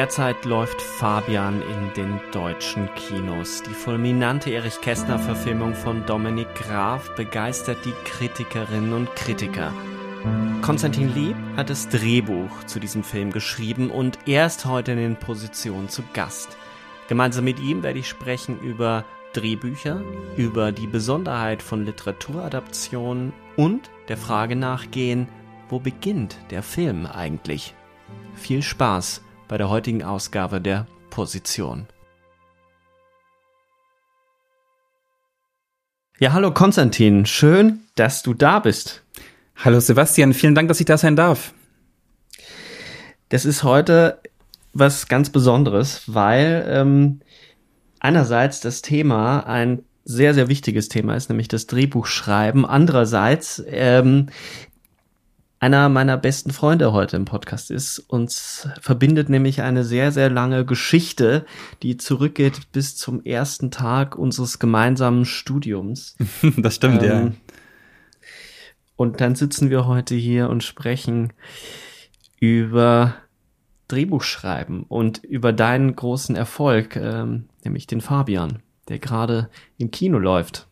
Derzeit läuft Fabian in den deutschen Kinos. Die fulminante Erich Kästner Verfilmung von Dominik Graf begeistert die Kritikerinnen und Kritiker. Konstantin Lieb hat das Drehbuch zu diesem Film geschrieben und er ist heute in den Positionen zu Gast. Gemeinsam mit ihm werde ich sprechen über Drehbücher, über die Besonderheit von Literaturadaptionen und der Frage nachgehen, wo beginnt der Film eigentlich? Viel Spaß bei der heutigen Ausgabe der Position. Ja, hallo Konstantin, schön, dass du da bist. Hallo Sebastian, vielen Dank, dass ich da sein darf. Das ist heute was ganz Besonderes, weil ähm, einerseits das Thema ein sehr, sehr wichtiges Thema ist, nämlich das Drehbuchschreiben. Andererseits ähm, einer meiner besten Freunde heute im Podcast ist. Uns verbindet nämlich eine sehr, sehr lange Geschichte, die zurückgeht bis zum ersten Tag unseres gemeinsamen Studiums. das stimmt, ähm, ja. Und dann sitzen wir heute hier und sprechen über Drehbuchschreiben und über deinen großen Erfolg, ähm, nämlich den Fabian, der gerade im Kino läuft.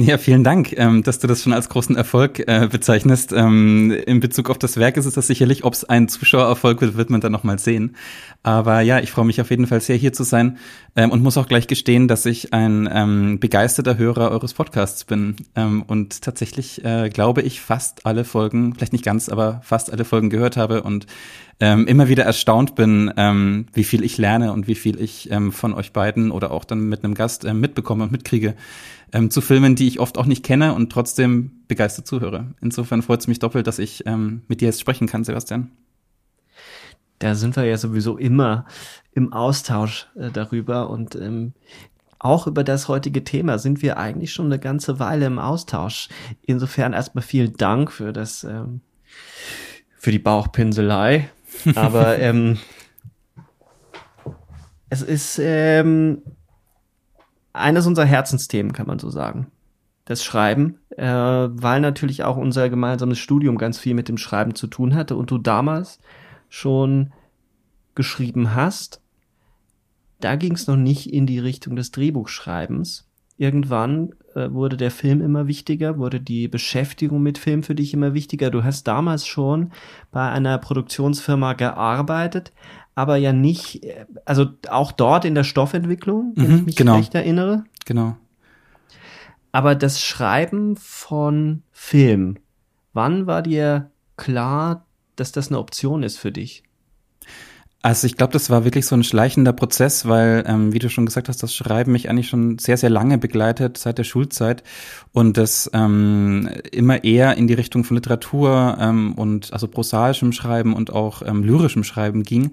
Ja, vielen Dank, ähm, dass du das schon als großen Erfolg äh, bezeichnest. Ähm, in Bezug auf das Werk ist es das sicherlich. Ob es ein Zuschauererfolg wird, wird man dann noch mal sehen. Aber ja, ich freue mich auf jeden Fall sehr, hier zu sein ähm, und muss auch gleich gestehen, dass ich ein begeisterter Hörer eures Podcasts bin und tatsächlich, äh, glaube ich, fast alle Folgen, vielleicht nicht ganz, aber fast alle Folgen gehört habe und immer wieder erstaunt bin, wie viel ich lerne und wie viel ich von euch beiden oder auch dann mit einem Gast ähm, mitbekomme und mitkriege ähm, zu Filmen, die ich oft auch nicht kenne und trotzdem begeistert zuhöre. Insofern freut es mich doppelt, dass ich ähm, mit dir jetzt sprechen kann, Sebastian. Da sind wir ja sowieso immer im Austausch äh, darüber und ähm, auch über das heutige Thema sind wir eigentlich schon eine ganze Weile im Austausch. Insofern erstmal vielen Dank für das, ähm, für die Bauchpinselei. Aber ähm, es ist ähm, eines unserer Herzensthemen, kann man so sagen. Das Schreiben, äh, weil natürlich auch unser gemeinsames Studium ganz viel mit dem Schreiben zu tun hatte und du damals schon geschrieben hast. Da ging es noch nicht in die Richtung des Drehbuchschreibens. Irgendwann äh, wurde der Film immer wichtiger, wurde die Beschäftigung mit Film für dich immer wichtiger. Du hast damals schon bei einer Produktionsfirma gearbeitet, aber ja nicht, also auch dort in der Stoffentwicklung, wenn mhm, ich mich genau. recht erinnere. Genau. Aber das Schreiben von Film, wann war dir klar, dass das eine Option ist für dich? Also ich glaube, das war wirklich so ein schleichender Prozess, weil, ähm, wie du schon gesagt hast, das Schreiben mich eigentlich schon sehr, sehr lange begleitet, seit der Schulzeit und das ähm, immer eher in die Richtung von Literatur ähm, und also prosaischem Schreiben und auch ähm, lyrischem Schreiben ging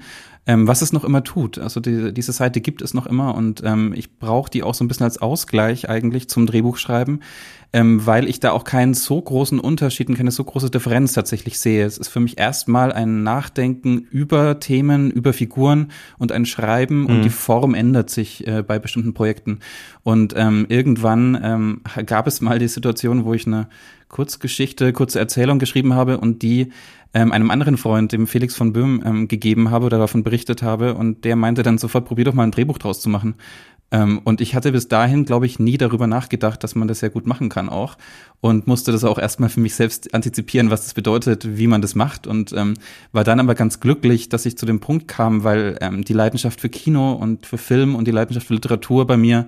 ähm, was es noch immer tut. Also die, diese Seite gibt es noch immer und ähm, ich brauche die auch so ein bisschen als Ausgleich eigentlich zum Drehbuchschreiben, ähm, weil ich da auch keinen so großen Unterschied und keine so große Differenz tatsächlich sehe. Es ist für mich erstmal ein Nachdenken über Themen, über Figuren und ein Schreiben mhm. und die Form ändert sich äh, bei bestimmten Projekten. Und ähm, irgendwann ähm, gab es mal die Situation, wo ich eine Kurzgeschichte, kurze Erzählung geschrieben habe und die ähm, einem anderen Freund, dem Felix von Böhm, ähm, gegeben habe oder davon berichtet habe. Und der meinte dann sofort, probier doch mal ein Drehbuch draus zu machen. Ähm, und ich hatte bis dahin, glaube ich, nie darüber nachgedacht, dass man das ja gut machen kann auch. Und musste das auch erstmal für mich selbst antizipieren, was das bedeutet, wie man das macht. Und ähm, war dann aber ganz glücklich, dass ich zu dem Punkt kam, weil ähm, die Leidenschaft für Kino und für Film und die Leidenschaft für Literatur bei mir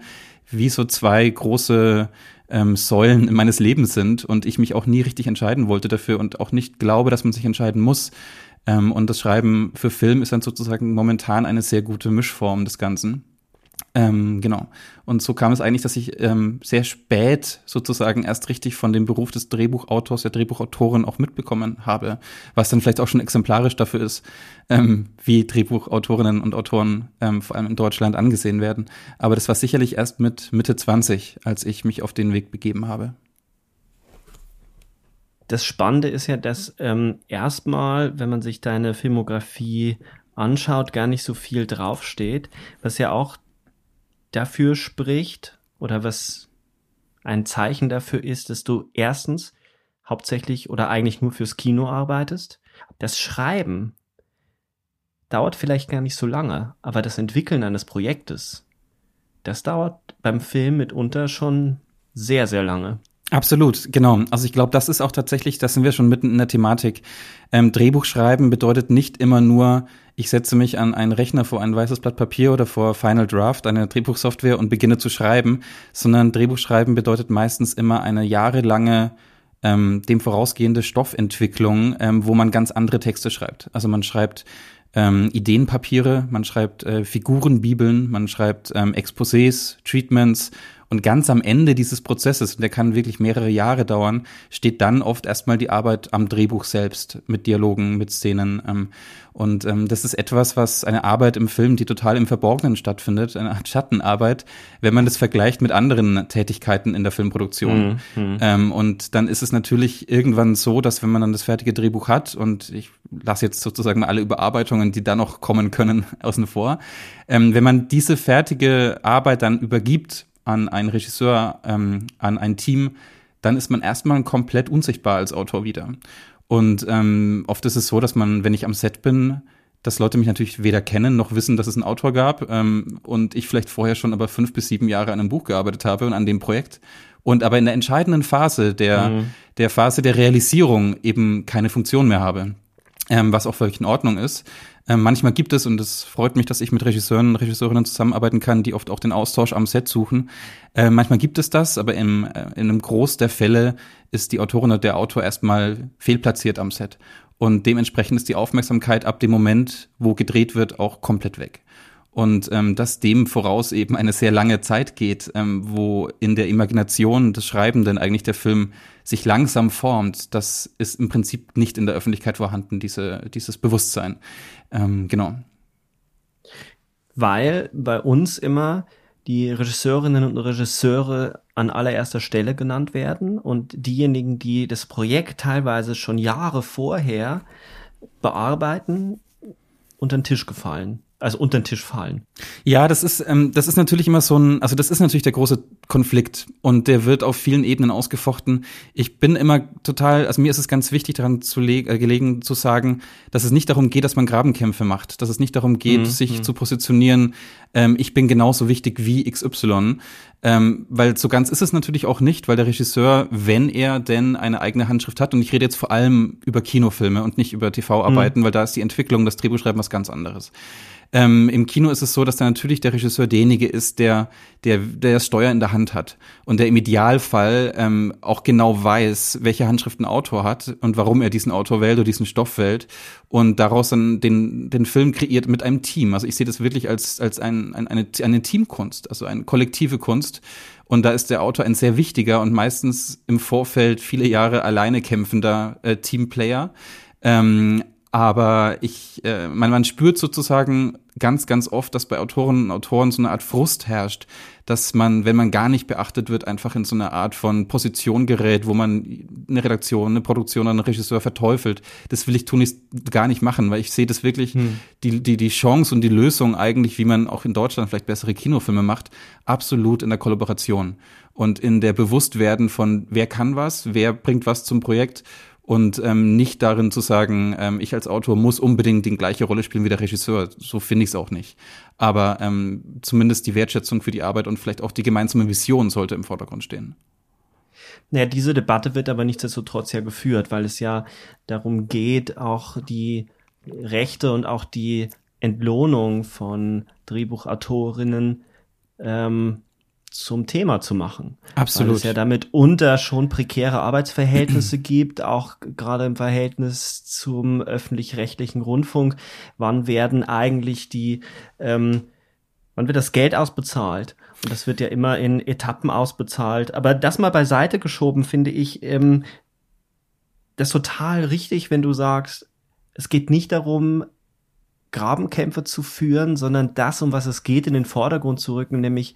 wie so zwei große ähm, Säulen meines Lebens sind und ich mich auch nie richtig entscheiden wollte dafür und auch nicht glaube, dass man sich entscheiden muss. Ähm, und das Schreiben für Film ist dann sozusagen momentan eine sehr gute Mischform des Ganzen. Ähm, genau. Und so kam es eigentlich, dass ich ähm, sehr spät sozusagen erst richtig von dem Beruf des Drehbuchautors, der Drehbuchautorin auch mitbekommen habe, was dann vielleicht auch schon exemplarisch dafür ist, ähm, wie Drehbuchautorinnen und Autoren ähm, vor allem in Deutschland angesehen werden. Aber das war sicherlich erst mit Mitte 20, als ich mich auf den Weg begeben habe. Das Spannende ist ja, dass ähm, erstmal, wenn man sich deine Filmografie anschaut, gar nicht so viel draufsteht, was ja auch dafür spricht oder was ein Zeichen dafür ist, dass du erstens hauptsächlich oder eigentlich nur fürs Kino arbeitest. Das Schreiben dauert vielleicht gar nicht so lange, aber das Entwickeln eines Projektes, das dauert beim Film mitunter schon sehr, sehr lange. Absolut, genau. Also ich glaube, das ist auch tatsächlich, da sind wir schon mitten in der Thematik. Ähm, Drehbuch schreiben bedeutet nicht immer nur, ich setze mich an einen Rechner vor ein weißes Blatt Papier oder vor Final Draft, eine Drehbuchsoftware und beginne zu schreiben, sondern Drehbuch schreiben bedeutet meistens immer eine jahrelange ähm, dem vorausgehende Stoffentwicklung, ähm, wo man ganz andere Texte schreibt. Also man schreibt ähm, Ideenpapiere, man schreibt äh, Figurenbibeln, man schreibt ähm, Exposés, Treatments und ganz am Ende dieses Prozesses, und der kann wirklich mehrere Jahre dauern, steht dann oft erstmal die Arbeit am Drehbuch selbst mit Dialogen, mit Szenen. Ähm, und ähm, das ist etwas, was eine Arbeit im Film, die total im Verborgenen stattfindet, eine Art Schattenarbeit, wenn man das vergleicht mit anderen Tätigkeiten in der Filmproduktion. Mhm, mhm. Ähm, und dann ist es natürlich irgendwann so, dass wenn man dann das fertige Drehbuch hat, und ich lasse jetzt sozusagen alle Überarbeitungen, die da noch kommen können, außen vor, ähm, wenn man diese fertige Arbeit dann übergibt an einen Regisseur, ähm, an ein Team, dann ist man erstmal komplett unsichtbar als Autor wieder. Und ähm, oft ist es so, dass man, wenn ich am Set bin, dass Leute mich natürlich weder kennen noch wissen, dass es einen Autor gab ähm, und ich vielleicht vorher schon aber fünf bis sieben Jahre an einem Buch gearbeitet habe und an dem Projekt und aber in der entscheidenden Phase der mhm. der Phase der Realisierung eben keine Funktion mehr habe, ähm, was auch völlig in Ordnung ist. Ähm, manchmal gibt es und es freut mich, dass ich mit Regisseuren und Regisseurinnen zusammenarbeiten kann, die oft auch den Austausch am Set suchen. Äh, manchmal gibt es das, aber im, äh, in einem Groß der Fälle ist die Autorin oder der Autor erstmal fehlplatziert am Set. Und dementsprechend ist die Aufmerksamkeit ab dem Moment, wo gedreht wird, auch komplett weg. Und ähm, dass dem voraus eben eine sehr lange Zeit geht, ähm, wo in der Imagination des Schreibenden eigentlich der Film sich langsam formt, das ist im Prinzip nicht in der Öffentlichkeit vorhanden, diese, dieses Bewusstsein. Ähm, genau. Weil bei uns immer die Regisseurinnen und Regisseure an allererster Stelle genannt werden und diejenigen, die das Projekt teilweise schon Jahre vorher bearbeiten, unter den Tisch gefallen also unter den Tisch fallen. Ja, das ist, ähm, das ist natürlich immer so ein, also das ist natürlich der große Konflikt und der wird auf vielen Ebenen ausgefochten. Ich bin immer total, also mir ist es ganz wichtig daran zu äh, gelegen zu sagen, dass es nicht darum geht, dass man Grabenkämpfe macht, dass es nicht darum geht, mhm. sich mhm. zu positionieren, ähm, ich bin genauso wichtig wie XY, ähm, weil so ganz ist es natürlich auch nicht, weil der Regisseur, wenn er denn eine eigene Handschrift hat, und ich rede jetzt vor allem über Kinofilme und nicht über TV-Arbeiten, mhm. weil da ist die Entwicklung, das Drehbuchschreiben was ganz anderes. Ähm, Im Kino ist es so, dass da natürlich der Regisseur derjenige ist, der, der, der das Steuer in der Hand hat und der im Idealfall ähm, auch genau weiß, welche Handschrift ein Autor hat und warum er diesen Autor wählt oder diesen Stoff wählt und daraus dann den, den Film kreiert mit einem Team. Also ich sehe das wirklich als, als ein, ein, eine, eine Teamkunst, also eine kollektive Kunst. Und da ist der Autor ein sehr wichtiger und meistens im Vorfeld viele Jahre alleine kämpfender äh, Teamplayer. Ähm, aber ich, äh, man, man spürt sozusagen ganz, ganz oft, dass bei Autorinnen und Autoren so eine Art Frust herrscht, dass man, wenn man gar nicht beachtet wird, einfach in so eine Art von Position gerät, wo man eine Redaktion, eine Produktion, einen Regisseur verteufelt. Das will ich tun ich gar nicht machen, weil ich sehe das wirklich, hm. die, die, die Chance und die Lösung eigentlich, wie man auch in Deutschland vielleicht bessere Kinofilme macht, absolut in der Kollaboration und in der Bewusstwerden von, wer kann was, wer bringt was zum Projekt und ähm, nicht darin zu sagen, ähm, ich als Autor muss unbedingt die gleiche Rolle spielen wie der Regisseur. So finde ich es auch nicht. Aber ähm, zumindest die Wertschätzung für die Arbeit und vielleicht auch die gemeinsame Vision sollte im Vordergrund stehen. Naja, diese Debatte wird aber nichtsdestotrotz ja geführt, weil es ja darum geht, auch die Rechte und auch die Entlohnung von Drehbuchautorinnen ähm, zum Thema zu machen. Absolut. Weil es ja damit unter schon prekäre Arbeitsverhältnisse gibt, auch gerade im Verhältnis zum öffentlich-rechtlichen Rundfunk. Wann werden eigentlich die ähm, wann wird das Geld ausbezahlt? Und das wird ja immer in Etappen ausbezahlt. Aber das mal beiseite geschoben, finde ich, ähm, das total richtig, wenn du sagst, es geht nicht darum, Grabenkämpfe zu führen, sondern das, um was es geht, in den Vordergrund zu rücken, nämlich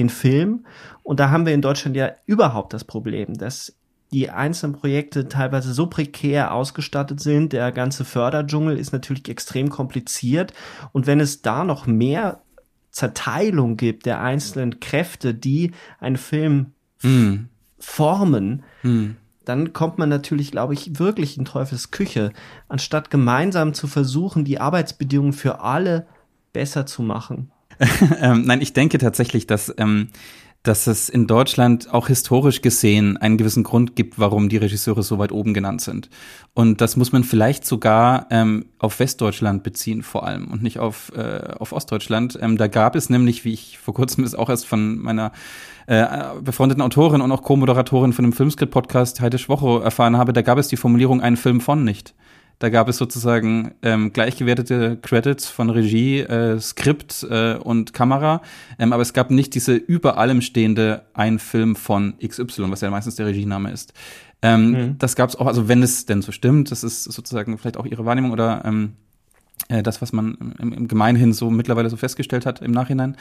den Film. Und da haben wir in Deutschland ja überhaupt das Problem, dass die einzelnen Projekte teilweise so prekär ausgestattet sind. Der ganze Förderdschungel ist natürlich extrem kompliziert. Und wenn es da noch mehr Zerteilung gibt der einzelnen Kräfte, die einen Film mm. formen, mm dann kommt man natürlich, glaube ich, wirklich in Teufels Küche, anstatt gemeinsam zu versuchen, die Arbeitsbedingungen für alle besser zu machen. ähm, nein, ich denke tatsächlich, dass ähm, dass es in Deutschland auch historisch gesehen einen gewissen Grund gibt, warum die Regisseure so weit oben genannt sind. Und das muss man vielleicht sogar ähm, auf Westdeutschland beziehen vor allem und nicht auf, äh, auf Ostdeutschland. Ähm, da gab es nämlich, wie ich vor kurzem ist auch erst von meiner äh, befreundeten Autorin und auch Co-Moderatorin von dem Filmskript-Podcast Heide Schwocho erfahren habe, da gab es die Formulierung einen Film von nicht. Da gab es sozusagen ähm, gleichgewertete Credits von Regie, äh, Skript äh, und Kamera, ähm, aber es gab nicht diese über allem stehende ein Film von XY, was ja meistens der Regiename ist. Ähm, mhm. Das gab es auch, also wenn es denn so stimmt, das ist sozusagen vielleicht auch ihre Wahrnehmung oder ähm, äh, das, was man im, im Gemeinhin so mittlerweile so festgestellt hat im Nachhinein.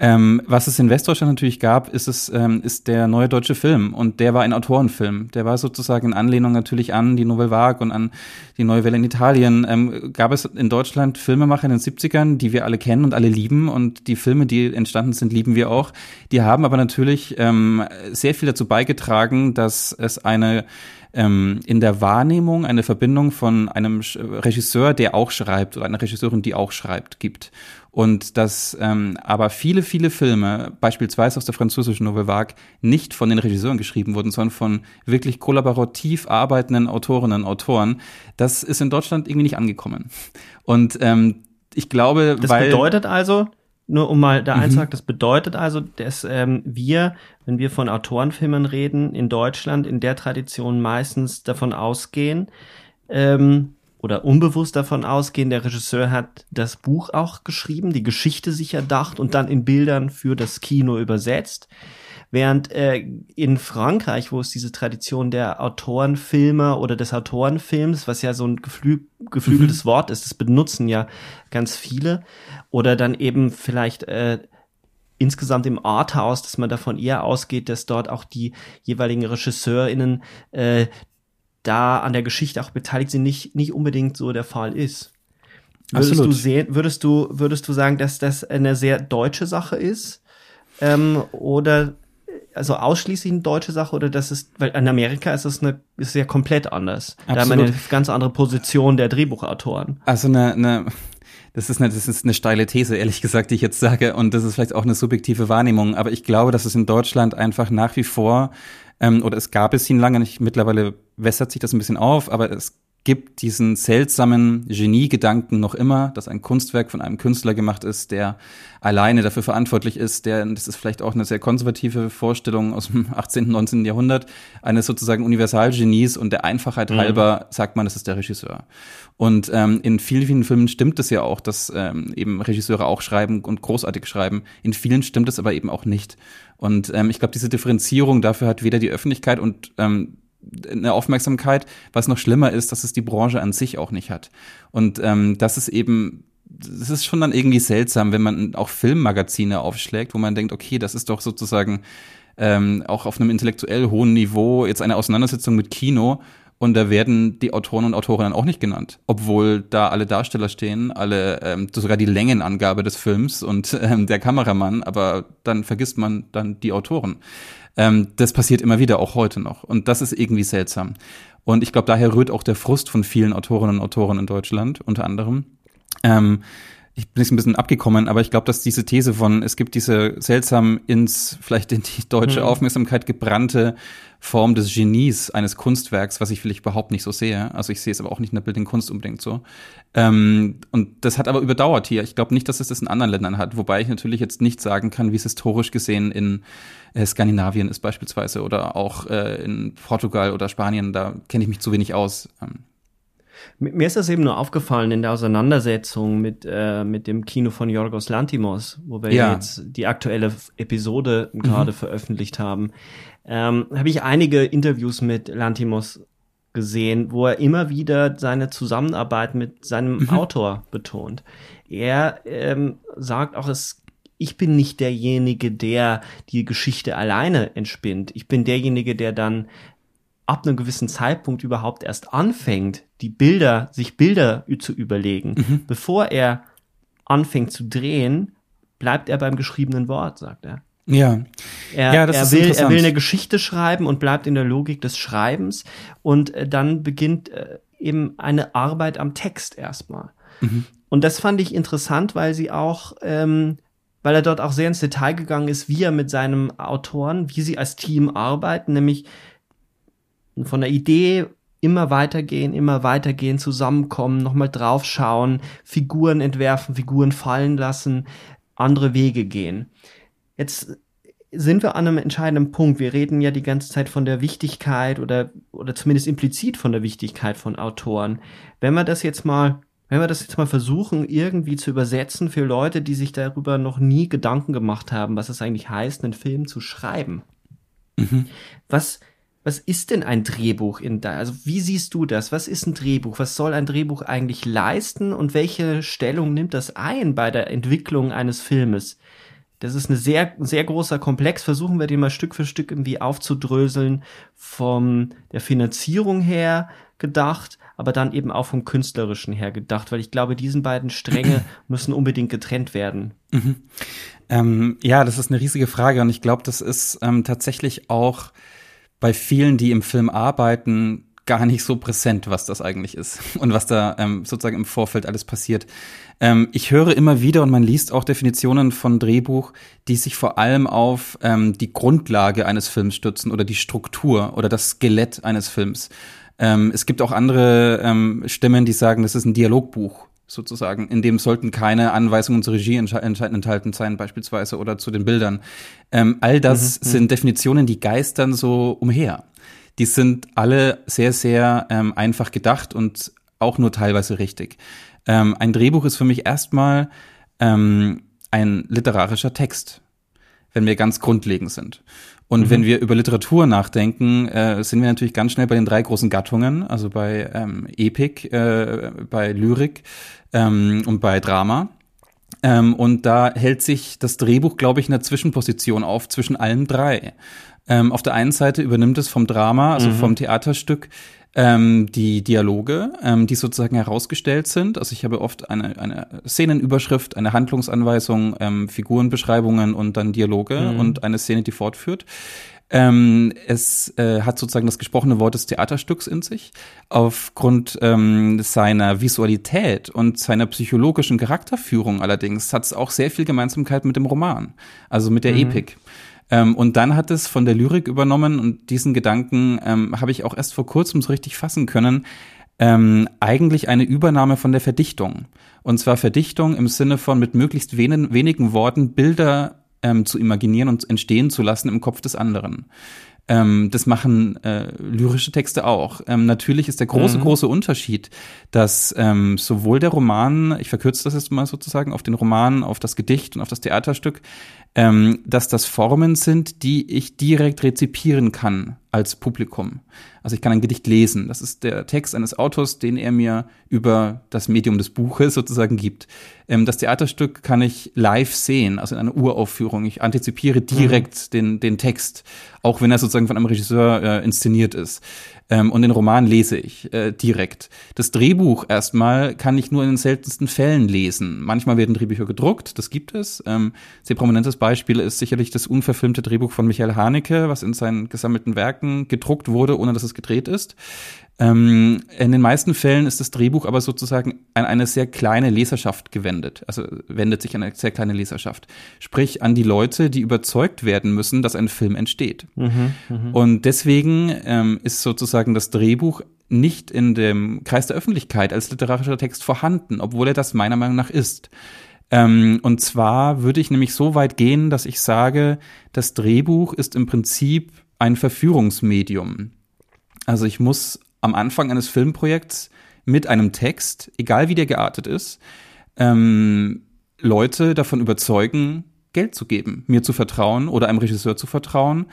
Ähm, was es in Westdeutschland natürlich gab, ist es ähm, ist der neue deutsche Film und der war ein Autorenfilm. Der war sozusagen in Anlehnung natürlich an die Nouvelle Vague und an die Neue Welle in Italien. Ähm, gab es in Deutschland Filmemacher in den 70ern, die wir alle kennen und alle lieben und die Filme, die entstanden sind, lieben wir auch. Die haben aber natürlich ähm, sehr viel dazu beigetragen, dass es eine ähm, in der Wahrnehmung eine Verbindung von einem Regisseur, der auch schreibt, oder einer Regisseurin, die auch schreibt, gibt. Und dass ähm, aber viele, viele Filme, beispielsweise aus der französischen Nouvelle Vague, nicht von den Regisseuren geschrieben wurden, sondern von wirklich kollaborativ arbeitenden Autorinnen und Autoren, das ist in Deutschland irgendwie nicht angekommen. Und ähm, ich glaube, das weil bedeutet also, nur um mal da mhm. einzuhaken, das bedeutet also, dass ähm, wir, wenn wir von Autorenfilmen reden, in Deutschland in der Tradition meistens davon ausgehen, ähm, oder unbewusst davon ausgehen, der Regisseur hat das Buch auch geschrieben, die Geschichte sich erdacht und dann in Bildern für das Kino übersetzt. Während äh, in Frankreich, wo es diese Tradition der Autorenfilmer oder des Autorenfilms, was ja so ein geflü geflügeltes mhm. Wort ist, das benutzen ja ganz viele, oder dann eben vielleicht äh, insgesamt im Arthouse, dass man davon eher ausgeht, dass dort auch die jeweiligen RegisseurInnen äh, da an der Geschichte auch beteiligt sind, nicht, nicht unbedingt so der Fall ist. Würdest Absolut. du sehen, würdest du, würdest du sagen, dass das eine sehr deutsche Sache ist? Ähm, oder also ausschließlich eine deutsche Sache oder das ist, weil in Amerika ist es eine, ist ja komplett anders. Absolut. Da haben wir eine ganz andere Position der Drehbuchautoren. Also eine, eine das ist eine, das ist eine steile These, ehrlich gesagt, die ich jetzt sage. Und das ist vielleicht auch eine subjektive Wahrnehmung. Aber ich glaube, dass es in Deutschland einfach nach wie vor ähm, oder es gab es ihn lange nicht. Mittlerweile wässert sich das ein bisschen auf, aber es gibt diesen seltsamen Geniegedanken noch immer, dass ein Kunstwerk von einem Künstler gemacht ist, der alleine dafür verantwortlich ist, der, das ist vielleicht auch eine sehr konservative Vorstellung aus dem 18., 19. Jahrhundert, eines sozusagen Universalgenies und der Einfachheit mhm. halber sagt man, das ist der Regisseur. Und ähm, in vielen, vielen Filmen stimmt es ja auch, dass ähm, eben Regisseure auch schreiben und großartig schreiben. In vielen stimmt es aber eben auch nicht. Und ähm, ich glaube, diese Differenzierung dafür hat weder die Öffentlichkeit und ähm, eine Aufmerksamkeit. Was noch schlimmer ist, dass es die Branche an sich auch nicht hat. Und ähm, das ist eben, das ist schon dann irgendwie seltsam, wenn man auch Filmmagazine aufschlägt, wo man denkt, okay, das ist doch sozusagen ähm, auch auf einem intellektuell hohen Niveau jetzt eine Auseinandersetzung mit Kino. Und da werden die Autoren und Autorinnen auch nicht genannt, obwohl da alle Darsteller stehen, alle ähm, sogar die Längenangabe des Films und ähm, der Kameramann, aber dann vergisst man dann die Autoren. Ähm, das passiert immer wieder, auch heute noch. Und das ist irgendwie seltsam. Und ich glaube, daher rührt auch der Frust von vielen Autorinnen und Autoren in Deutschland, unter anderem. Ähm, ich bin jetzt ein bisschen abgekommen, aber ich glaube, dass diese These von, es gibt diese seltsam ins, vielleicht in die deutsche mhm. Aufmerksamkeit gebrannte Form des Genies eines Kunstwerks, was ich vielleicht überhaupt nicht so sehe. Also ich sehe es aber auch nicht in der bildenden Kunst unbedingt so. Ähm, und das hat aber überdauert hier. Ich glaube nicht, dass es das in anderen Ländern hat, wobei ich natürlich jetzt nicht sagen kann, wie es historisch gesehen in äh, Skandinavien ist beispielsweise oder auch äh, in Portugal oder Spanien. Da kenne ich mich zu wenig aus. Ähm. Mir ist das eben nur aufgefallen in der Auseinandersetzung mit, äh, mit dem Kino von Yorgos Lantimos, wo wir ja. jetzt die aktuelle Episode mhm. gerade veröffentlicht haben. Ähm, Habe ich einige Interviews mit Lantimos gesehen, wo er immer wieder seine Zusammenarbeit mit seinem mhm. Autor betont. Er ähm, sagt auch, es ich bin nicht derjenige, der die Geschichte alleine entspinnt. Ich bin derjenige, der dann ab einem gewissen Zeitpunkt überhaupt erst anfängt, die Bilder, sich Bilder zu überlegen. Mhm. Bevor er anfängt zu drehen, bleibt er beim geschriebenen Wort, sagt er. Ja. Er, ja, das er, ist will, er will eine Geschichte schreiben und bleibt in der Logik des Schreibens und äh, dann beginnt äh, eben eine Arbeit am Text erstmal. Mhm. Und das fand ich interessant, weil sie auch, ähm, weil er dort auch sehr ins Detail gegangen ist, wie er mit seinem Autoren, wie sie als Team arbeiten, nämlich von der Idee immer weitergehen, immer weitergehen, zusammenkommen, nochmal draufschauen, Figuren entwerfen, Figuren fallen lassen, andere Wege gehen. Jetzt sind wir an einem entscheidenden Punkt. Wir reden ja die ganze Zeit von der Wichtigkeit oder, oder zumindest implizit von der Wichtigkeit von Autoren. Wenn wir das jetzt mal, wenn wir das jetzt mal versuchen, irgendwie zu übersetzen für Leute, die sich darüber noch nie Gedanken gemacht haben, was es eigentlich heißt, einen Film zu schreiben. Mhm. Was, was ist denn ein Drehbuch in da? Also wie siehst du das? Was ist ein Drehbuch? Was soll ein Drehbuch eigentlich leisten und welche Stellung nimmt das ein bei der Entwicklung eines Filmes? Das ist ein sehr, sehr großer Komplex. Versuchen wir den mal Stück für Stück irgendwie aufzudröseln von der Finanzierung her gedacht, aber dann eben auch vom künstlerischen her gedacht, weil ich glaube, diesen beiden Stränge müssen unbedingt getrennt werden. Mhm. Ähm, ja, das ist eine riesige Frage und ich glaube, das ist ähm, tatsächlich auch bei vielen, die im Film arbeiten, gar nicht so präsent, was das eigentlich ist und was da ähm, sozusagen im Vorfeld alles passiert. Ähm, ich höre immer wieder und man liest auch Definitionen von Drehbuch, die sich vor allem auf ähm, die Grundlage eines Films stützen oder die Struktur oder das Skelett eines Films. Ähm, es gibt auch andere ähm, Stimmen, die sagen, das ist ein Dialogbuch sozusagen. In dem sollten keine Anweisungen zur Regie enthalten sein, beispielsweise, oder zu den Bildern. Ähm, all das mhm, mhm, sind Definitionen, die geistern so umher. Die sind alle sehr, sehr ähm, einfach gedacht und auch nur teilweise richtig. Ähm, ein Drehbuch ist für mich erstmal ähm, ein literarischer Text, wenn wir ganz grundlegend sind. Und mhm. wenn wir über Literatur nachdenken, äh, sind wir natürlich ganz schnell bei den drei großen Gattungen, also bei ähm, Epik, äh, bei Lyrik ähm, und bei Drama. Ähm, und da hält sich das Drehbuch, glaube ich, in der Zwischenposition auf zwischen allen drei. Ähm, auf der einen Seite übernimmt es vom Drama, also mhm. vom Theaterstück, ähm, die Dialoge, ähm, die sozusagen herausgestellt sind. Also ich habe oft eine, eine Szenenüberschrift, eine Handlungsanweisung, ähm, Figurenbeschreibungen und dann Dialoge mhm. und eine Szene, die fortführt. Ähm, es äh, hat sozusagen das gesprochene Wort des Theaterstücks in sich. Aufgrund ähm, seiner Visualität und seiner psychologischen Charakterführung allerdings hat es auch sehr viel Gemeinsamkeit mit dem Roman, also mit der mhm. Epik. Ähm, und dann hat es von der Lyrik übernommen und diesen Gedanken ähm, habe ich auch erst vor kurzem so richtig fassen können. Ähm, eigentlich eine Übernahme von der Verdichtung. Und zwar Verdichtung im Sinne von mit möglichst wenigen, wenigen Worten Bilder ähm, zu imaginieren und entstehen zu lassen im Kopf des anderen. Ähm, das machen äh, lyrische Texte auch. Ähm, natürlich ist der große, mhm. große Unterschied, dass ähm, sowohl der Roman, ich verkürze das jetzt mal sozusagen, auf den Roman, auf das Gedicht und auf das Theaterstück, ähm, dass das Formen sind, die ich direkt rezipieren kann als Publikum. Also ich kann ein Gedicht lesen. Das ist der Text eines Autors, den er mir über das Medium des Buches sozusagen gibt. Ähm, das Theaterstück kann ich live sehen, also in einer Uraufführung. Ich antizipiere direkt mhm. den, den Text, auch wenn er sozusagen von einem Regisseur äh, inszeniert ist. Ähm, und den Roman lese ich äh, direkt. Das Drehbuch erstmal kann ich nur in den seltensten Fällen lesen. Manchmal werden Drehbücher gedruckt, das gibt es. Ähm, sehr prominentes Beispiel ist sicherlich das unverfilmte Drehbuch von Michael Haneke, was in seinen gesammelten Werken gedruckt wurde, ohne dass es gedreht ist. Ähm, in den meisten Fällen ist das Drehbuch aber sozusagen an eine sehr kleine Leserschaft gewendet. Also wendet sich an eine sehr kleine Leserschaft. Sprich an die Leute, die überzeugt werden müssen, dass ein Film entsteht. Mhm, mh. Und deswegen ähm, ist sozusagen das Drehbuch nicht in dem Kreis der Öffentlichkeit als literarischer Text vorhanden, obwohl er das meiner Meinung nach ist. Ähm, und zwar würde ich nämlich so weit gehen, dass ich sage, das Drehbuch ist im Prinzip ein Verführungsmedium. Also ich muss am Anfang eines Filmprojekts mit einem Text, egal wie der geartet ist, ähm, Leute davon überzeugen, Geld zu geben, mir zu vertrauen oder einem Regisseur zu vertrauen,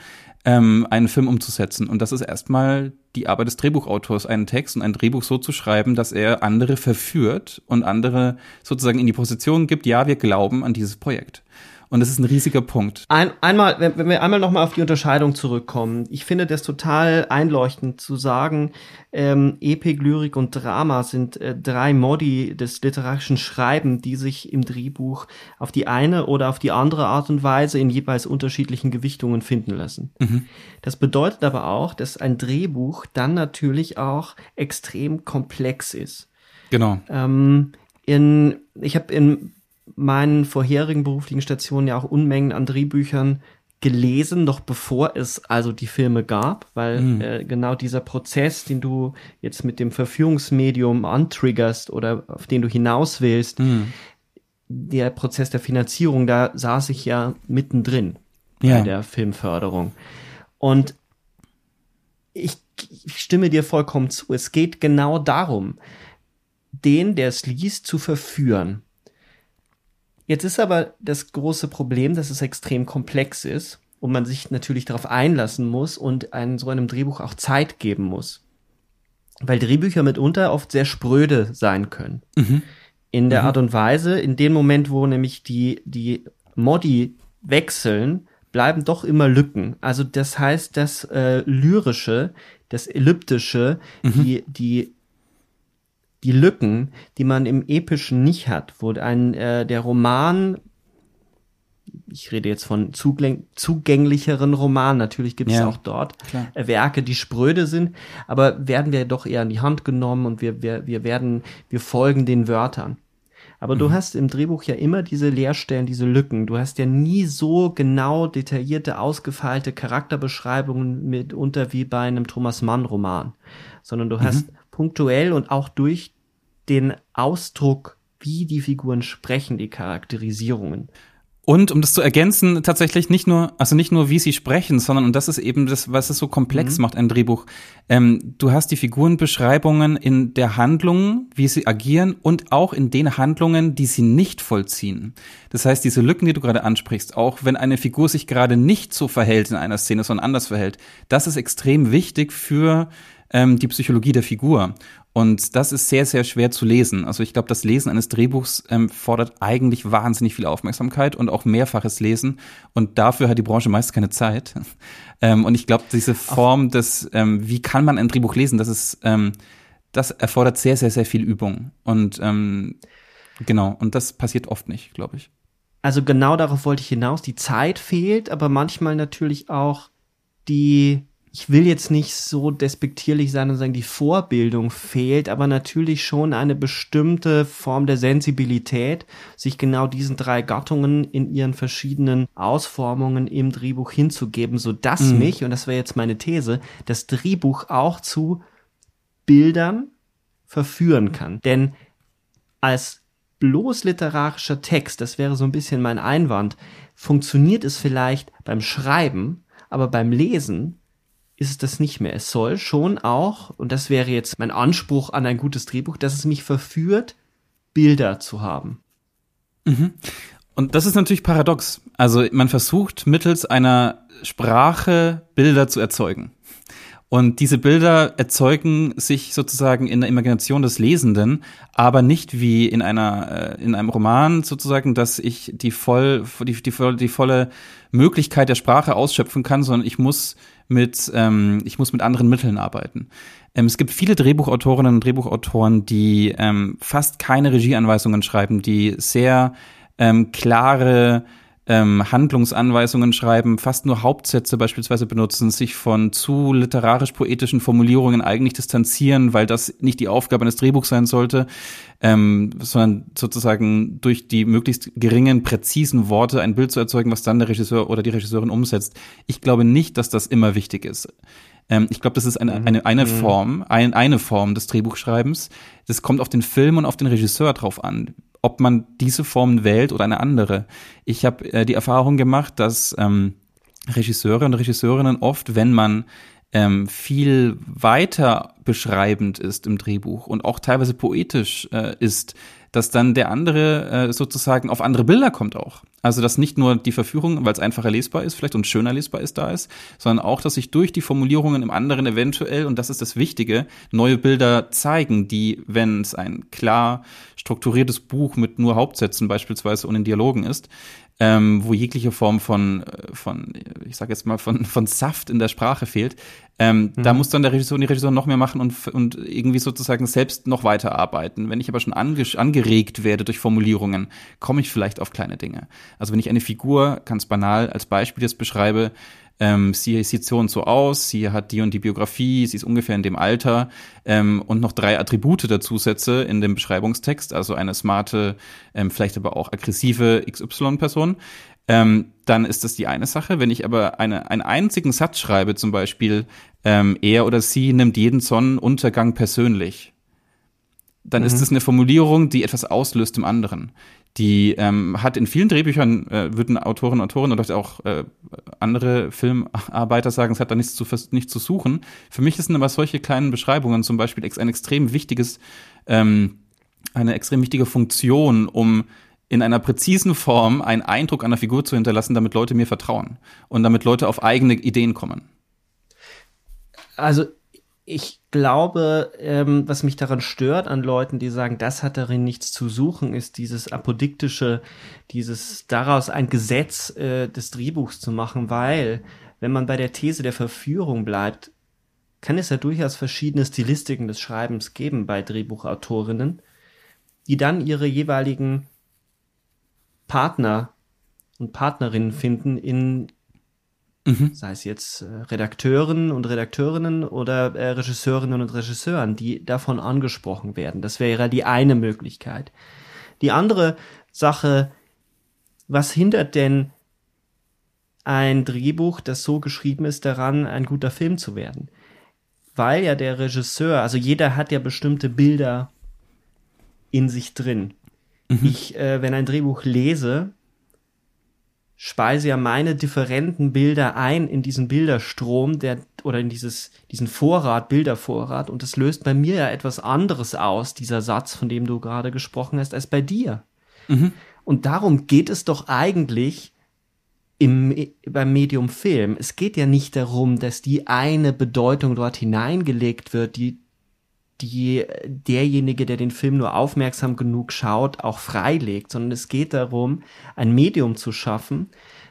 ähm, einen Film umzusetzen. Und das ist erstmal die Arbeit des Drehbuchautors, einen Text und ein Drehbuch so zu schreiben, dass er andere verführt und andere sozusagen in die Position gibt, ja, wir glauben an dieses Projekt. Und das ist ein riesiger Punkt. Ein, einmal, wenn, wenn wir einmal nochmal auf die Unterscheidung zurückkommen. Ich finde das total einleuchtend zu sagen, ähm, Epik, Lyrik und Drama sind äh, drei Modi des literarischen Schreiben, die sich im Drehbuch auf die eine oder auf die andere Art und Weise in jeweils unterschiedlichen Gewichtungen finden lassen. Mhm. Das bedeutet aber auch, dass ein Drehbuch dann natürlich auch extrem komplex ist. Genau. Ähm, in, ich habe in meinen vorherigen beruflichen Stationen ja auch Unmengen an Drehbüchern gelesen, noch bevor es also die Filme gab, weil mhm. äh, genau dieser Prozess, den du jetzt mit dem Verführungsmedium antriggerst oder auf den du hinaus willst, mhm. der Prozess der Finanzierung, da saß ich ja mittendrin ja. bei der Filmförderung. Und ich, ich stimme dir vollkommen zu. Es geht genau darum, den, der es liest, zu verführen. Jetzt ist aber das große Problem, dass es extrem komplex ist und man sich natürlich darauf einlassen muss und einem, so einem Drehbuch auch Zeit geben muss. Weil Drehbücher mitunter oft sehr spröde sein können. Mhm. In der mhm. Art und Weise, in dem Moment, wo nämlich die, die Modi wechseln, bleiben doch immer Lücken. Also das heißt, das äh, Lyrische, das Elliptische, mhm. die, die die Lücken, die man im Epischen nicht hat, wo ein äh, der Roman ich rede jetzt von zugänglicheren Romanen. Natürlich gibt es ja, auch dort klar. Äh, Werke, die spröde sind, aber werden wir doch eher in die Hand genommen und wir, wir, wir werden, wir folgen den Wörtern. Aber mhm. du hast im Drehbuch ja immer diese Leerstellen, diese Lücken. Du hast ja nie so genau detaillierte, ausgefeilte Charakterbeschreibungen mitunter wie bei einem Thomas Mann Roman, sondern du mhm. hast punktuell und auch durch den Ausdruck, wie die Figuren sprechen, die Charakterisierungen. Und um das zu ergänzen, tatsächlich nicht nur, also nicht nur, wie sie sprechen, sondern, und das ist eben das, was es so komplex mhm. macht, ein Drehbuch. Ähm, du hast die Figurenbeschreibungen in der Handlung, wie sie agieren und auch in den Handlungen, die sie nicht vollziehen. Das heißt, diese Lücken, die du gerade ansprichst, auch wenn eine Figur sich gerade nicht so verhält in einer Szene, sondern anders verhält, das ist extrem wichtig für ähm, die Psychologie der Figur. Und das ist sehr, sehr schwer zu lesen. Also ich glaube, das Lesen eines Drehbuchs ähm, fordert eigentlich wahnsinnig viel Aufmerksamkeit und auch mehrfaches Lesen. Und dafür hat die Branche meist keine Zeit. ähm, und ich glaube, diese Form des, ähm, wie kann man ein Drehbuch lesen, das ist, ähm, das erfordert sehr, sehr, sehr viel Übung. Und ähm, genau, und das passiert oft nicht, glaube ich. Also genau darauf wollte ich hinaus. Die Zeit fehlt, aber manchmal natürlich auch die ich will jetzt nicht so despektierlich sein und sagen, die Vorbildung fehlt, aber natürlich schon eine bestimmte Form der Sensibilität, sich genau diesen drei Gattungen in ihren verschiedenen Ausformungen im Drehbuch hinzugeben, so dass mhm. mich, und das wäre jetzt meine These, das Drehbuch auch zu Bildern verführen kann. Denn als bloß literarischer Text, das wäre so ein bisschen mein Einwand, funktioniert es vielleicht beim Schreiben, aber beim Lesen ist es das nicht mehr. Es soll schon auch, und das wäre jetzt mein Anspruch an ein gutes Drehbuch, dass es mich verführt, Bilder zu haben. Mhm. Und das ist natürlich paradox. Also man versucht mittels einer Sprache Bilder zu erzeugen. Und diese Bilder erzeugen sich sozusagen in der Imagination des Lesenden, aber nicht wie in einer äh, in einem Roman sozusagen, dass ich die voll die, die, die volle Möglichkeit der Sprache ausschöpfen kann, sondern ich muss mit ähm, ich muss mit anderen Mitteln arbeiten. Ähm, es gibt viele Drehbuchautorinnen und Drehbuchautoren, die ähm, fast keine Regieanweisungen schreiben, die sehr ähm, klare ähm, Handlungsanweisungen schreiben, fast nur Hauptsätze beispielsweise benutzen, sich von zu literarisch-poetischen Formulierungen eigentlich distanzieren, weil das nicht die Aufgabe eines Drehbuchs sein sollte, ähm, sondern sozusagen durch die möglichst geringen, präzisen Worte ein Bild zu erzeugen, was dann der Regisseur oder die Regisseurin umsetzt. Ich glaube nicht, dass das immer wichtig ist. Ähm, ich glaube, das ist eine, eine, eine mhm. Form, ein, eine Form des Drehbuchschreibens. Das kommt auf den Film und auf den Regisseur drauf an ob man diese Form wählt oder eine andere. Ich habe äh, die Erfahrung gemacht, dass ähm, Regisseure und Regisseurinnen oft, wenn man ähm, viel weiter beschreibend ist im Drehbuch und auch teilweise poetisch äh, ist, dass dann der andere äh, sozusagen auf andere Bilder kommt auch. Also dass nicht nur die Verführung, weil es einfacher lesbar ist, vielleicht und schöner lesbar ist, da ist, sondern auch, dass sich durch die Formulierungen im anderen eventuell, und das ist das Wichtige, neue Bilder zeigen, die, wenn es ein klar strukturiertes Buch mit nur Hauptsätzen beispielsweise und in Dialogen ist, ähm, wo jegliche Form von, äh, von ich sage jetzt mal, von, von Saft in der Sprache fehlt. Ähm, mhm. Da muss dann der Regisseur und die Regisseur noch mehr machen und, und irgendwie sozusagen selbst noch weiter arbeiten. Wenn ich aber schon ange angeregt werde durch Formulierungen, komme ich vielleicht auf kleine Dinge. Also wenn ich eine Figur ganz banal als Beispiel jetzt beschreibe, ähm, sie sieht so und so aus, sie hat die und die Biografie, sie ist ungefähr in dem Alter ähm, und noch drei Attribute dazu setze in dem Beschreibungstext, also eine smarte, ähm, vielleicht aber auch aggressive XY-Person, ähm, dann ist das die eine Sache. Wenn ich aber eine, einen einzigen Satz schreibe, zum Beispiel, ähm, er oder sie nimmt jeden Sonnenuntergang persönlich, dann mhm. ist es eine Formulierung, die etwas auslöst im anderen die ähm, hat in vielen Drehbüchern, äh, würden Autoren, Autoren oder auch äh, andere Filmarbeiter sagen, es hat da nichts zu, nichts zu suchen. Für mich sind aber solche kleinen Beschreibungen zum Beispiel ein extrem wichtiges, ähm, eine extrem wichtige Funktion, um in einer präzisen Form einen Eindruck einer Figur zu hinterlassen, damit Leute mir vertrauen und damit Leute auf eigene Ideen kommen. Also ich glaube, ähm, was mich daran stört an Leuten, die sagen, das hat darin nichts zu suchen, ist dieses apodiktische, dieses daraus ein Gesetz äh, des Drehbuchs zu machen, weil wenn man bei der These der Verführung bleibt, kann es ja durchaus verschiedene Stilistiken des Schreibens geben bei Drehbuchautorinnen, die dann ihre jeweiligen Partner und Partnerinnen finden in Mhm. Sei es jetzt äh, Redakteuren und Redakteurinnen oder äh, Regisseurinnen und Regisseuren, die davon angesprochen werden. Das wäre die eine Möglichkeit. Die andere Sache, was hindert denn ein Drehbuch, das so geschrieben ist, daran, ein guter Film zu werden? Weil ja der Regisseur, also jeder hat ja bestimmte Bilder in sich drin. Mhm. Ich, äh, wenn ein Drehbuch lese, speise ja meine differenten Bilder ein in diesen Bilderstrom, der oder in dieses diesen Vorrat, Bildervorrat und das löst bei mir ja etwas anderes aus, dieser Satz, von dem du gerade gesprochen hast, als bei dir. Mhm. Und darum geht es doch eigentlich im, beim Medium Film. Es geht ja nicht darum, dass die eine Bedeutung dort hineingelegt wird, die die derjenige, der den Film nur aufmerksam genug schaut, auch freilegt, sondern es geht darum, ein Medium zu schaffen,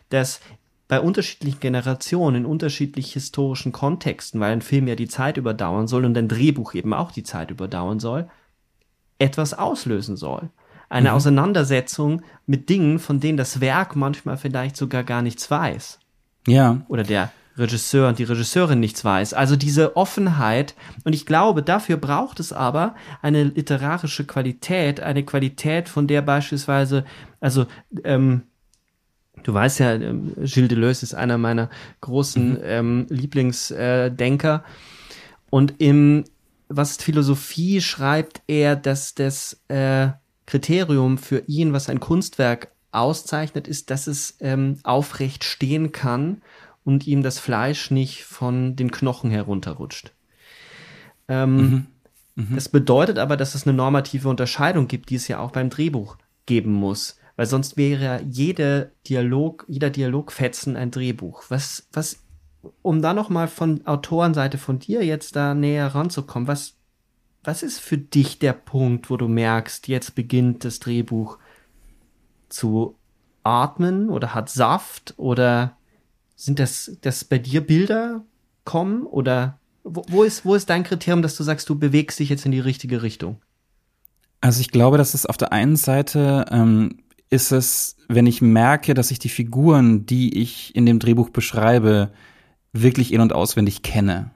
das bei unterschiedlichen Generationen, in unterschiedlich historischen Kontexten, weil ein Film ja die Zeit überdauern soll und ein Drehbuch eben auch die Zeit überdauern soll, etwas auslösen soll. Eine mhm. Auseinandersetzung mit Dingen, von denen das Werk manchmal vielleicht sogar gar nichts weiß. Ja. Oder der Regisseur und die Regisseurin nichts weiß. Also diese Offenheit. Und ich glaube, dafür braucht es aber eine literarische Qualität, eine Qualität, von der beispielsweise, also ähm, du weißt ja, ähm, Gilles Deleuze ist einer meiner großen mhm. ähm, Lieblingsdenker. und im was Philosophie schreibt er, dass das äh, Kriterium für ihn, was ein Kunstwerk auszeichnet, ist, dass es ähm, aufrecht stehen kann und ihm das Fleisch nicht von den Knochen herunterrutscht. Ähm, mhm. Mhm. Das bedeutet aber, dass es eine normative Unterscheidung gibt, die es ja auch beim Drehbuch geben muss. Weil sonst wäre jede Dialog, jeder Dialogfetzen ein Drehbuch. Was, was, um da nochmal von Autorenseite von dir jetzt da näher ranzukommen, was, was ist für dich der Punkt, wo du merkst, jetzt beginnt das Drehbuch zu atmen oder hat Saft oder sind das, dass bei dir Bilder kommen oder wo, wo, ist, wo ist dein Kriterium, dass du sagst, du bewegst dich jetzt in die richtige Richtung? Also ich glaube, dass es auf der einen Seite ähm, ist es, wenn ich merke, dass ich die Figuren, die ich in dem Drehbuch beschreibe, wirklich in und auswendig kenne.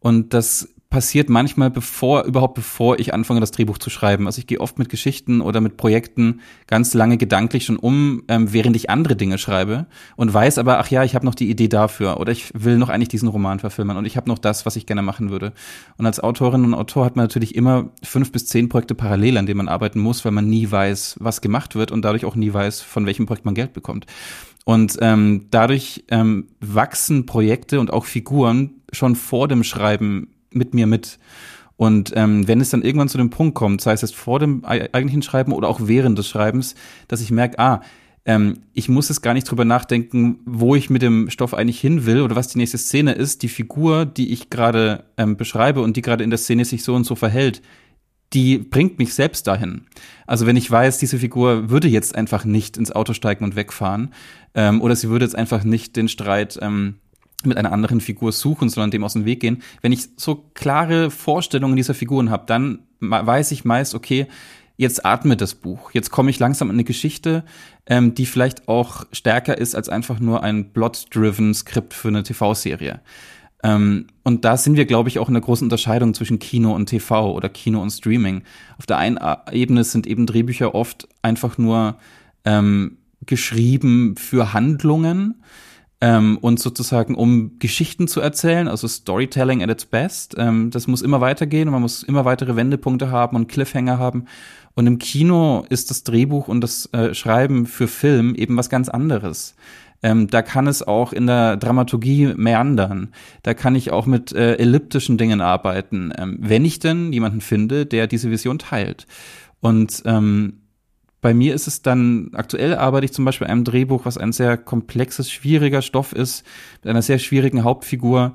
Und das passiert manchmal bevor, überhaupt bevor ich anfange, das Drehbuch zu schreiben. Also ich gehe oft mit Geschichten oder mit Projekten ganz lange gedanklich schon um, ähm, während ich andere Dinge schreibe und weiß aber, ach ja, ich habe noch die Idee dafür oder ich will noch eigentlich diesen Roman verfilmen und ich habe noch das, was ich gerne machen würde. Und als Autorin und Autor hat man natürlich immer fünf bis zehn Projekte parallel, an denen man arbeiten muss, weil man nie weiß, was gemacht wird und dadurch auch nie weiß, von welchem Projekt man Geld bekommt. Und ähm, dadurch ähm, wachsen Projekte und auch Figuren schon vor dem Schreiben mit mir mit. Und ähm, wenn es dann irgendwann zu dem Punkt kommt, sei es jetzt vor dem eigentlichen Schreiben oder auch während des Schreibens, dass ich merke, ah, ähm, ich muss es gar nicht drüber nachdenken, wo ich mit dem Stoff eigentlich hin will oder was die nächste Szene ist. Die Figur, die ich gerade ähm, beschreibe und die gerade in der Szene sich so und so verhält, die bringt mich selbst dahin. Also wenn ich weiß, diese Figur würde jetzt einfach nicht ins Auto steigen und wegfahren, ähm, oder sie würde jetzt einfach nicht den Streit ähm, mit einer anderen Figur suchen, sondern dem aus dem Weg gehen. Wenn ich so klare Vorstellungen dieser Figuren habe, dann weiß ich meist, okay, jetzt atme das Buch. Jetzt komme ich langsam an eine Geschichte, ähm, die vielleicht auch stärker ist als einfach nur ein plot-driven Skript für eine TV-Serie. Ähm, und da sind wir, glaube ich, auch in der großen Unterscheidung zwischen Kino und TV oder Kino und Streaming. Auf der einen Ebene sind eben Drehbücher oft einfach nur ähm, geschrieben für Handlungen ähm, und sozusagen um Geschichten zu erzählen, also Storytelling at its best. Ähm, das muss immer weitergehen und man muss immer weitere Wendepunkte haben und Cliffhanger haben. Und im Kino ist das Drehbuch und das äh, Schreiben für Film eben was ganz anderes. Ähm, da kann es auch in der Dramaturgie meandern. Da kann ich auch mit äh, elliptischen Dingen arbeiten, ähm, wenn ich denn jemanden finde, der diese Vision teilt. Und ähm, bei mir ist es dann, aktuell arbeite ich zum Beispiel an einem Drehbuch, was ein sehr komplexes, schwieriger Stoff ist, mit einer sehr schwierigen Hauptfigur.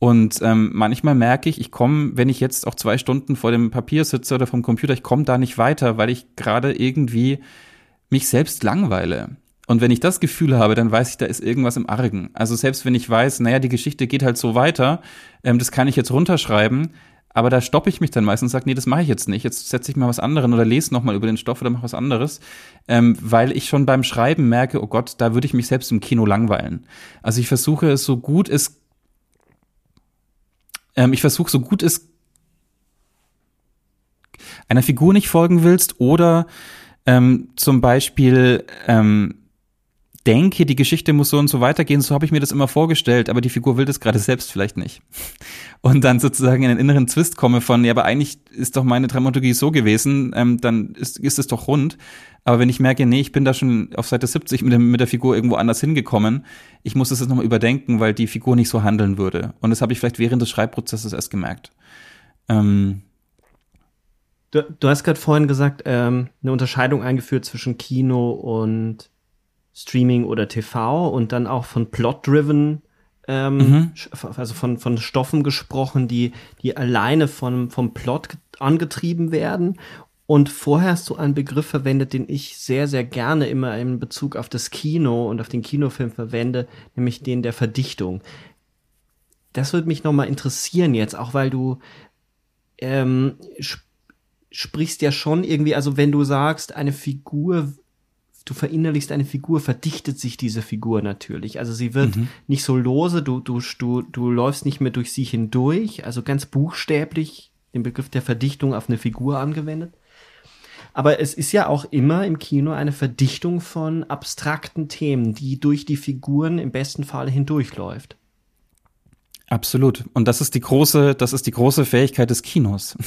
Und ähm, manchmal merke ich, ich komme, wenn ich jetzt auch zwei Stunden vor dem Papier sitze oder vom Computer, ich komme da nicht weiter, weil ich gerade irgendwie mich selbst langweile. Und wenn ich das Gefühl habe, dann weiß ich, da ist irgendwas im Argen. Also selbst wenn ich weiß, naja, die Geschichte geht halt so weiter, ähm, das kann ich jetzt runterschreiben, aber da stoppe ich mich dann meistens und sage, nee, das mache ich jetzt nicht. Jetzt setze ich mal was anderes oder lese nochmal über den Stoff oder mache was anderes, ähm, weil ich schon beim Schreiben merke, oh Gott, da würde ich mich selbst im Kino langweilen. Also ich versuche es so gut es, ähm, ich versuche so gut es einer Figur nicht folgen willst oder ähm, zum Beispiel ähm, denke, die Geschichte muss so und so weitergehen, so habe ich mir das immer vorgestellt, aber die Figur will das gerade selbst vielleicht nicht. Und dann sozusagen in den inneren Twist komme von, ja, aber eigentlich ist doch meine Dramaturgie so gewesen, ähm, dann ist, ist es doch rund. Aber wenn ich merke, nee, ich bin da schon auf Seite 70 mit, dem, mit der Figur irgendwo anders hingekommen, ich muss das jetzt nochmal überdenken, weil die Figur nicht so handeln würde. Und das habe ich vielleicht während des Schreibprozesses erst gemerkt. Ähm, du, du hast gerade vorhin gesagt, ähm, eine Unterscheidung eingeführt zwischen Kino und Streaming oder TV und dann auch von Plot-driven, ähm, mhm. also von, von Stoffen gesprochen, die, die alleine von, vom Plot angetrieben werden. Und vorher hast du einen Begriff verwendet, den ich sehr, sehr gerne immer in Bezug auf das Kino und auf den Kinofilm verwende, nämlich den der Verdichtung. Das würde mich nochmal interessieren jetzt, auch weil du ähm, sp sprichst ja schon irgendwie, also wenn du sagst, eine Figur du verinnerlichst eine Figur, verdichtet sich diese Figur natürlich. Also sie wird mhm. nicht so lose, du, du, du, du läufst nicht mehr durch sie hindurch, also ganz buchstäblich den Begriff der Verdichtung auf eine Figur angewendet. Aber es ist ja auch immer im Kino eine Verdichtung von abstrakten Themen, die durch die Figuren im besten Fall hindurchläuft. Absolut. Und das ist die große, das ist die große Fähigkeit des Kinos.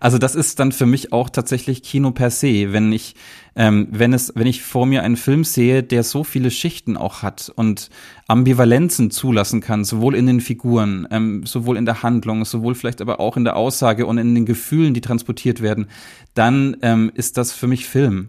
Also das ist dann für mich auch tatsächlich Kino per se, wenn ich, ähm, wenn es, wenn ich vor mir einen Film sehe, der so viele Schichten auch hat und Ambivalenzen zulassen kann, sowohl in den Figuren, ähm, sowohl in der Handlung, sowohl vielleicht aber auch in der Aussage und in den Gefühlen, die transportiert werden, dann ähm, ist das für mich Film.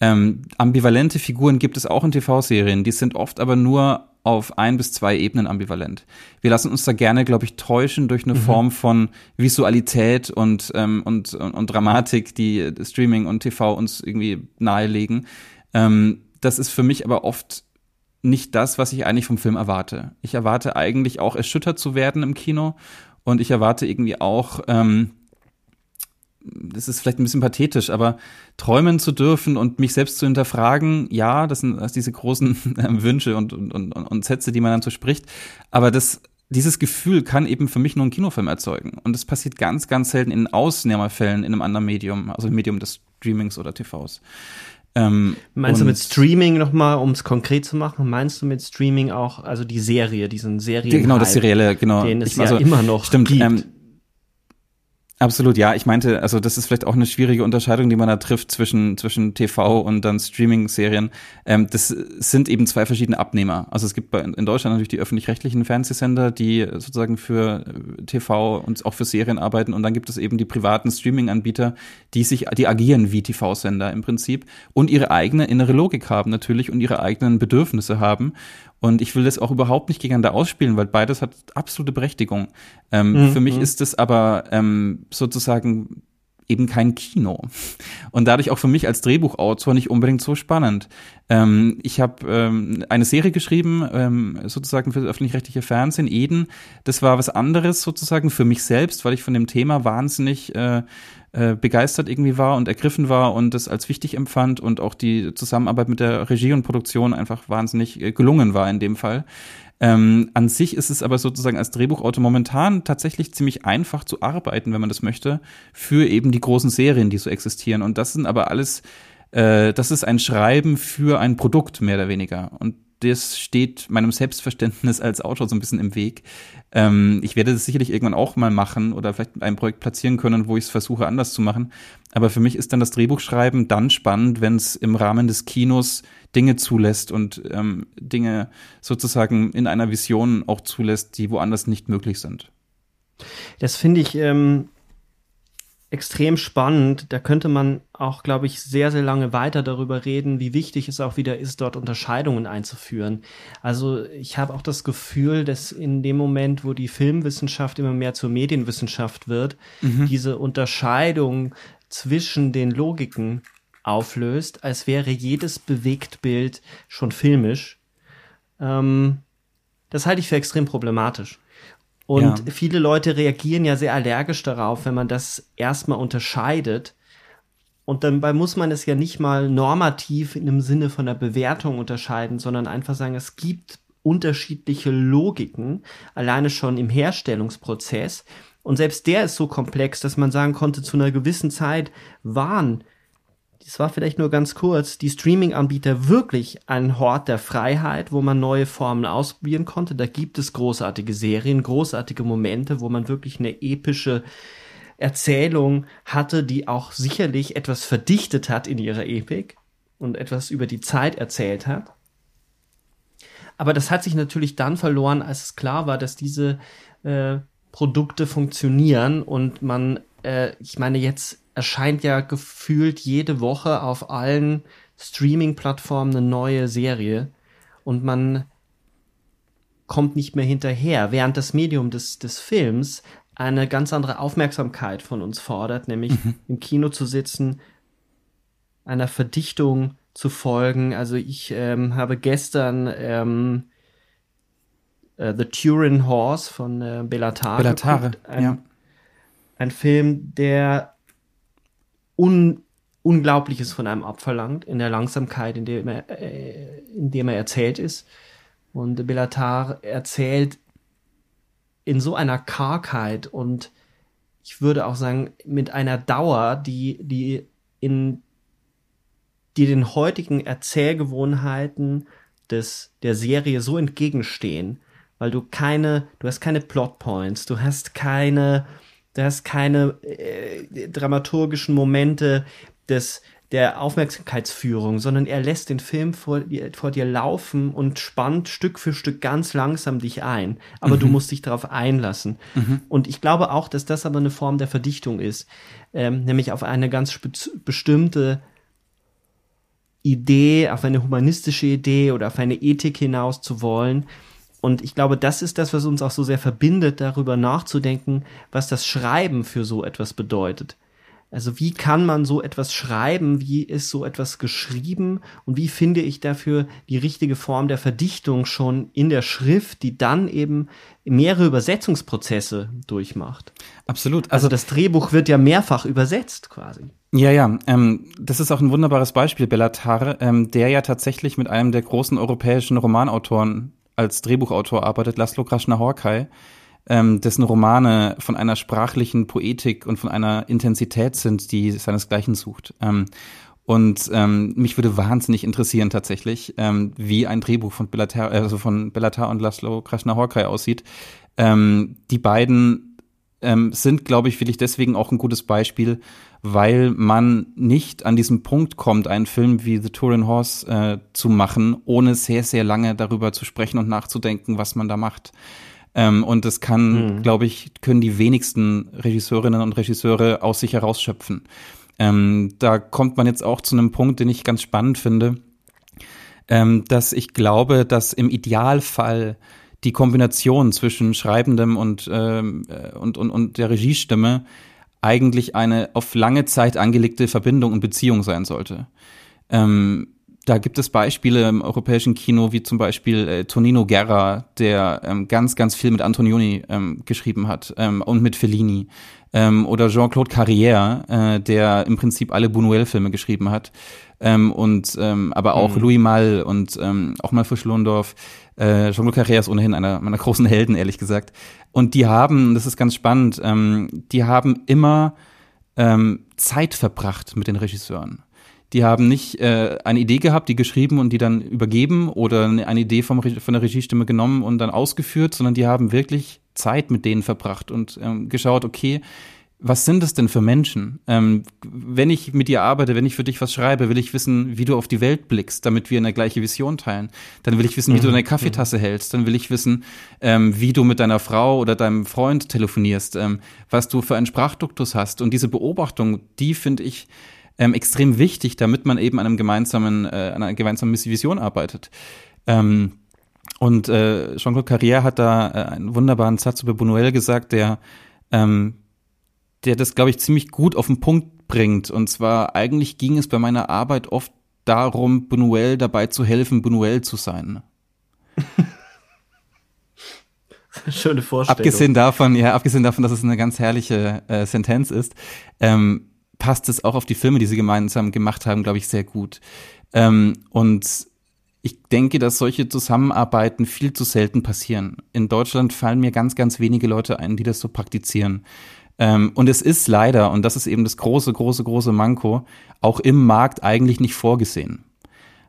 Ähm, ambivalente Figuren gibt es auch in TV-Serien, die sind oft aber nur auf ein bis zwei Ebenen ambivalent. Wir lassen uns da gerne, glaube ich, täuschen durch eine mhm. Form von Visualität und, ähm, und, und, und Dramatik, die Streaming und TV uns irgendwie nahelegen. Ähm, das ist für mich aber oft nicht das, was ich eigentlich vom Film erwarte. Ich erwarte eigentlich auch erschüttert zu werden im Kino und ich erwarte irgendwie auch, ähm, das ist vielleicht ein bisschen pathetisch, aber träumen zu dürfen und mich selbst zu hinterfragen, ja, das sind das diese großen äh, Wünsche und, und, und, und Sätze, die man dann so spricht, aber das dieses Gefühl kann eben für mich nur ein Kinofilm erzeugen. Und das passiert ganz, ganz selten in Ausnahmefällen in einem anderen Medium, also im Medium des Streamings oder TVs. Ähm, meinst du mit Streaming nochmal, um es konkret zu machen, meinst du mit Streaming auch, also die Serie, diesen Serien? Genau, das Serielle, genau. Den es ich, also, ja immer noch stimmt, gibt. Ähm, Absolut, ja. Ich meinte, also das ist vielleicht auch eine schwierige Unterscheidung, die man da trifft zwischen, zwischen TV und dann Streaming-Serien. Ähm, das sind eben zwei verschiedene Abnehmer. Also es gibt bei, in Deutschland natürlich die öffentlich-rechtlichen Fernsehsender, die sozusagen für äh, TV und auch für Serien arbeiten. Und dann gibt es eben die privaten Streaming-Anbieter, die sich, die agieren wie TV-Sender im Prinzip und ihre eigene innere Logik haben natürlich und ihre eigenen Bedürfnisse haben. Und ich will das auch überhaupt nicht gegeneinander ausspielen, weil beides hat absolute Berechtigung. Ähm, mhm. Für mich mhm. ist es aber ähm, sozusagen eben kein Kino. Und dadurch auch für mich als Drehbuchautor nicht unbedingt so spannend. Ähm, ich habe ähm, eine Serie geschrieben, ähm, sozusagen für das öffentlich-rechtliche Fernsehen, Eden. Das war was anderes sozusagen für mich selbst, weil ich von dem Thema wahnsinnig äh, äh, begeistert irgendwie war und ergriffen war und das als wichtig empfand und auch die Zusammenarbeit mit der Regie und Produktion einfach wahnsinnig äh, gelungen war in dem Fall. Ähm, an sich ist es aber sozusagen als Drehbuchautor momentan tatsächlich ziemlich einfach zu arbeiten, wenn man das möchte, für eben die großen Serien, die so existieren. Und das sind aber alles, äh, das ist ein Schreiben für ein Produkt, mehr oder weniger. Und das steht meinem Selbstverständnis als Autor so ein bisschen im Weg. Ähm, ich werde das sicherlich irgendwann auch mal machen oder vielleicht einem Projekt platzieren können, wo ich es versuche anders zu machen. Aber für mich ist dann das Drehbuchschreiben dann spannend, wenn es im Rahmen des Kinos Dinge zulässt und ähm, Dinge sozusagen in einer Vision auch zulässt, die woanders nicht möglich sind. Das finde ich ähm, extrem spannend. Da könnte man auch, glaube ich, sehr, sehr lange weiter darüber reden, wie wichtig es auch wieder ist, dort Unterscheidungen einzuführen. Also ich habe auch das Gefühl, dass in dem Moment, wo die Filmwissenschaft immer mehr zur Medienwissenschaft wird, mhm. diese Unterscheidung zwischen den Logiken auflöst, als wäre jedes Bewegtbild schon filmisch. Ähm, das halte ich für extrem problematisch. Und ja. viele Leute reagieren ja sehr allergisch darauf, wenn man das erstmal unterscheidet. Und dabei muss man es ja nicht mal normativ in dem Sinne von der Bewertung unterscheiden, sondern einfach sagen, es gibt unterschiedliche Logiken, alleine schon im Herstellungsprozess. Und selbst der ist so komplex, dass man sagen konnte, zu einer gewissen Zeit waren das war vielleicht nur ganz kurz, die Streaming-Anbieter wirklich ein Hort der Freiheit, wo man neue Formen ausprobieren konnte. Da gibt es großartige Serien, großartige Momente, wo man wirklich eine epische Erzählung hatte, die auch sicherlich etwas verdichtet hat in ihrer Epik und etwas über die Zeit erzählt hat. Aber das hat sich natürlich dann verloren, als es klar war, dass diese äh, Produkte funktionieren und man, äh, ich meine, jetzt erscheint ja gefühlt jede Woche auf allen Streaming-Plattformen eine neue Serie und man kommt nicht mehr hinterher, während das Medium des, des Films eine ganz andere Aufmerksamkeit von uns fordert, nämlich mhm. im Kino zu sitzen, einer Verdichtung zu folgen. Also ich ähm, habe gestern ähm, uh, The Turin Horse von äh, Bellatar Bellatare, ein, ja. ein Film, der un Unglaubliches von einem abverlangt, in der Langsamkeit, in dem er, äh, in dem er erzählt ist. Und Bellatar erzählt in so einer Kargheit und ich würde auch sagen, mit einer Dauer, die, die in, die den heutigen Erzählgewohnheiten des, der Serie so entgegenstehen, weil du keine, du hast keine Plotpoints, du hast keine, Du hast keine äh, dramaturgischen Momente des, der Aufmerksamkeitsführung, sondern er lässt den Film vor dir, vor dir laufen und spannt Stück für Stück ganz langsam dich ein. Aber mhm. du musst dich darauf einlassen. Mhm. Und ich glaube auch, dass das aber eine Form der Verdichtung ist, ähm, nämlich auf eine ganz bestimmte Idee, auf eine humanistische Idee oder auf eine Ethik hinaus zu wollen, und ich glaube, das ist das, was uns auch so sehr verbindet, darüber nachzudenken, was das Schreiben für so etwas bedeutet. Also wie kann man so etwas schreiben? Wie ist so etwas geschrieben? Und wie finde ich dafür die richtige Form der Verdichtung schon in der Schrift, die dann eben mehrere Übersetzungsprozesse durchmacht? Absolut. Also, also das Drehbuch wird ja mehrfach übersetzt quasi. Ja, ja, ähm, das ist auch ein wunderbares Beispiel, Bellatar, ähm, der ja tatsächlich mit einem der großen europäischen Romanautoren als Drehbuchautor arbeitet, Laszlo Krasznahorkai, ähm, dessen Romane von einer sprachlichen Poetik und von einer Intensität sind, die seinesgleichen sucht. Ähm, und ähm, mich würde wahnsinnig interessieren tatsächlich, ähm, wie ein Drehbuch von Bellatar, also von Bellatar und Laszlo Krasznahorkai aussieht. Ähm, die beiden ähm, sind, glaube ich, wirklich deswegen auch ein gutes Beispiel, weil man nicht an diesem Punkt kommt, einen Film wie The Turin Horse äh, zu machen, ohne sehr, sehr lange darüber zu sprechen und nachzudenken, was man da macht. Ähm, und das kann, mhm. glaube ich, können die wenigsten Regisseurinnen und Regisseure aus sich herausschöpfen. Ähm, da kommt man jetzt auch zu einem Punkt, den ich ganz spannend finde, ähm, dass ich glaube, dass im Idealfall die Kombination zwischen Schreibendem und, ähm, äh, und, und, und der Regiestimme eigentlich eine auf lange Zeit angelegte Verbindung und Beziehung sein sollte. Ähm, da gibt es Beispiele im europäischen Kino, wie zum Beispiel äh, Tonino Guerra, der ähm, ganz, ganz viel mit Antonioni ähm, geschrieben hat ähm, und mit Fellini. Ähm, oder Jean-Claude Carrière, äh, der im Prinzip alle Buñuel-Filme geschrieben hat. Ähm, und aber auch mhm. Louis Malle und auch mal Lohndorf. Äh, Jean-Claude Carrière ist ohnehin einer meiner großen Helden, ehrlich gesagt. Und die haben, das ist ganz spannend, ähm, die haben immer ähm, Zeit verbracht mit den Regisseuren. Die haben nicht äh, eine Idee gehabt, die geschrieben und die dann übergeben oder eine Idee vom, von der Regiestimme genommen und dann ausgeführt, sondern die haben wirklich Zeit mit denen verbracht und ähm, geschaut, okay, was sind es denn für Menschen? Ähm, wenn ich mit dir arbeite, wenn ich für dich was schreibe, will ich wissen, wie du auf die Welt blickst, damit wir eine gleiche Vision teilen. Dann will ich wissen, wie mhm. du deine Kaffeetasse mhm. hältst. Dann will ich wissen, ähm, wie du mit deiner Frau oder deinem Freund telefonierst, ähm, was du für einen Sprachduktus hast. Und diese Beobachtung, die finde ich ähm, extrem wichtig, damit man eben an einem gemeinsamen, äh, einer gemeinsamen Vision arbeitet. Ähm, und äh, Jean-Claude Carrière hat da äh, einen wunderbaren Satz über Buñuel gesagt, der ähm, der das, glaube ich, ziemlich gut auf den Punkt bringt. Und zwar, eigentlich ging es bei meiner Arbeit oft darum, Buñuel dabei zu helfen, Buñuel zu sein. Schöne Vorstellung. Abgesehen davon, ja, abgesehen davon, dass es eine ganz herrliche äh, Sentenz ist, ähm, passt es auch auf die Filme, die sie gemeinsam gemacht haben, glaube ich, sehr gut. Ähm, und ich denke, dass solche Zusammenarbeiten viel zu selten passieren. In Deutschland fallen mir ganz, ganz wenige Leute ein, die das so praktizieren. Ähm, und es ist leider, und das ist eben das große, große, große Manko, auch im Markt eigentlich nicht vorgesehen.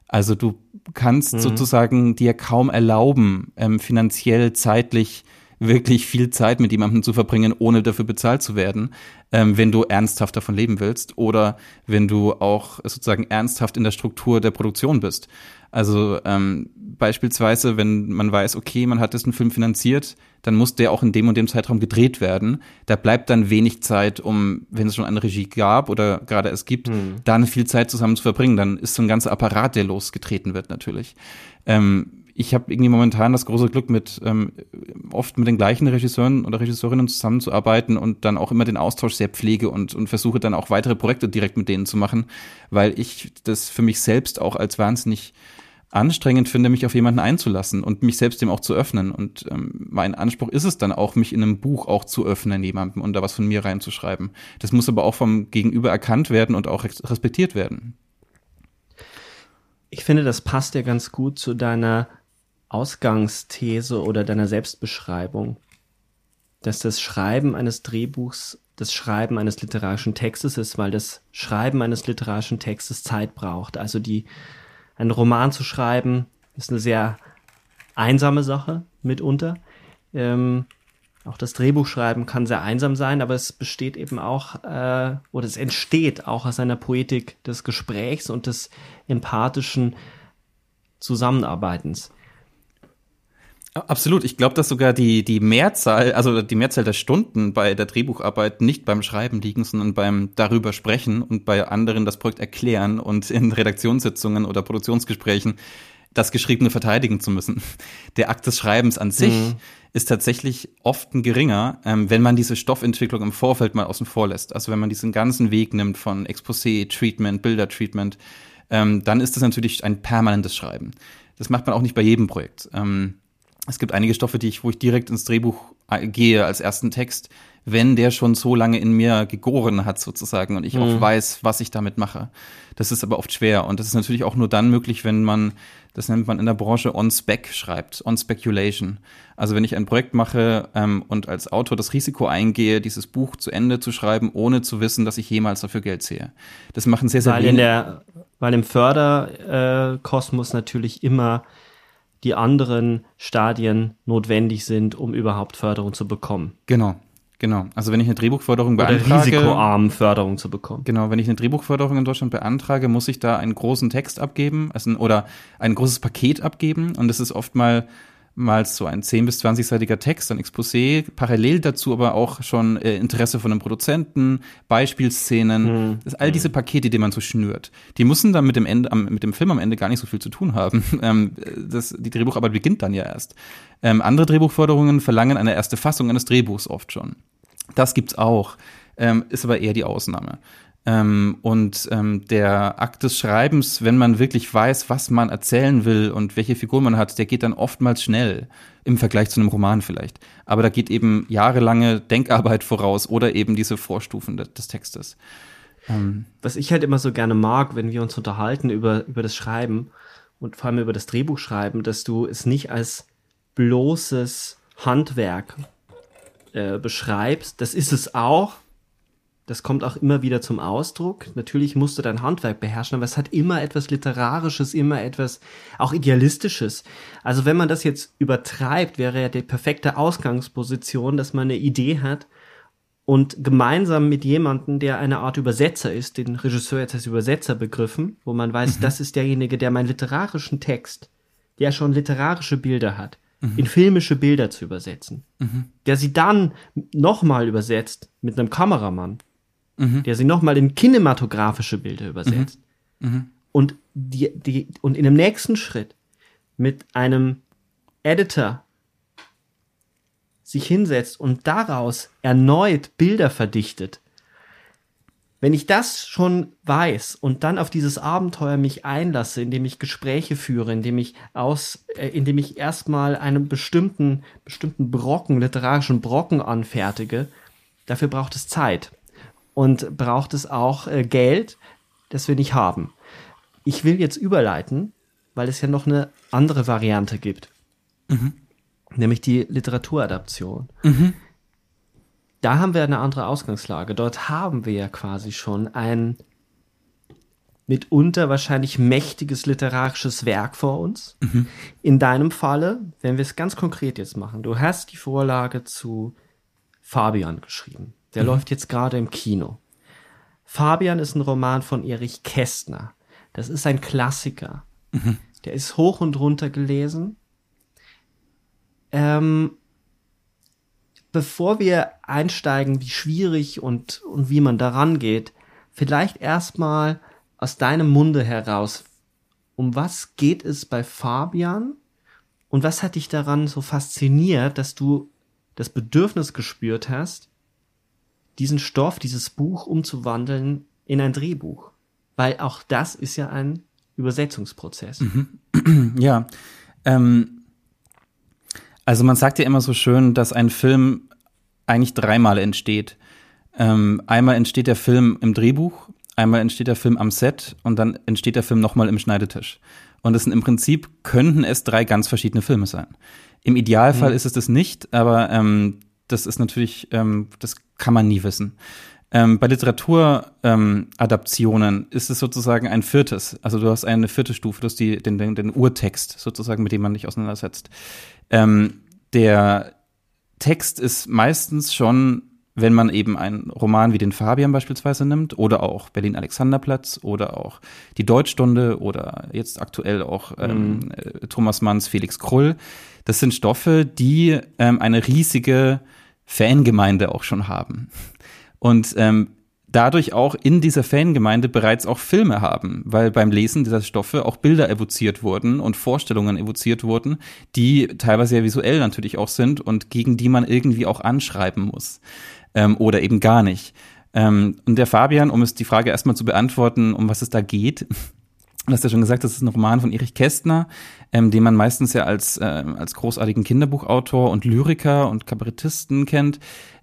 Also du kannst mhm. sozusagen dir kaum erlauben, ähm, finanziell, zeitlich wirklich viel Zeit mit jemandem zu verbringen, ohne dafür bezahlt zu werden, ähm, wenn du ernsthaft davon leben willst oder wenn du auch sozusagen ernsthaft in der Struktur der Produktion bist. Also ähm, beispielsweise, wenn man weiß, okay, man hat diesen Film finanziert, dann muss der auch in dem und dem Zeitraum gedreht werden. Da bleibt dann wenig Zeit, um, wenn es schon eine Regie gab oder gerade es gibt, hm. dann viel Zeit zusammen zu verbringen. Dann ist so ein ganzer Apparat, der losgetreten wird natürlich. Ähm, ich habe irgendwie momentan das große Glück, mit ähm, oft mit den gleichen Regisseuren oder Regisseurinnen zusammenzuarbeiten und dann auch immer den Austausch sehr pflege und, und versuche dann auch weitere Projekte direkt mit denen zu machen, weil ich das für mich selbst auch als wahnsinnig anstrengend finde, mich auf jemanden einzulassen und mich selbst dem auch zu öffnen. Und ähm, mein Anspruch ist es dann auch, mich in einem Buch auch zu öffnen jemandem und da was von mir reinzuschreiben. Das muss aber auch vom Gegenüber erkannt werden und auch respektiert werden. Ich finde, das passt ja ganz gut zu deiner Ausgangsthese oder deiner Selbstbeschreibung, dass das Schreiben eines Drehbuchs das Schreiben eines literarischen Textes ist, weil das Schreiben eines literarischen Textes Zeit braucht. Also die einen Roman zu schreiben, ist eine sehr einsame Sache mitunter. Ähm, auch das Drehbuchschreiben kann sehr einsam sein, aber es besteht eben auch, äh, oder es entsteht auch aus einer Poetik des Gesprächs und des empathischen Zusammenarbeitens. Absolut. Ich glaube, dass sogar die, die Mehrzahl, also die Mehrzahl der Stunden bei der Drehbucharbeit nicht beim Schreiben liegen, sondern beim darüber sprechen und bei anderen das Projekt erklären und in Redaktionssitzungen oder Produktionsgesprächen das Geschriebene verteidigen zu müssen. Der Akt des Schreibens an sich mhm. ist tatsächlich oft ein geringer, ähm, wenn man diese Stoffentwicklung im Vorfeld mal außen vor lässt. Also wenn man diesen ganzen Weg nimmt von Exposé, Treatment, Bilder-Treatment, ähm, dann ist das natürlich ein permanentes Schreiben. Das macht man auch nicht bei jedem Projekt. Ähm, es gibt einige Stoffe, die ich, wo ich direkt ins Drehbuch äh, gehe als ersten Text, wenn der schon so lange in mir gegoren hat sozusagen und ich mhm. auch weiß, was ich damit mache. Das ist aber oft schwer und das ist natürlich auch nur dann möglich, wenn man, das nennt man in der Branche on-spec schreibt, on-speculation. Also wenn ich ein Projekt mache ähm, und als Autor das Risiko eingehe, dieses Buch zu Ende zu schreiben, ohne zu wissen, dass ich jemals dafür Geld sehe. Das machen sehr, sehr weil in der, Weil im Förderkosmos natürlich immer die anderen Stadien notwendig sind, um überhaupt Förderung zu bekommen. Genau. Genau. Also wenn ich eine Drehbuchförderung beantrage. Oder risikoarm Förderung zu bekommen. Genau. Wenn ich eine Drehbuchförderung in Deutschland beantrage, muss ich da einen großen Text abgeben, also oder ein großes Paket abgeben. Und das ist oft mal mal so ein 10- bis 20-seitiger Text, ein Exposé, parallel dazu aber auch schon äh, Interesse von einem Produzenten, Beispielszenen, mhm. das, all diese Pakete, die man so schnürt. Die müssen dann mit dem, Ende, am, mit dem Film am Ende gar nicht so viel zu tun haben. Ähm, das, die Drehbucharbeit beginnt dann ja erst. Ähm, andere Drehbuchforderungen verlangen eine erste Fassung eines Drehbuchs oft schon. Das gibt's auch, ähm, ist aber eher die Ausnahme. Ähm, und ähm, der Akt des Schreibens, wenn man wirklich weiß, was man erzählen will und welche Figur man hat, der geht dann oftmals schnell im Vergleich zu einem Roman vielleicht. Aber da geht eben jahrelange Denkarbeit voraus oder eben diese Vorstufen de des Textes. Ähm. Was ich halt immer so gerne mag, wenn wir uns unterhalten über, über das Schreiben und vor allem über das Drehbuchschreiben, dass du es nicht als bloßes Handwerk äh, beschreibst. Das ist es auch, das kommt auch immer wieder zum Ausdruck. Natürlich musst du dein Handwerk beherrschen, aber es hat immer etwas Literarisches, immer etwas auch Idealistisches. Also wenn man das jetzt übertreibt, wäre ja die perfekte Ausgangsposition, dass man eine Idee hat und gemeinsam mit jemandem, der eine Art Übersetzer ist, den Regisseur jetzt als Übersetzer begriffen, wo man weiß, mhm. das ist derjenige, der meinen literarischen Text, der schon literarische Bilder hat, mhm. in filmische Bilder zu übersetzen, mhm. der sie dann nochmal übersetzt mit einem Kameramann mhm. der sie nochmal in kinematografische Bilder übersetzt. Mhm. mhm. Und, die, die, und in dem nächsten Schritt mit einem Editor sich hinsetzt und daraus erneut Bilder verdichtet. Wenn ich das schon weiß und dann auf dieses Abenteuer mich einlasse, indem ich Gespräche führe, indem ich aus, äh, indem ich erstmal einen bestimmten, bestimmten Brocken, literarischen Brocken anfertige, dafür braucht es Zeit und braucht es auch äh, Geld, das wir nicht haben. Ich will jetzt überleiten, weil es ja noch eine andere Variante gibt, mhm. nämlich die Literaturadaption. Mhm. Da haben wir eine andere Ausgangslage. Dort haben wir ja quasi schon ein mitunter wahrscheinlich mächtiges literarisches Werk vor uns. Mhm. In deinem Falle, wenn wir es ganz konkret jetzt machen, du hast die Vorlage zu Fabian geschrieben. Der mhm. läuft jetzt gerade im Kino. Fabian ist ein Roman von Erich Kästner. Das ist ein Klassiker. Mhm. Der ist hoch und runter gelesen. Ähm, bevor wir einsteigen, wie schwierig und, und wie man daran geht, vielleicht erstmal aus deinem Munde heraus, um was geht es bei Fabian und was hat dich daran so fasziniert, dass du das Bedürfnis gespürt hast, diesen Stoff, dieses Buch umzuwandeln in ein Drehbuch. Weil auch das ist ja ein Übersetzungsprozess. Mhm. Ja. Ähm, also man sagt ja immer so schön, dass ein Film eigentlich dreimal entsteht. Ähm, einmal entsteht der Film im Drehbuch, einmal entsteht der Film am Set und dann entsteht der Film nochmal im Schneidetisch. Und das sind im Prinzip könnten es drei ganz verschiedene Filme sein. Im Idealfall mhm. ist es das nicht, aber ähm, das ist natürlich, ähm, das kann man nie wissen. Ähm, bei Literaturadaptionen ähm, ist es sozusagen ein viertes. Also du hast eine vierte Stufe, du hast die, den, den, den Urtext sozusagen, mit dem man dich auseinandersetzt. Ähm, der Text ist meistens schon, wenn man eben einen Roman wie den Fabian beispielsweise nimmt oder auch Berlin Alexanderplatz oder auch die Deutschstunde oder jetzt aktuell auch ähm, mhm. äh, Thomas Manns Felix Krull. Das sind Stoffe, die ähm, eine riesige Fangemeinde auch schon haben. Und ähm, dadurch auch in dieser Fangemeinde bereits auch Filme haben, weil beim Lesen dieser Stoffe auch Bilder evoziert wurden und Vorstellungen evoziert wurden, die teilweise ja visuell natürlich auch sind und gegen die man irgendwie auch anschreiben muss ähm, oder eben gar nicht. Ähm, und der Fabian, um es die Frage erstmal zu beantworten, um was es da geht, Du hast ja schon gesagt, das ist ein Roman von Erich Kästner, ähm, den man meistens ja als, äh, als großartigen Kinderbuchautor und Lyriker und Kabarettisten kennt.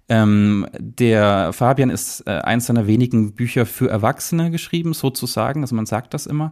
Ähm, der Fabian ist äh, eins seiner wenigen Bücher für Erwachsene geschrieben, sozusagen. Also man sagt das immer.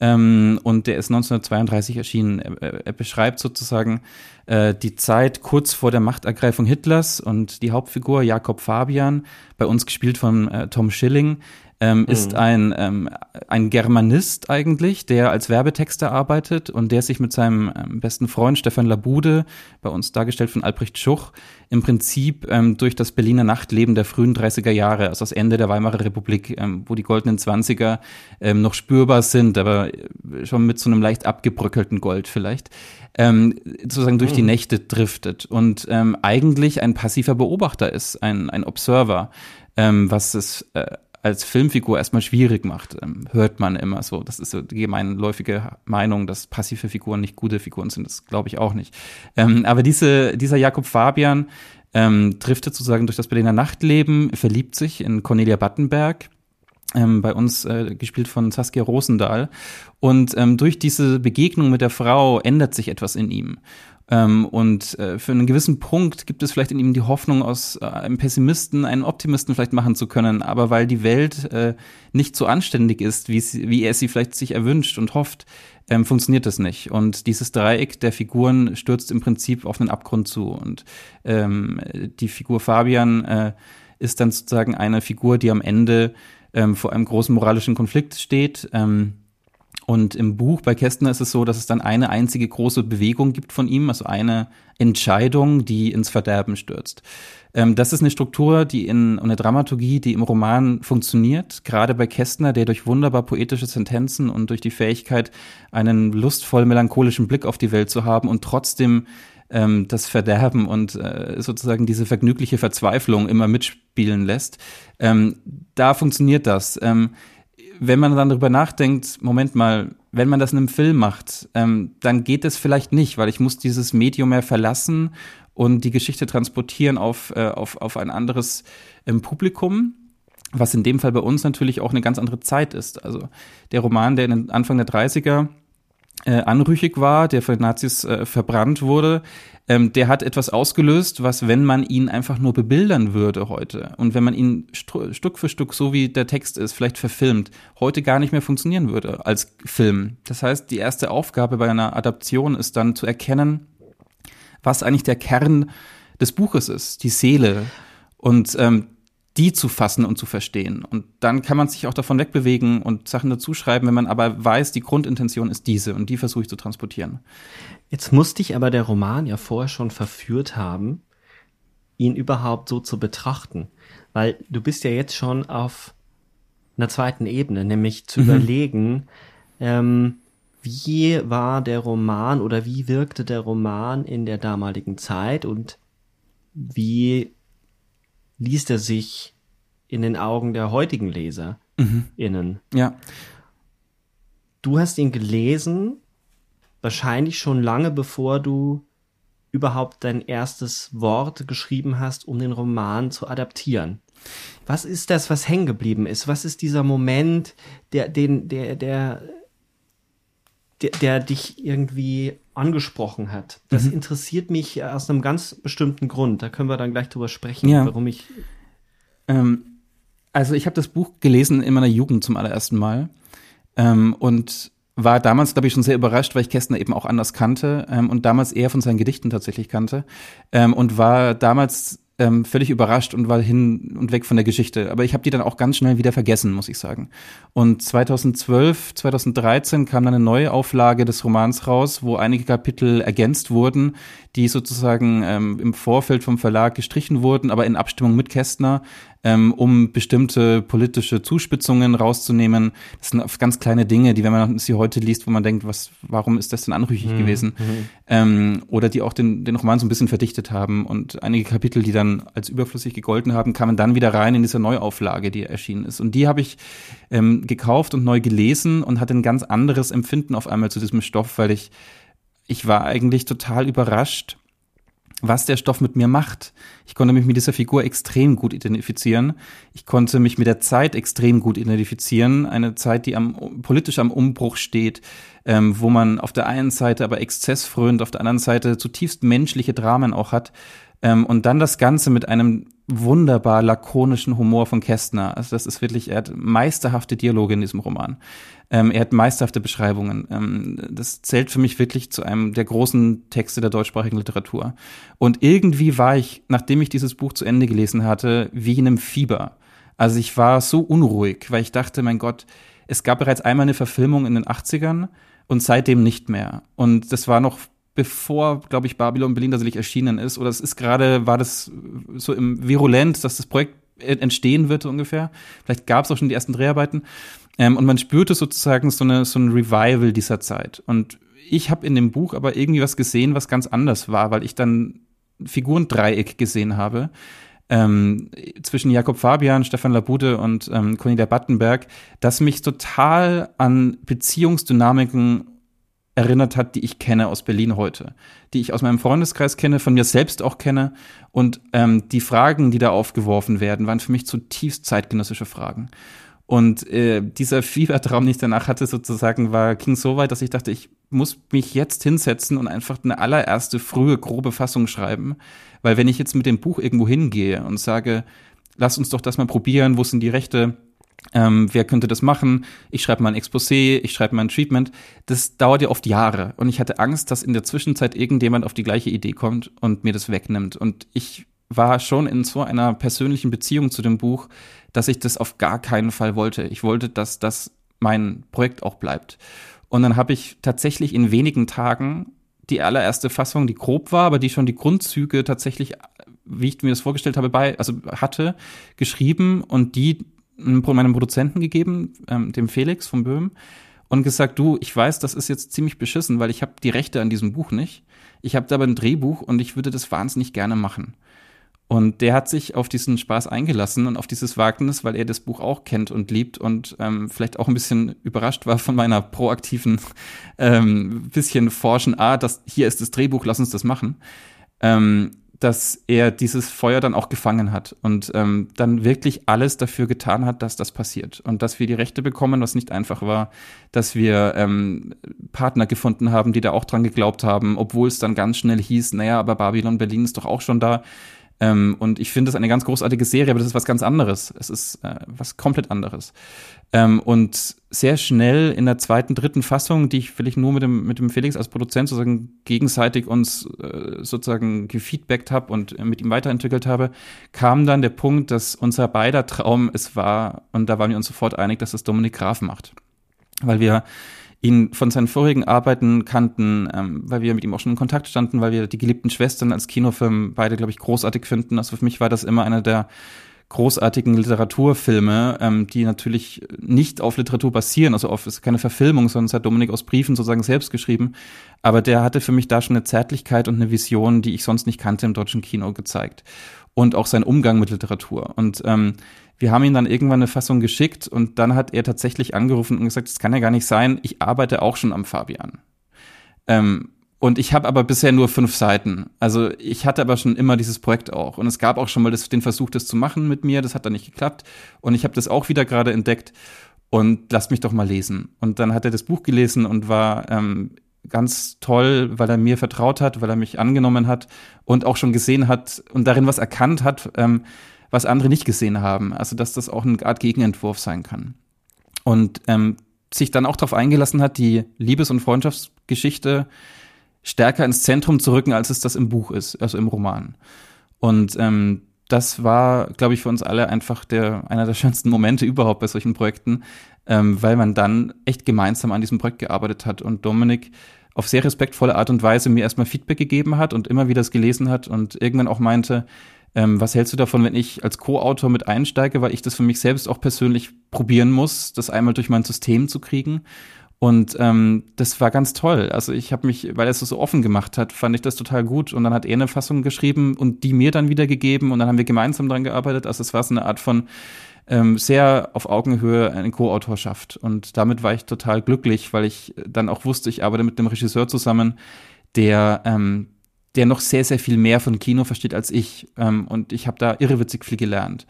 Ähm, und der ist 1932 erschienen. Er, er beschreibt sozusagen äh, die Zeit kurz vor der Machtergreifung Hitlers und die Hauptfigur Jakob Fabian, bei uns gespielt von äh, Tom Schilling, ähm, mhm. ist ein, ähm, ein Germanist eigentlich, der als Werbetexter arbeitet und der sich mit seinem ähm, besten Freund Stefan Labude, bei uns dargestellt von Albrecht Schuch, im Prinzip ähm, durch das Berliner Nachtleben der frühen 30er Jahre, also das Ende der Weimarer Republik, ähm, wo die goldenen Zwanziger ähm, noch spürbar sind, aber äh, schon mit so einem leicht abgebröckelten Gold vielleicht, sozusagen durch die mhm. Nächte driftet und eigentlich ein passiver Beobachter ist, ein, ein Observer, was es äh, als Filmfigur erstmal schwierig macht, ähm, hört man immer so. Das ist so die gemeinläufige Meinung, dass passive Figuren nicht gute Figuren sind. Das glaube ich auch nicht. Ähm, aber diese, dieser Jakob Fabian ähm, driftet sozusagen durch das Berliner Nachtleben, verliebt sich in Cornelia Battenberg. Ähm, bei uns äh, gespielt von Saskia Rosendahl. Und ähm, durch diese Begegnung mit der Frau ändert sich etwas in ihm. Ähm, und äh, für einen gewissen Punkt gibt es vielleicht in ihm die Hoffnung, aus äh, einem Pessimisten einen Optimisten vielleicht machen zu können. Aber weil die Welt äh, nicht so anständig ist, wie, er sie vielleicht sich erwünscht und hofft, ähm, funktioniert das nicht. Und dieses Dreieck der Figuren stürzt im Prinzip auf einen Abgrund zu. Und ähm, die Figur Fabian äh, ist dann sozusagen eine Figur, die am Ende ähm, vor einem großen moralischen Konflikt steht. Ähm, und im Buch bei Kästner ist es so, dass es dann eine einzige große Bewegung gibt von ihm, also eine Entscheidung, die ins Verderben stürzt. Ähm, das ist eine Struktur, die in eine Dramaturgie, die im Roman funktioniert, gerade bei Kästner, der durch wunderbar poetische Sentenzen und durch die Fähigkeit, einen lustvoll melancholischen Blick auf die Welt zu haben und trotzdem ähm, das Verderben und äh, sozusagen diese vergnügliche Verzweiflung immer mitspielen lässt. Ähm, da funktioniert das. Ähm, wenn man dann darüber nachdenkt, Moment mal, wenn man das in einem Film macht, ähm, dann geht es vielleicht nicht, weil ich muss dieses Medium mehr verlassen und die Geschichte transportieren auf, äh, auf, auf ein anderes ähm, Publikum. Was in dem Fall bei uns natürlich auch eine ganz andere Zeit ist. Also der Roman, der in den Anfang der 30er äh, anrüchig war, der von Nazis äh, verbrannt wurde, ähm, der hat etwas ausgelöst, was, wenn man ihn einfach nur bebildern würde heute und wenn man ihn Stück für Stück, so wie der Text ist, vielleicht verfilmt, heute gar nicht mehr funktionieren würde als Film. Das heißt, die erste Aufgabe bei einer Adaption ist dann zu erkennen, was eigentlich der Kern des Buches ist, die Seele. Und ähm, die zu fassen und zu verstehen. Und dann kann man sich auch davon wegbewegen und Sachen dazuschreiben, wenn man aber weiß, die Grundintention ist diese und die versuche ich zu transportieren. Jetzt musste ich aber der Roman ja vorher schon verführt haben, ihn überhaupt so zu betrachten. Weil du bist ja jetzt schon auf einer zweiten Ebene, nämlich zu mhm. überlegen, ähm, wie war der Roman oder wie wirkte der Roman in der damaligen Zeit und wie liest er sich in den Augen der heutigen Leser mhm. innen. Ja. Du hast ihn gelesen, wahrscheinlich schon lange bevor du überhaupt dein erstes Wort geschrieben hast, um den Roman zu adaptieren. Was ist das, was hängen geblieben ist? Was ist dieser Moment, der, den, der, der, der, der dich irgendwie angesprochen hat. Das mhm. interessiert mich aus einem ganz bestimmten Grund. Da können wir dann gleich drüber sprechen, ja. warum ich. Ähm, also ich habe das Buch gelesen in meiner Jugend zum allerersten Mal ähm, und war damals, glaube ich, schon sehr überrascht, weil ich Kästner eben auch anders kannte ähm, und damals eher von seinen Gedichten tatsächlich kannte ähm, und war damals ähm, völlig überrascht und war hin und weg von der Geschichte. Aber ich habe die dann auch ganz schnell wieder vergessen, muss ich sagen. Und 2012, 2013 kam dann eine neue Auflage des Romans raus, wo einige Kapitel ergänzt wurden, die sozusagen ähm, im Vorfeld vom Verlag gestrichen wurden, aber in Abstimmung mit Kästner, ähm, um bestimmte politische Zuspitzungen rauszunehmen. Das sind ganz kleine Dinge, die, wenn man sie heute liest, wo man denkt, was, warum ist das denn anrüchig mhm. gewesen? Mhm. Ähm, oder die auch den, den Roman so ein bisschen verdichtet haben. Und einige Kapitel, die dann als überflüssig gegolten haben, kamen dann wieder rein in diese Neuauflage, die erschienen ist. Und die habe ich ähm, gekauft und neu gelesen und hatte ein ganz anderes Empfinden auf einmal zu diesem Stoff, weil ich ich war eigentlich total überrascht, was der Stoff mit mir macht. Ich konnte mich mit dieser Figur extrem gut identifizieren. Ich konnte mich mit der Zeit extrem gut identifizieren. Eine Zeit, die am, politisch am Umbruch steht, ähm, wo man auf der einen Seite aber exzessfrönt, auf der anderen Seite zutiefst menschliche Dramen auch hat. Ähm, und dann das Ganze mit einem wunderbar lakonischen Humor von Kästner. Also das ist wirklich, er hat meisterhafte Dialoge in diesem Roman. Ähm, er hat meisterhafte Beschreibungen. Ähm, das zählt für mich wirklich zu einem der großen Texte der deutschsprachigen Literatur. Und irgendwie war ich, nachdem ich dieses Buch zu Ende gelesen hatte, wie in einem Fieber. Also ich war so unruhig, weil ich dachte, mein Gott, es gab bereits einmal eine Verfilmung in den 80ern und seitdem nicht mehr. Und das war noch bevor, glaube ich, Babylon Berlin tatsächlich erschienen ist. Oder es ist gerade, war das so im Virulent, dass das Projekt entstehen wird ungefähr. Vielleicht gab es auch schon die ersten Dreharbeiten. Ähm, und man spürte sozusagen so, eine, so ein Revival dieser Zeit. Und ich habe in dem Buch aber irgendwie was gesehen, was ganz anders war, weil ich dann Figurendreieck gesehen habe. Ähm, zwischen Jakob Fabian, Stefan Labude und ähm, Cornelia Battenberg, das mich total an Beziehungsdynamiken erinnert hat, die ich kenne aus Berlin heute, die ich aus meinem Freundeskreis kenne, von mir selbst auch kenne. Und ähm, die Fragen, die da aufgeworfen werden, waren für mich zutiefst zeitgenössische Fragen. Und äh, dieser Fiebertraum, den ich danach hatte, sozusagen, war ging so weit, dass ich dachte, ich muss mich jetzt hinsetzen und einfach eine allererste frühe, grobe Fassung schreiben. Weil wenn ich jetzt mit dem Buch irgendwo hingehe und sage, lass uns doch das mal probieren, wo sind die Rechte, ähm, wer könnte das machen? Ich schreibe mal ein Exposé, ich schreibe mal ein Treatment. Das dauert ja oft Jahre. Und ich hatte Angst, dass in der Zwischenzeit irgendjemand auf die gleiche Idee kommt und mir das wegnimmt. Und ich war schon in so einer persönlichen Beziehung zu dem Buch, dass ich das auf gar keinen Fall wollte. Ich wollte, dass das mein Projekt auch bleibt. Und dann habe ich tatsächlich in wenigen Tagen die allererste Fassung, die grob war, aber die schon die Grundzüge tatsächlich, wie ich mir das vorgestellt habe, bei, also hatte, geschrieben und die meinem Produzenten gegeben, ähm, dem Felix von Böhm, und gesagt, du, ich weiß, das ist jetzt ziemlich beschissen, weil ich habe die Rechte an diesem Buch nicht. Ich habe da aber ein Drehbuch und ich würde das wahnsinnig gerne machen. Und der hat sich auf diesen Spaß eingelassen und auf dieses Wagnis, weil er das Buch auch kennt und liebt und ähm, vielleicht auch ein bisschen überrascht war von meiner proaktiven ähm, bisschen forschen, ah, das hier ist das Drehbuch, lass uns das machen. Ähm, dass er dieses Feuer dann auch gefangen hat und ähm, dann wirklich alles dafür getan hat, dass das passiert und dass wir die Rechte bekommen, was nicht einfach war, dass wir ähm, Partner gefunden haben, die da auch dran geglaubt haben, obwohl es dann ganz schnell hieß, naja, aber Babylon Berlin ist doch auch schon da. Ähm, und ich finde es eine ganz großartige Serie, aber das ist was ganz anderes. Es ist äh, was komplett anderes. Ähm, und sehr schnell in der zweiten, dritten Fassung, die ich vielleicht nur mit dem, mit dem Felix als Produzent sozusagen gegenseitig uns äh, sozusagen gefeedbackt habe und äh, mit ihm weiterentwickelt habe, kam dann der Punkt, dass unser beider Traum es war, und da waren wir uns sofort einig, dass es Dominik Graf macht. Weil wir ihn von seinen vorigen Arbeiten kannten, ähm, weil wir mit ihm auch schon in Kontakt standen, weil wir die geliebten Schwestern als Kinofilm beide, glaube ich, großartig finden. Also für mich war das immer einer der großartigen Literaturfilme, ähm, die natürlich nicht auf Literatur basieren, also auf ist keine Verfilmung, sondern es hat Dominik aus Briefen sozusagen selbst geschrieben. Aber der hatte für mich da schon eine Zärtlichkeit und eine Vision, die ich sonst nicht kannte im deutschen Kino gezeigt. Und auch sein Umgang mit Literatur. Und ähm, wir haben ihm dann irgendwann eine Fassung geschickt und dann hat er tatsächlich angerufen und gesagt, das kann ja gar nicht sein, ich arbeite auch schon am Fabian. Ähm, und ich habe aber bisher nur fünf Seiten. Also ich hatte aber schon immer dieses Projekt auch. Und es gab auch schon mal das, den Versuch, das zu machen mit mir. Das hat dann nicht geklappt. Und ich habe das auch wieder gerade entdeckt. Und lasst mich doch mal lesen. Und dann hat er das Buch gelesen und war ähm, ganz toll, weil er mir vertraut hat, weil er mich angenommen hat und auch schon gesehen hat und darin was erkannt hat, ähm, was andere nicht gesehen haben. Also dass das auch eine Art Gegenentwurf sein kann. Und ähm, sich dann auch darauf eingelassen hat, die Liebes- und Freundschaftsgeschichte stärker ins Zentrum zu rücken, als es das im Buch ist, also im Roman. Und ähm, das war, glaube ich, für uns alle einfach der einer der schönsten Momente überhaupt bei solchen Projekten, ähm, weil man dann echt gemeinsam an diesem Projekt gearbeitet hat und Dominik auf sehr respektvolle Art und Weise mir erstmal Feedback gegeben hat und immer wieder es gelesen hat und irgendwann auch meinte, ähm, was hältst du davon, wenn ich als Co-Autor mit einsteige, weil ich das für mich selbst auch persönlich probieren muss, das einmal durch mein System zu kriegen? Und ähm, das war ganz toll. Also ich habe mich, weil er es so offen gemacht hat, fand ich das total gut. Und dann hat er eine Fassung geschrieben und die mir dann wiedergegeben und dann haben wir gemeinsam dran gearbeitet. Also es war so eine Art von ähm, sehr auf Augenhöhe eine Co-Autorschaft. Und damit war ich total glücklich, weil ich dann auch wusste, ich arbeite mit einem Regisseur zusammen, der ähm, der noch sehr, sehr viel mehr von Kino versteht als ich. Ähm, und ich habe da irrewitzig viel gelernt.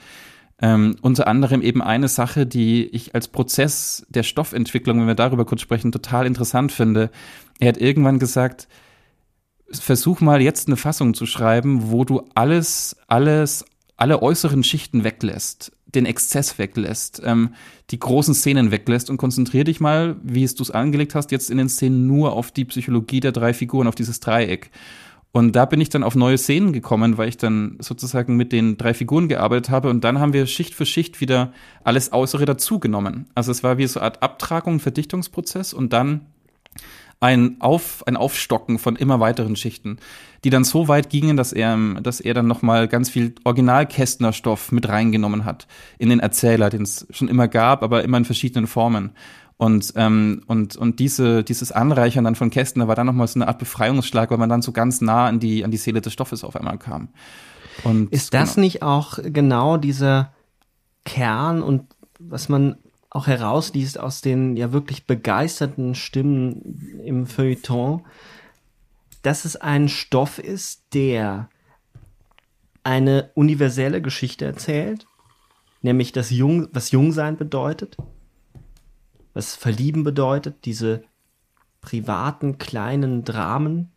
Ähm, unter anderem eben eine Sache, die ich als Prozess der Stoffentwicklung, wenn wir darüber kurz sprechen, total interessant finde. Er hat irgendwann gesagt, versuch mal jetzt eine Fassung zu schreiben, wo du alles, alles, alle äußeren Schichten weglässt, den Exzess weglässt, ähm, die großen Szenen weglässt und konzentrier dich mal, wie es du es angelegt hast, jetzt in den Szenen nur auf die Psychologie der drei Figuren, auf dieses Dreieck. Und da bin ich dann auf neue Szenen gekommen, weil ich dann sozusagen mit den drei Figuren gearbeitet habe und dann haben wir Schicht für Schicht wieder alles Äußere dazugenommen. Also es war wie so eine Art Abtragung, Verdichtungsprozess und dann ein, Auf, ein Aufstocken von immer weiteren Schichten, die dann so weit gingen, dass er, dass er dann nochmal ganz viel Original-Kästner-Stoff mit reingenommen hat in den Erzähler, den es schon immer gab, aber immer in verschiedenen Formen. Und, ähm, und, und diese, dieses Anreichern dann von Kästner war dann nochmal so eine Art Befreiungsschlag, weil man dann so ganz nah an die, an die Seele des Stoffes auf einmal kam. Und, Ist das genau. nicht auch genau dieser Kern und was man auch herausliest aus den ja wirklich begeisterten Stimmen im Feuilleton, dass es ein Stoff ist, der eine universelle Geschichte erzählt, nämlich das Jung, was Jungsein bedeutet, was Verlieben bedeutet, diese privaten kleinen Dramen,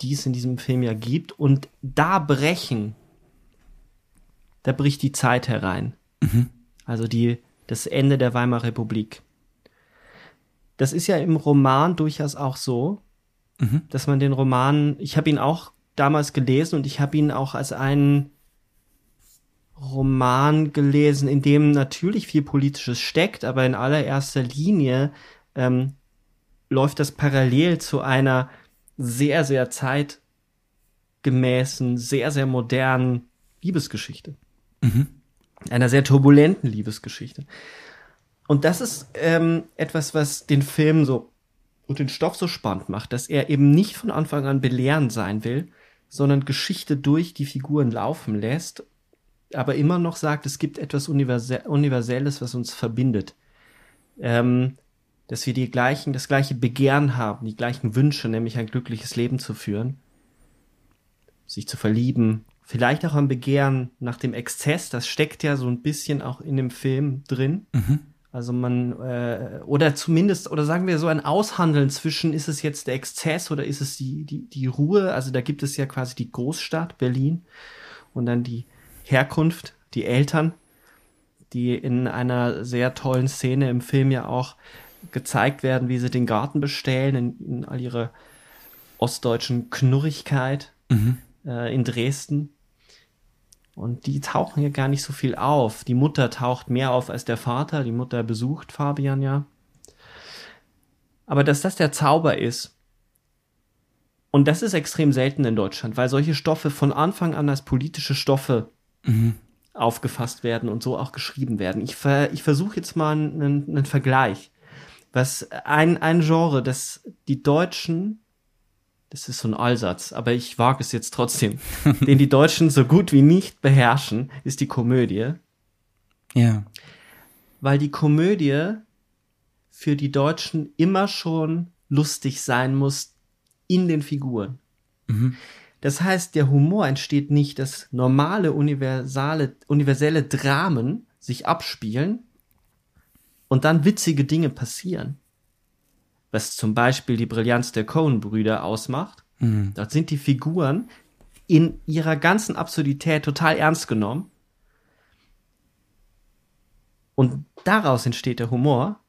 die es in diesem Film ja gibt. Und da brechen, da bricht die Zeit herein. Mhm. Also die, das Ende der Weimarer Republik. Das ist ja im Roman durchaus auch so, mhm. dass man den Roman, ich habe ihn auch damals gelesen und ich habe ihn auch als einen Roman gelesen, in dem natürlich viel Politisches steckt, aber in allererster Linie ähm, läuft das parallel zu einer sehr, sehr zeitgemäßen, sehr, sehr modernen Liebesgeschichte. Mhm. Einer sehr turbulenten Liebesgeschichte. Und das ist ähm, etwas, was den Film so und den Stoff so spannend macht, dass er eben nicht von Anfang an belehrend sein will, sondern Geschichte durch die Figuren laufen lässt aber immer noch sagt, es gibt etwas Universelles, was uns verbindet. Ähm, dass wir die gleichen, das gleiche Begehren haben, die gleichen Wünsche, nämlich ein glückliches Leben zu führen, sich zu verlieben, vielleicht auch ein Begehren nach dem Exzess, das steckt ja so ein bisschen auch in dem Film drin. Mhm. Also man, äh, oder zumindest, oder sagen wir so ein Aushandeln zwischen, ist es jetzt der Exzess oder ist es die, die, die Ruhe? Also da gibt es ja quasi die Großstadt Berlin und dann die, Herkunft, die Eltern, die in einer sehr tollen Szene im Film ja auch gezeigt werden, wie sie den Garten bestellen, in, in all ihrer ostdeutschen Knurrigkeit mhm. äh, in Dresden. Und die tauchen hier gar nicht so viel auf. Die Mutter taucht mehr auf als der Vater. Die Mutter besucht Fabian ja. Aber dass das der Zauber ist, und das ist extrem selten in Deutschland, weil solche Stoffe von Anfang an als politische Stoffe mhm. aufgefasst werden und so auch geschrieben werden. Ich, ver, ich versuche jetzt mal einen, einen Vergleich. Was ein, ein Genre, das die Deutschen, das ist so ein Allsatz, aber ich wage es jetzt trotzdem, den die Deutschen so gut wie nicht beherrschen, ist die Komödie. Ja. Weil die Komödie für die Deutschen immer schon lustig sein muss in den Figuren. Mhm. Das heißt, der Humor entsteht nicht, dass normale, universale, universelle Dramen sich abspielen und dann witzige Dinge passieren. Was zum Beispiel die Brillanz der Coen-Brüder ausmacht. Mhm. Dort sind die Figuren in ihrer ganzen Absurdität total ernst genommen. Und daraus entsteht der Humor.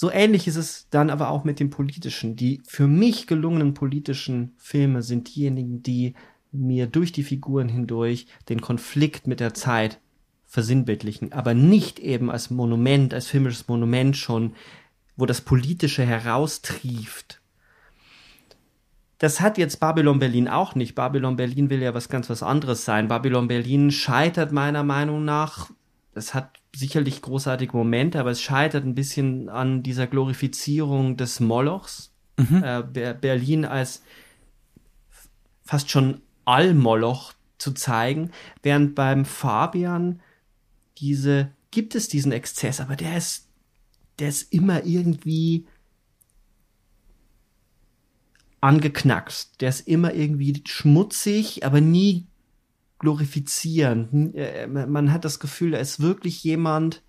So ähnlich ist es dann aber auch mit dem politischen. Die für mich gelungenen politischen Filme sind diejenigen, die mir durch die Figuren hindurch den Konflikt mit der Zeit versinnbildlichen, aber nicht eben als Monument, als filmisches Monument schon, wo das Politische heraustrieft. Das hat jetzt Babylon Berlin auch nicht. Babylon Berlin will ja was ganz was anderes sein. Babylon Berlin scheitert meiner Meinung nach es hat sicherlich großartige Momente, aber es scheitert ein bisschen an dieser Glorifizierung des Molochs. Mhm. Äh, Berlin als fast schon Allmoloch zu zeigen, während beim Fabian diese, gibt es diesen Exzess, aber der ist, der ist immer irgendwie angeknackst. Der ist immer irgendwie schmutzig, aber nie glorifizierend. Äh, man hat das Gefühl, da ist wirklich jemand,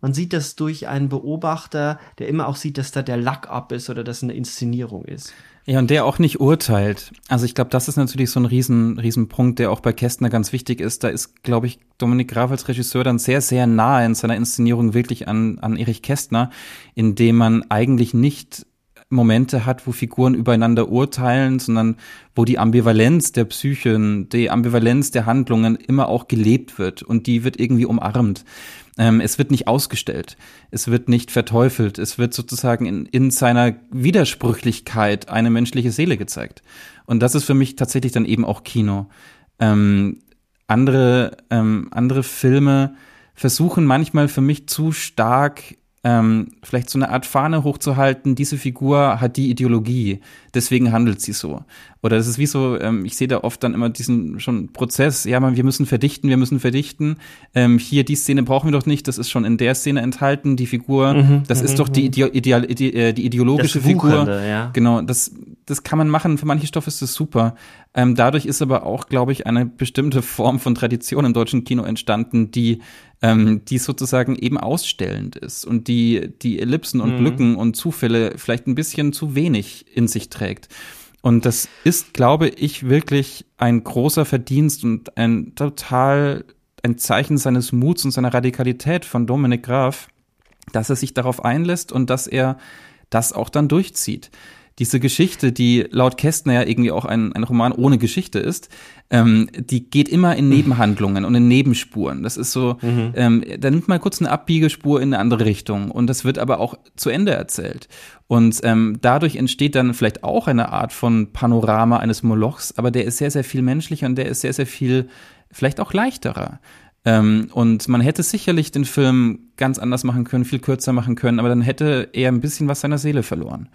man sieht das durch einen Beobachter, der immer auch sieht, dass da der Lack ab ist oder dass eine Inszenierung ist. Ja, und der auch nicht urteilt. Also ich glaube, das ist natürlich so ein riesen, riesen Punkt, der auch bei Kästner ganz wichtig ist. Da ist, glaube ich, Dominik Graf als Regisseur dann sehr, sehr nahe in seiner Inszenierung wirklich an, an Erich Kästner, indem man eigentlich nicht Momente hat, wo Figuren übereinander urteilen, sondern wo die Ambivalenz der Psychen, die Ambivalenz der Handlungen immer auch gelebt wird und die wird irgendwie umarmt. Ähm, es wird nicht ausgestellt, es wird nicht verteufelt, es wird sozusagen in, in seiner Widersprüchlichkeit eine menschliche Seele gezeigt. Und das ist für mich tatsächlich dann eben auch Kino. Ähm, andere, ähm, andere Filme versuchen manchmal für mich zu stark ähm, vielleicht so eine Art Fahne hochzuhalten, diese Figur hat die Ideologie, deswegen handelt sie so. Oder das ist wie so, ähm, ich sehe da oft dann immer diesen schon Prozess, ja, man, wir müssen verdichten, wir müssen verdichten. Ähm, hier, die Szene brauchen wir doch nicht, das ist schon in der Szene enthalten, die Figur, mhm, das ist mhm, doch die, mhm. Ide Ideal, Ide äh, die ideologische Figur. Ja. Genau, das, das kann man machen, für manche Stoffe ist das super. Ähm, dadurch ist aber auch, glaube ich, eine bestimmte Form von Tradition im deutschen Kino entstanden, die ähm, die sozusagen eben ausstellend ist und die die Ellipsen und mhm. Lücken und Zufälle vielleicht ein bisschen zu wenig in sich trägt. Und das ist, glaube ich, wirklich ein großer Verdienst und ein total ein Zeichen seines Muts und seiner Radikalität von Dominik Graf, dass er sich darauf einlässt und dass er das auch dann durchzieht diese Geschichte, die laut Kästner ja irgendwie auch ein, ein Roman ohne Geschichte ist, ähm, die geht immer in Nebenhandlungen und in Nebenspuren. Das ist so, mhm. ähm, da nimmt man kurz eine Abbiegespur in eine andere Richtung und das wird aber auch zu Ende erzählt. Und ähm, dadurch entsteht dann vielleicht auch eine Art von Panorama eines Molochs, aber der ist sehr, sehr viel menschlicher und der ist sehr, sehr viel vielleicht auch leichterer. Ähm, und man hätte sicherlich den Film ganz anders machen können, viel kürzer machen können, aber dann hätte er ein bisschen was seiner Seele verloren.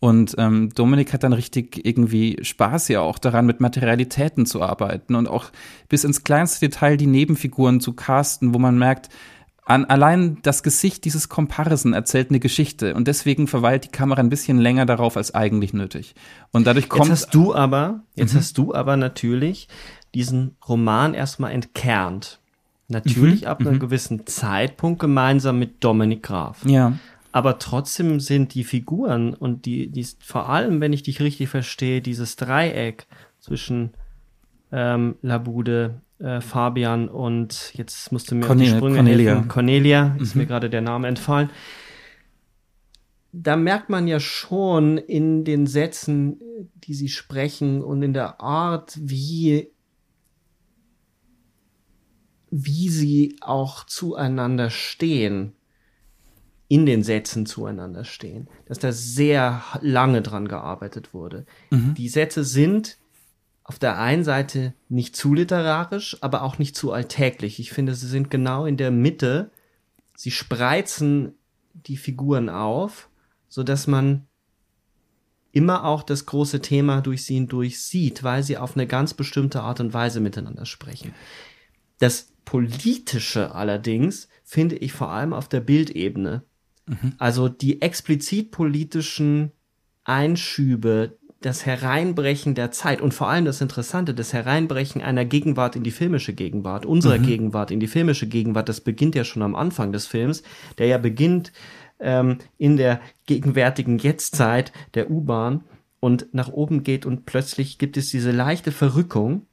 Und ähm, Dominik hat dann richtig irgendwie Spaß ja auch daran, mit Materialitäten zu arbeiten und auch bis ins kleinste Detail die Nebenfiguren zu casten, wo man merkt, an, allein das Gesicht dieses Comparison erzählt eine Geschichte und deswegen verweilt die Kamera ein bisschen länger darauf als eigentlich nötig. Und dadurch kommt. Jetzt hast du aber, jetzt mhm. hast du aber natürlich diesen Roman erstmal entkernt. Natürlich mhm. ab einem mhm. gewissen Zeitpunkt gemeinsam mit Dominik Graf. Ja. Aber trotzdem sind die Figuren und die, die vor allem, wenn ich dich richtig verstehe, dieses Dreieck zwischen ähm, Labude, äh, Fabian und jetzt musst du mir Cornel, auf die Sprünge Cornelia. helfen. Cornelia, ist mhm. mir gerade der Name entfallen. Da merkt man ja schon in den Sätzen, die sie sprechen und in der Art, wie wie sie auch zueinander stehen in den Sätzen zueinander stehen, dass da sehr lange dran gearbeitet wurde. Mhm. Die Sätze sind auf der einen Seite nicht zu literarisch, aber auch nicht zu alltäglich. Ich finde, sie sind genau in der Mitte. Sie spreizen die Figuren auf, so dass man immer auch das große Thema durch sie hindurch sieht, weil sie auf eine ganz bestimmte Art und Weise miteinander sprechen. Das Politische allerdings finde ich vor allem auf der Bildebene Mhm. Also die explizit politischen Einschübe, das Hereinbrechen der Zeit und vor allem das Interessante, das Hereinbrechen einer Gegenwart in die filmische Gegenwart, unserer mhm. Gegenwart in die filmische Gegenwart, das beginnt ja schon am Anfang des Films, der ja beginnt ähm, in der gegenwärtigen Jetztzeit der U-Bahn und nach oben geht und plötzlich gibt es diese leichte Verrückung.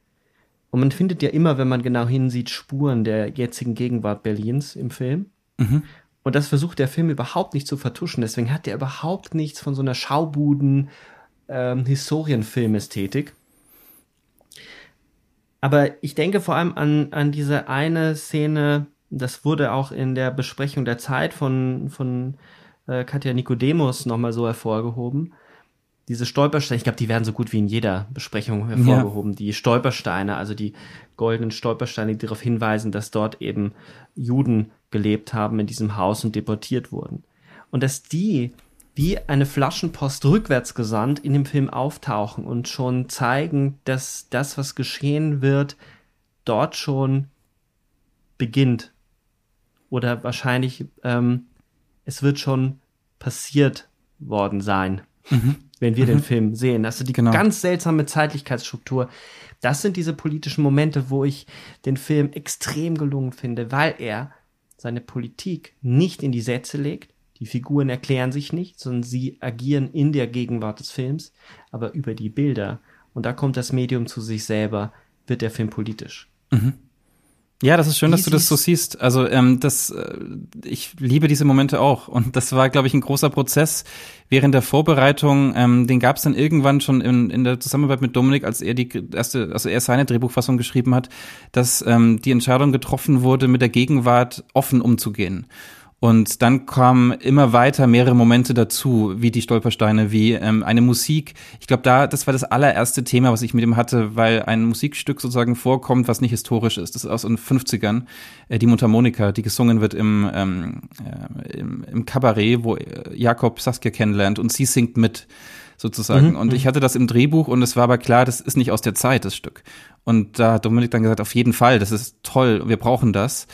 Und man findet ja immer, wenn man genau hinsieht, Spuren der jetzigen Gegenwart Berlins im Film. Mhm. Und das versucht der Film überhaupt nicht zu vertuschen. Deswegen hat er überhaupt nichts von so einer Schaubuden ähm, Historienfilmästhetik. Aber ich denke vor allem an, an diese eine Szene, das wurde auch in der Besprechung der Zeit von, von äh, Katja Nikodemus nochmal so hervorgehoben. Diese Stolpersteine, ich glaube, die werden so gut wie in jeder Besprechung hervorgehoben. Ja. Die Stolpersteine, also die goldenen Stolpersteine, die darauf hinweisen, dass dort eben Juden gelebt haben in diesem Haus und deportiert wurden. Und dass die wie eine Flaschenpost rückwärts gesandt in dem Film auftauchen und schon zeigen, dass das, was geschehen wird, dort schon beginnt. Oder wahrscheinlich, ähm, es wird schon passiert worden sein. Mhm. Wenn wir mhm. den Film sehen. Also die genau. ganz seltsame Zeitlichkeitsstruktur. Das sind diese politischen Momente, wo ich den Film extrem gelungen finde, weil er seine Politik nicht in die Sätze legt. Die Figuren erklären sich nicht, sondern sie agieren in der Gegenwart des Films, aber über die Bilder. Und da kommt das Medium zu sich selber, wird der Film politisch. Mhm. Ja, das ist schön, dass du das so siehst. Also ähm, das, äh, ich liebe diese Momente auch. Und das war, glaube ich, ein großer Prozess während der Vorbereitung. Ähm, den gab es dann irgendwann schon in, in der Zusammenarbeit mit Dominik, als er die erste, also er seine Drehbuchfassung geschrieben hat, dass ähm, die Entscheidung getroffen wurde, mit der Gegenwart offen umzugehen. Und dann kamen immer weiter mehrere Momente dazu, wie die Stolpersteine, wie ähm, eine Musik. Ich glaube, da das war das allererste Thema, was ich mit ihm hatte, weil ein Musikstück sozusagen vorkommt, was nicht historisch ist. Das ist aus den 50ern, äh, die Mundharmonika, die gesungen wird im, ähm, äh, im, im Kabarett, wo äh, Jakob Saskia kennenlernt und sie singt mit sozusagen. Mhm, und ich mhm. hatte das im Drehbuch und es war aber klar, das ist nicht aus der Zeit, das Stück. Und da hat Dominik dann gesagt, auf jeden Fall, das ist toll, wir brauchen das.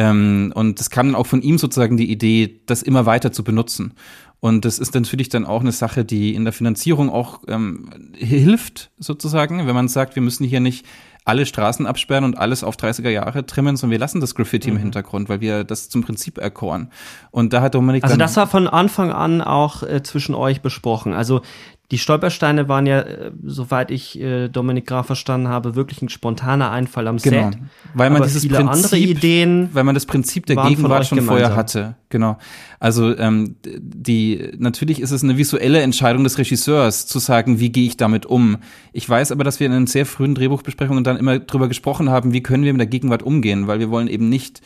Ähm, und es kam dann auch von ihm sozusagen die Idee, das immer weiter zu benutzen. Und das ist natürlich dann auch eine Sache, die in der Finanzierung auch ähm, hilft, sozusagen, wenn man sagt, wir müssen hier nicht alle Straßen absperren und alles auf 30er Jahre trimmen, sondern wir lassen das Graffiti mhm. im Hintergrund, weil wir das zum Prinzip erkoren. Und da hat Dominik Also das war von Anfang an auch äh, zwischen euch besprochen. Also die Stolpersteine waren ja, äh, soweit ich äh, Dominik Graf verstanden habe, wirklich ein spontaner Einfall am genau. Set. Weil man Aber dieses Prinzip, andere Ideen, weil man das Prinzip der Gegenwart schon gemeinsam. vorher hatte. Genau. Also ähm, die natürlich ist es eine visuelle Entscheidung des Regisseurs zu sagen, wie gehe ich damit um. Ich weiß aber, dass wir in den sehr frühen Drehbuchbesprechungen dann immer drüber gesprochen haben, wie können wir mit der Gegenwart umgehen, weil wir wollen eben nicht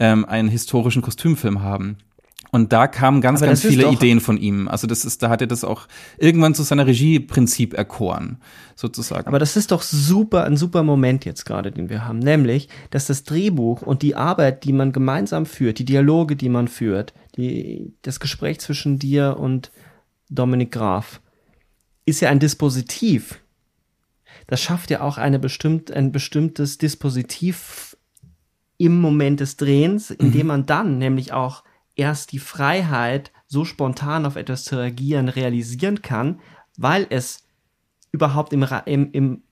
ähm, einen historischen Kostümfilm haben. Und da kamen ganz, Aber ganz viele Ideen von ihm. Also das ist, da hat er das auch irgendwann zu seiner Regieprinzip erkoren, sozusagen. Aber das ist doch super, ein super Moment jetzt gerade, den wir haben. Nämlich, dass das Drehbuch und die Arbeit, die man gemeinsam führt, die Dialoge, die man führt, die, das Gespräch zwischen dir und Dominik Graf, ist ja ein Dispositiv. Das schafft ja auch eine bestimmt, ein bestimmtes Dispositiv im Moment des Drehens, indem mhm. man dann nämlich auch erst die Freiheit, so spontan auf etwas zu reagieren, realisieren kann, weil es überhaupt im, im, im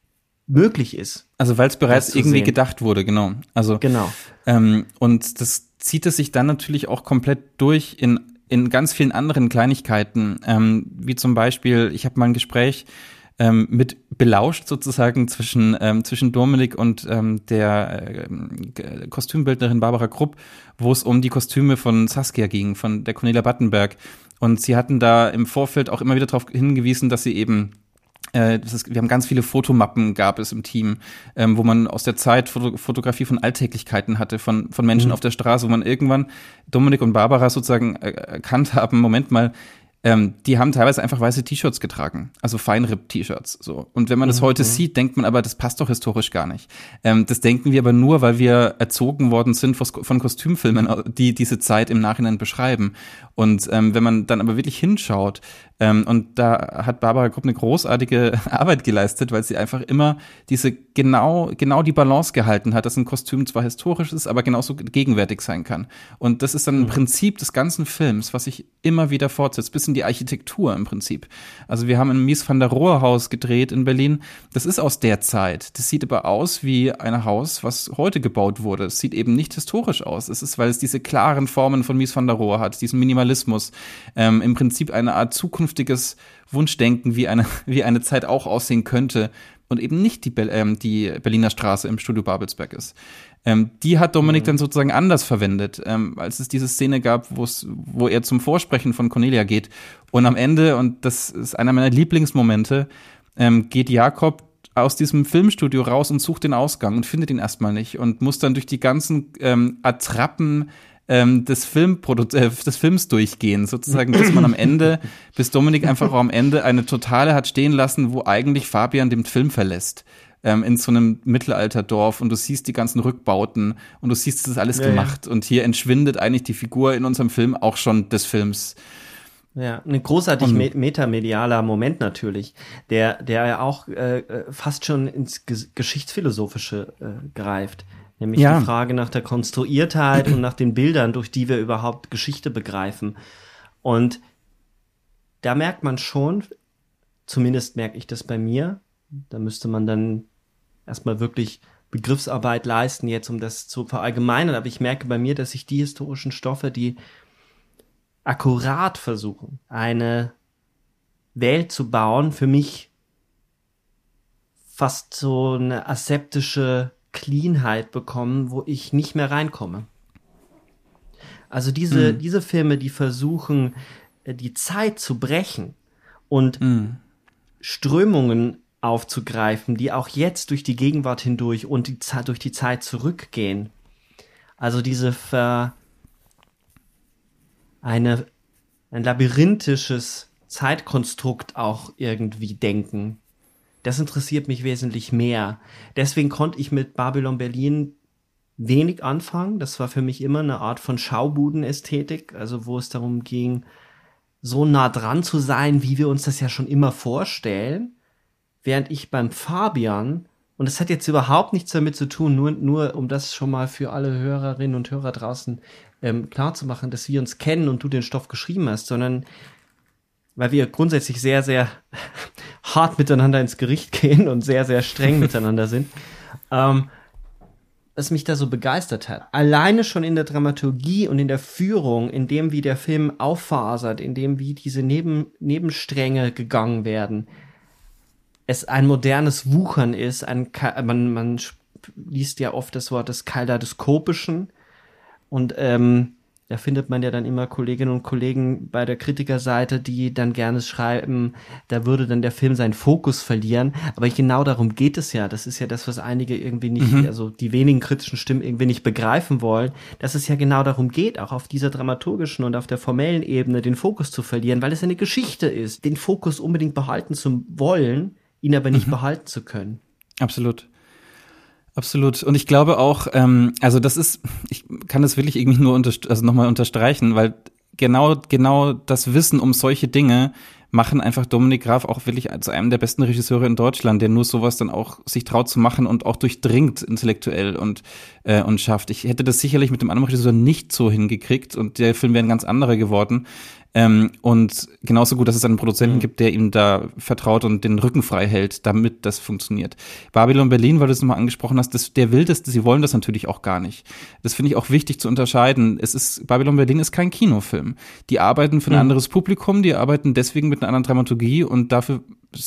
möglich ist. Also weil es bereits irgendwie sehen. gedacht wurde, genau. Also genau. Ähm, und das zieht es sich dann natürlich auch komplett durch in in ganz vielen anderen Kleinigkeiten, ähm, wie zum Beispiel, ich habe mal ein Gespräch ähm, mit belauscht sozusagen zwischen, ähm, zwischen Dominik und ähm, der äh, Kostümbildnerin Barbara Krupp, wo es um die Kostüme von Saskia ging, von der Cornelia Battenberg. Und sie hatten da im Vorfeld auch immer wieder darauf hingewiesen, dass sie eben äh, ist, wir haben ganz viele Fotomappen gab es im Team, ähm, wo man aus der Zeit Foto Fotografie von Alltäglichkeiten hatte, von, von Menschen mhm. auf der Straße, wo man irgendwann Dominik und Barbara sozusagen äh, erkannt haben, Moment mal, ähm, die haben teilweise einfach weiße T-Shirts getragen, also Feinripp-T-Shirts. So. Und wenn man das mhm. heute sieht, denkt man aber, das passt doch historisch gar nicht. Ähm, das denken wir aber nur, weil wir erzogen worden sind von Kostümfilmen, die diese Zeit im Nachhinein beschreiben. Und ähm, wenn man dann aber wirklich hinschaut, ähm, und da hat Barbara Krupp eine großartige Arbeit geleistet, weil sie einfach immer diese genau, genau die Balance gehalten hat, dass ein Kostüm zwar historisch ist, aber genauso gegenwärtig sein kann. Und das ist dann ein mhm. Prinzip des ganzen Films, was sich immer wieder fortsetzt, bis in die Architektur im Prinzip. Also wir haben ein Mies van der Rohe Haus gedreht in Berlin. Das ist aus der Zeit. Das sieht aber aus wie ein Haus, was heute gebaut wurde. Es sieht eben nicht historisch aus. Es ist, weil es diese klaren Formen von Mies van der Rohe hat, diesen Minimalismus. Ähm, Im Prinzip eine Art Zukunft zukünftiges Wunschdenken, wie eine, wie eine Zeit auch aussehen könnte und eben nicht die, Be ähm, die Berliner Straße im Studio Babelsberg ist. Ähm, die hat Dominik mhm. dann sozusagen anders verwendet, ähm, als es diese Szene gab, wo er zum Vorsprechen von Cornelia geht. Und am Ende, und das ist einer meiner Lieblingsmomente, ähm, geht Jakob aus diesem Filmstudio raus und sucht den Ausgang und findet ihn erstmal nicht und muss dann durch die ganzen ähm, Attrappen ähm, des, Filmprodu äh, des Films durchgehen, sozusagen, bis man am Ende, bis Dominik einfach auch am Ende eine Totale hat stehen lassen, wo eigentlich Fabian den Film verlässt. Ähm, in so einem Mittelalterdorf und du siehst die ganzen Rückbauten und du siehst, es ist alles ja, gemacht. Ja. Und hier entschwindet eigentlich die Figur in unserem Film auch schon des Films. Ja, ein großartig me metamedialer Moment natürlich, der, der ja auch äh, äh fast schon ins Geschichtsphilosophische äh, greift. Nämlich ja. die Frage nach der Konstruiertheit und nach den Bildern, durch die wir überhaupt Geschichte begreifen. Und da merkt man schon, Zumindest merke ich das bei mir. Da müsste man dann erstmal wirklich Begriffsarbeit leisten, jetzt um das zu verallgemeinern. Aber ich merke bei mir, dass ich die historischen Stoffe, die akkurat versuchen, eine Welt zu bauen, für mich fast so eine aseptische Cleanheit bekommen, wo ich nicht mehr reinkomme. Also diese, mhm. diese Filme, die versuchen, äh, die Zeit zu brechen und mhm. Strömungen aufzugreifen, die auch jetzt durch die Gegenwart hindurch und die Zeit, durch die Zeit zurückgehen. Also diese Ver, eine, ein labyrinthisches Zeitkonstrukt auch irgendwie denken. Das interessiert mich wesentlich mehr. Deswegen konnte ich mit Babylon Berlin wenig anfangen. Das war für mich immer eine Art von Schaubudenästhetik, also wo es darum ging, so nah dran zu sein, wie wir uns das ja schon immer vorstellen. Während ich beim Fabian, und das hat jetzt überhaupt nichts damit zu tun, nur, nur um das schon mal für alle Hörerinnen und Hörer draußen ähm, klar zu machen, dass wir uns kennen und du den Stoff geschrieben hast, sondern weil wir grundsätzlich sehr, sehr hart miteinander ins Gericht gehen und sehr, sehr streng miteinander sind. Ähm, was mich da so begeistert hat. Alleine schon in der Dramaturgie und in der Führung, in dem, wie der Film auffasert, in dem, wie diese Neben Nebenstränge gegangen werden, es ein modernes Wuchern ist, ein, man, man liest ja oft das Wort des Kaleidoskopischen und ähm, da findet man ja dann immer Kolleginnen und Kollegen bei der Kritikerseite, die dann gerne schreiben, da würde dann der Film seinen Fokus verlieren. Aber genau darum geht es ja. Das ist ja das, was einige irgendwie nicht, mhm. also die wenigen kritischen Stimmen irgendwie nicht begreifen wollen, dass es ja genau darum geht, auch auf dieser dramaturgischen und auf der formellen Ebene den Fokus zu verlieren, weil es eine Geschichte ist, den Fokus unbedingt behalten zu wollen, ihn aber nicht mhm. behalten zu können. Absolut. Absolut. Und ich glaube auch, ähm, also das ist, ich kann das wirklich irgendwie nur unter, also nochmal unterstreichen, weil genau, genau das Wissen um solche Dinge machen einfach Dominik Graf auch wirklich zu einem der besten Regisseure in Deutschland, der nur sowas dann auch sich traut zu machen und auch durchdringt intellektuell und, äh, und schafft. Ich hätte das sicherlich mit dem anderen Regisseur nicht so hingekriegt und der Film wäre ein ganz anderer geworden. Ähm, und genauso gut, dass es einen Produzenten mhm. gibt, der ihm da vertraut und den Rücken frei hält, damit das funktioniert. Babylon Berlin, weil du es nochmal angesprochen hast, das, der will das, sie wollen das natürlich auch gar nicht. Das finde ich auch wichtig zu unterscheiden. Es ist, Babylon Berlin ist kein Kinofilm. Die arbeiten für ein mhm. anderes Publikum, die arbeiten deswegen mit einer anderen Dramaturgie und dafür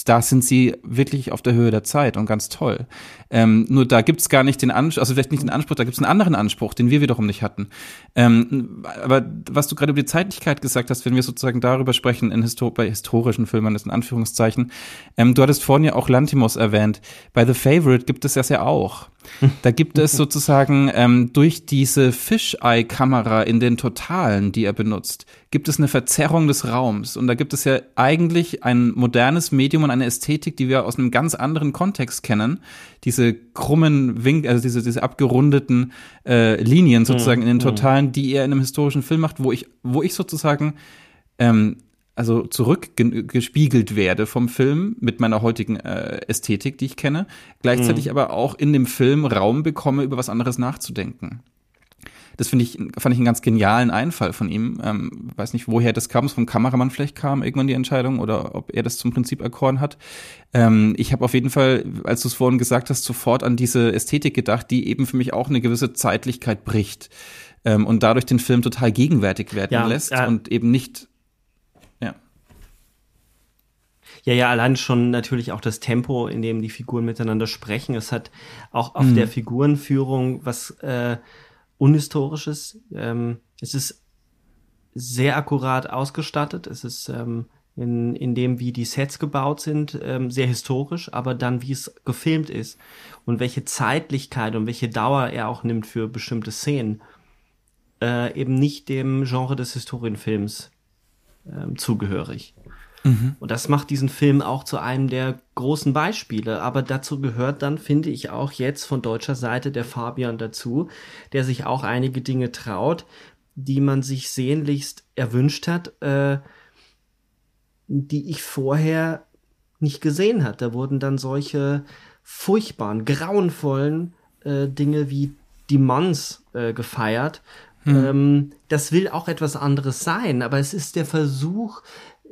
da sind sie wirklich auf der Höhe der Zeit und ganz toll. Ähm, nur da gibt's gar nicht den Anspruch, also vielleicht nicht den Anspruch, da gibt's einen anderen Anspruch, den wir wiederum nicht hatten. Ähm, aber was du gerade über die Zeitlichkeit gesagt hast, wenn wir sozusagen darüber sprechen, in Histor bei historischen Filmen, das in Anführungszeichen, ähm, du hattest vorhin ja auch Lantimos erwähnt. Bei The Favorite gibt es das ja auch. Da gibt es sozusagen ähm, durch diese Fisheye-Kamera in den Totalen, die er benutzt, gibt es eine Verzerrung des Raums. Und da gibt es ja eigentlich ein modernes Medium und eine Ästhetik, die wir aus einem ganz anderen Kontext kennen. Diese krummen Winkel, also diese, diese abgerundeten äh, Linien sozusagen mhm. in den mhm. Totalen, die er in einem historischen Film macht, wo ich, wo ich sozusagen ähm, also zurückgespiegelt werde vom Film mit meiner heutigen äh, Ästhetik, die ich kenne, gleichzeitig mhm. aber auch in dem Film Raum bekomme, über was anderes nachzudenken. Das finde ich, fand ich einen ganz genialen Einfall von ihm. Ähm, weiß nicht, woher das kam, es vom Kameramann vielleicht kam irgendwann die Entscheidung oder ob er das zum Prinzip erkoren hat. Ähm, ich habe auf jeden Fall, als du es vorhin gesagt hast, sofort an diese Ästhetik gedacht, die eben für mich auch eine gewisse Zeitlichkeit bricht ähm, und dadurch den Film total gegenwärtig werden ja, lässt ja. und eben nicht Ja, ja, allein schon natürlich auch das Tempo, in dem die Figuren miteinander sprechen. Es hat auch auf mhm. der Figurenführung was äh, Unhistorisches. Ähm, es ist sehr akkurat ausgestattet. Es ist ähm, in, in dem, wie die Sets gebaut sind, ähm, sehr historisch, aber dann, wie es gefilmt ist und welche Zeitlichkeit und welche Dauer er auch nimmt für bestimmte Szenen, äh, eben nicht dem Genre des Historienfilms ähm, zugehörig. Mhm. Und das macht diesen Film auch zu einem der großen Beispiele. Aber dazu gehört dann, finde ich, auch jetzt von deutscher Seite der Fabian dazu, der sich auch einige Dinge traut, die man sich sehnlichst erwünscht hat, äh, die ich vorher nicht gesehen hat. Da wurden dann solche furchtbaren, grauenvollen äh, Dinge wie die Mons äh, gefeiert. Hm. Ähm, das will auch etwas anderes sein, aber es ist der Versuch,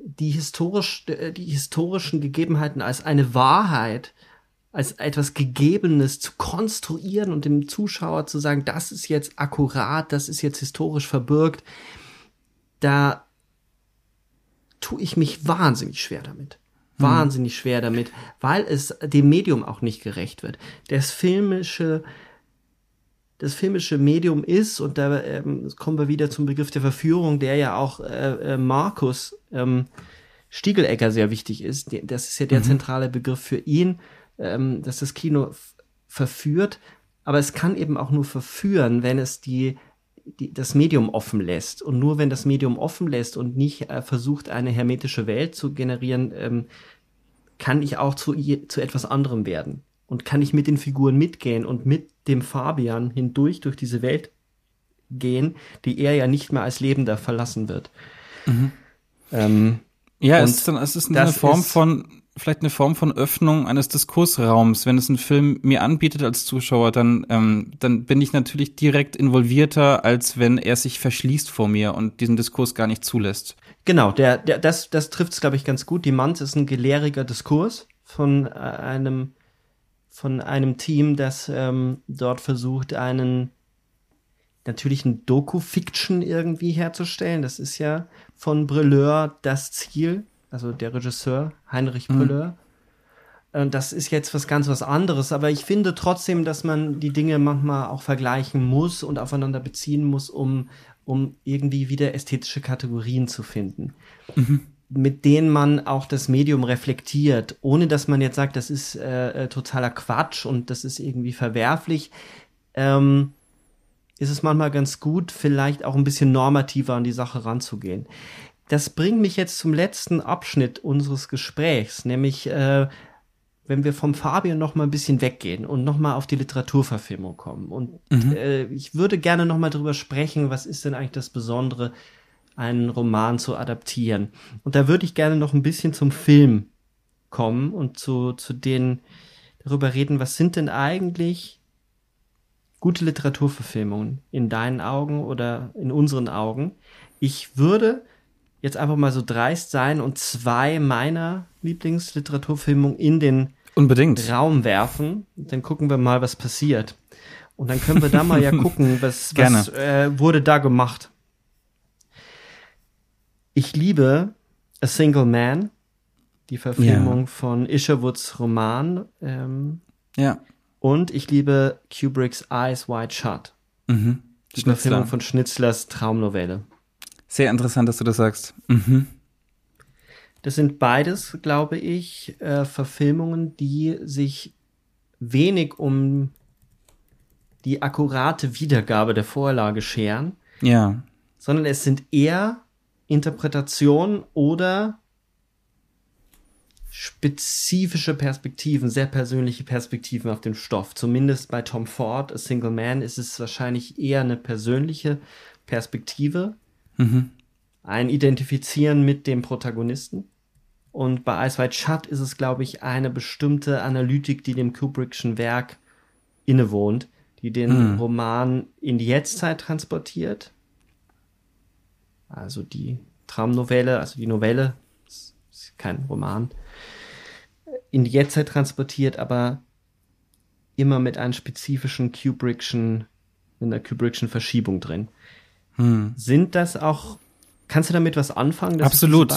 die historisch, die historischen Gegebenheiten als eine Wahrheit, als etwas Gegebenes zu konstruieren und dem Zuschauer zu sagen, das ist jetzt akkurat, das ist jetzt historisch verbürgt, da tue ich mich wahnsinnig schwer damit. Hm. Wahnsinnig schwer damit, weil es dem Medium auch nicht gerecht wird. Das filmische, das filmische Medium ist, und da ähm, kommen wir wieder zum Begriff der Verführung, der ja auch äh, äh, Markus ähm, Stiegelecker sehr wichtig ist. Das ist ja der mhm. zentrale Begriff für ihn, ähm, dass das Kino verführt, aber es kann eben auch nur verführen, wenn es die die, das Medium offen lässt. Und nur wenn das Medium offen lässt und nicht äh, versucht, eine hermetische Welt zu generieren, ähm, kann ich auch zu, zu etwas anderem werden. Und kann ich mit den Figuren mitgehen und mit dem Fabian hindurch durch diese Welt gehen, die er ja nicht mehr als Lebender verlassen wird. Mhm. Ähm, ja, es ist, dann, es ist eine Form von vielleicht eine Form von Öffnung eines Diskursraums. Wenn es ein Film mir anbietet als Zuschauer, dann, ähm, dann bin ich natürlich direkt involvierter, als wenn er sich verschließt vor mir und diesen Diskurs gar nicht zulässt. Genau, der, der, das, das trifft es, glaube ich, ganz gut. Die Manz ist ein gelehriger Diskurs von äh, einem, von einem Team, das ähm, dort versucht, einen natürlichen Doku-Fiction irgendwie herzustellen. Das ist ja von Brilleur das Ziel also der Regisseur Heinrich. Mhm. Das ist jetzt was ganz was anderes, aber ich finde trotzdem, dass man die Dinge manchmal auch vergleichen muss und aufeinander beziehen muss, um, um irgendwie wieder ästhetische Kategorien zu finden. Mhm. Mit denen man auch das Medium reflektiert, ohne dass man jetzt sagt, das ist äh, äh totaler Quatsch und das ist irgendwie verwerflich, ähm, ist es manchmal ganz gut, vielleicht auch ein bisschen normativer an die Sache ranzugehen das bringt mich jetzt zum letzten Abschnitt unseres Gesprächs, nämlich äh, wenn wir vom Fabian noch mal ein bisschen weggehen und noch mal auf die Literaturverfilmung kommen. Und mhm. äh, ich würde gerne noch mal drüber sprechen, was ist denn eigentlich das Besondere, einen Roman zu adaptieren. Und da würde ich gerne noch ein bisschen zum Film kommen und zu, zu den darüber reden, was sind denn eigentlich gute Literaturverfilmungen in deinen Augen oder in unseren Augen. Ich würde jetzt einfach mal so dreist sein und zwei meiner Lieblingsliteraturfilmungen in den Unbedingt. Raum werfen. Dann gucken wir mal, was passiert. Und dann können wir da mal ja gucken, was, was äh, wurde da gemacht. Ich liebe A Single Man, die Verfilmung ja. von Isherwoods Roman. Ähm, ja. Und ich liebe Kubricks Eyes Wide Shut. Mhm. Die Schnitzler. Verfilmung von Schnitzlers Traumnovelle. Sehr interessant, dass du das sagst. Mhm. Das sind beides, glaube ich, äh, Verfilmungen, die sich wenig um die akkurate Wiedergabe der Vorlage scheren. Ja. Sondern es sind eher Interpretationen oder spezifische Perspektiven, sehr persönliche Perspektiven auf den Stoff. Zumindest bei Tom Ford, A Single Man, ist es wahrscheinlich eher eine persönliche Perspektive Mhm. Ein Identifizieren mit dem Protagonisten. Und bei Ice White Shut ist es, glaube ich, eine bestimmte Analytik, die dem Kubrickschen Werk innewohnt, die den mhm. Roman in die Jetztzeit transportiert. Also die Traumnovelle, also die Novelle, ist kein Roman, in die Jetztzeit transportiert, aber immer mit einem spezifischen Kubrickschen, in einer Kubrickschen Verschiebung drin. Hm. Sind das auch Kannst du damit was anfangen? Absolut.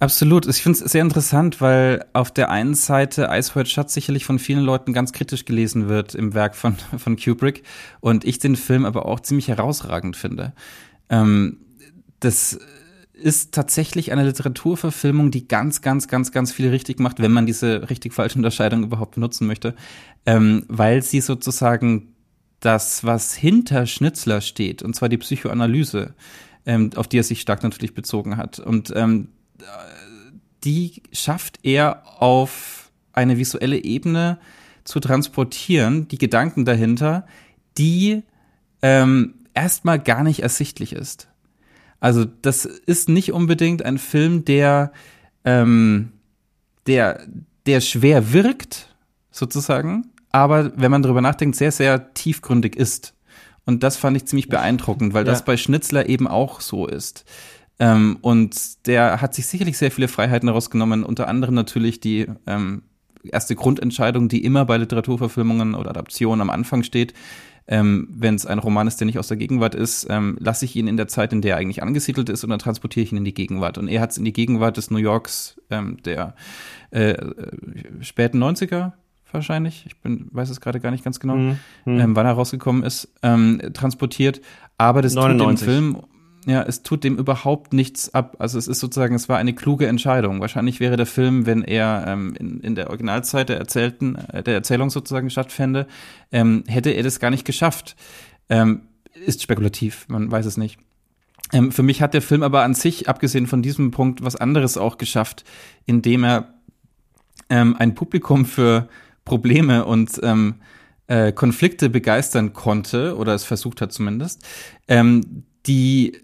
Absolut. Ich finde es sehr interessant, weil auf der einen Seite Iceworld Shut sicherlich von vielen Leuten ganz kritisch gelesen wird im Werk von, von Kubrick und ich den Film aber auch ziemlich herausragend finde. Ähm, das ist tatsächlich eine Literaturverfilmung, die ganz, ganz, ganz, ganz viel richtig macht, wenn man diese richtig-falsche Unterscheidung überhaupt benutzen möchte, ähm, weil sie sozusagen das, was hinter Schnitzler steht, und zwar die Psychoanalyse, ähm, auf die er sich stark natürlich bezogen hat. Und ähm, die schafft er auf eine visuelle Ebene zu transportieren, die Gedanken dahinter, die ähm, erstmal gar nicht ersichtlich ist. Also das ist nicht unbedingt ein Film, der, ähm, der, der schwer wirkt, sozusagen, aber wenn man darüber nachdenkt, sehr, sehr tiefgründig ist. Und das fand ich ziemlich beeindruckend, weil ja. das bei Schnitzler eben auch so ist. Ähm, und der hat sich sicherlich sehr viele Freiheiten herausgenommen, unter anderem natürlich die ähm, erste Grundentscheidung, die immer bei Literaturverfilmungen oder Adaptionen am Anfang steht. Ähm, Wenn es ein Roman ist, der nicht aus der Gegenwart ist, ähm, lasse ich ihn in der Zeit, in der er eigentlich angesiedelt ist, und dann transportiere ich ihn in die Gegenwart. Und er hat es in die Gegenwart des New Yorks ähm, der äh, äh späten 90er wahrscheinlich, ich bin, weiß es gerade gar nicht ganz genau, mhm. ähm, wann er rausgekommen ist, ähm, transportiert. Aber das 99. tut dem Film ja, es tut dem überhaupt nichts ab. Also es ist sozusagen, es war eine kluge Entscheidung. Wahrscheinlich wäre der Film, wenn er ähm, in, in der Originalzeit der erzählten, äh, der Erzählung sozusagen stattfände, ähm, hätte er das gar nicht geschafft. Ähm, ist spekulativ, man weiß es nicht. Ähm, für mich hat der Film aber an sich, abgesehen von diesem Punkt, was anderes auch geschafft, indem er ähm, ein Publikum für Probleme und ähm, äh, Konflikte begeistern konnte, oder es versucht hat zumindest, ähm, die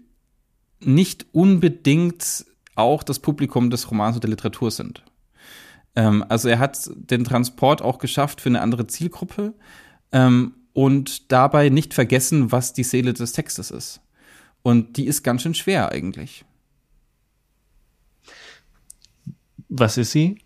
nicht unbedingt auch das Publikum des Romans und der Literatur sind. Ähm, also er hat den Transport auch geschafft für eine andere Zielgruppe ähm, und dabei nicht vergessen, was die Seele des Textes ist. Und die ist ganz schön schwer eigentlich. Was ist sie?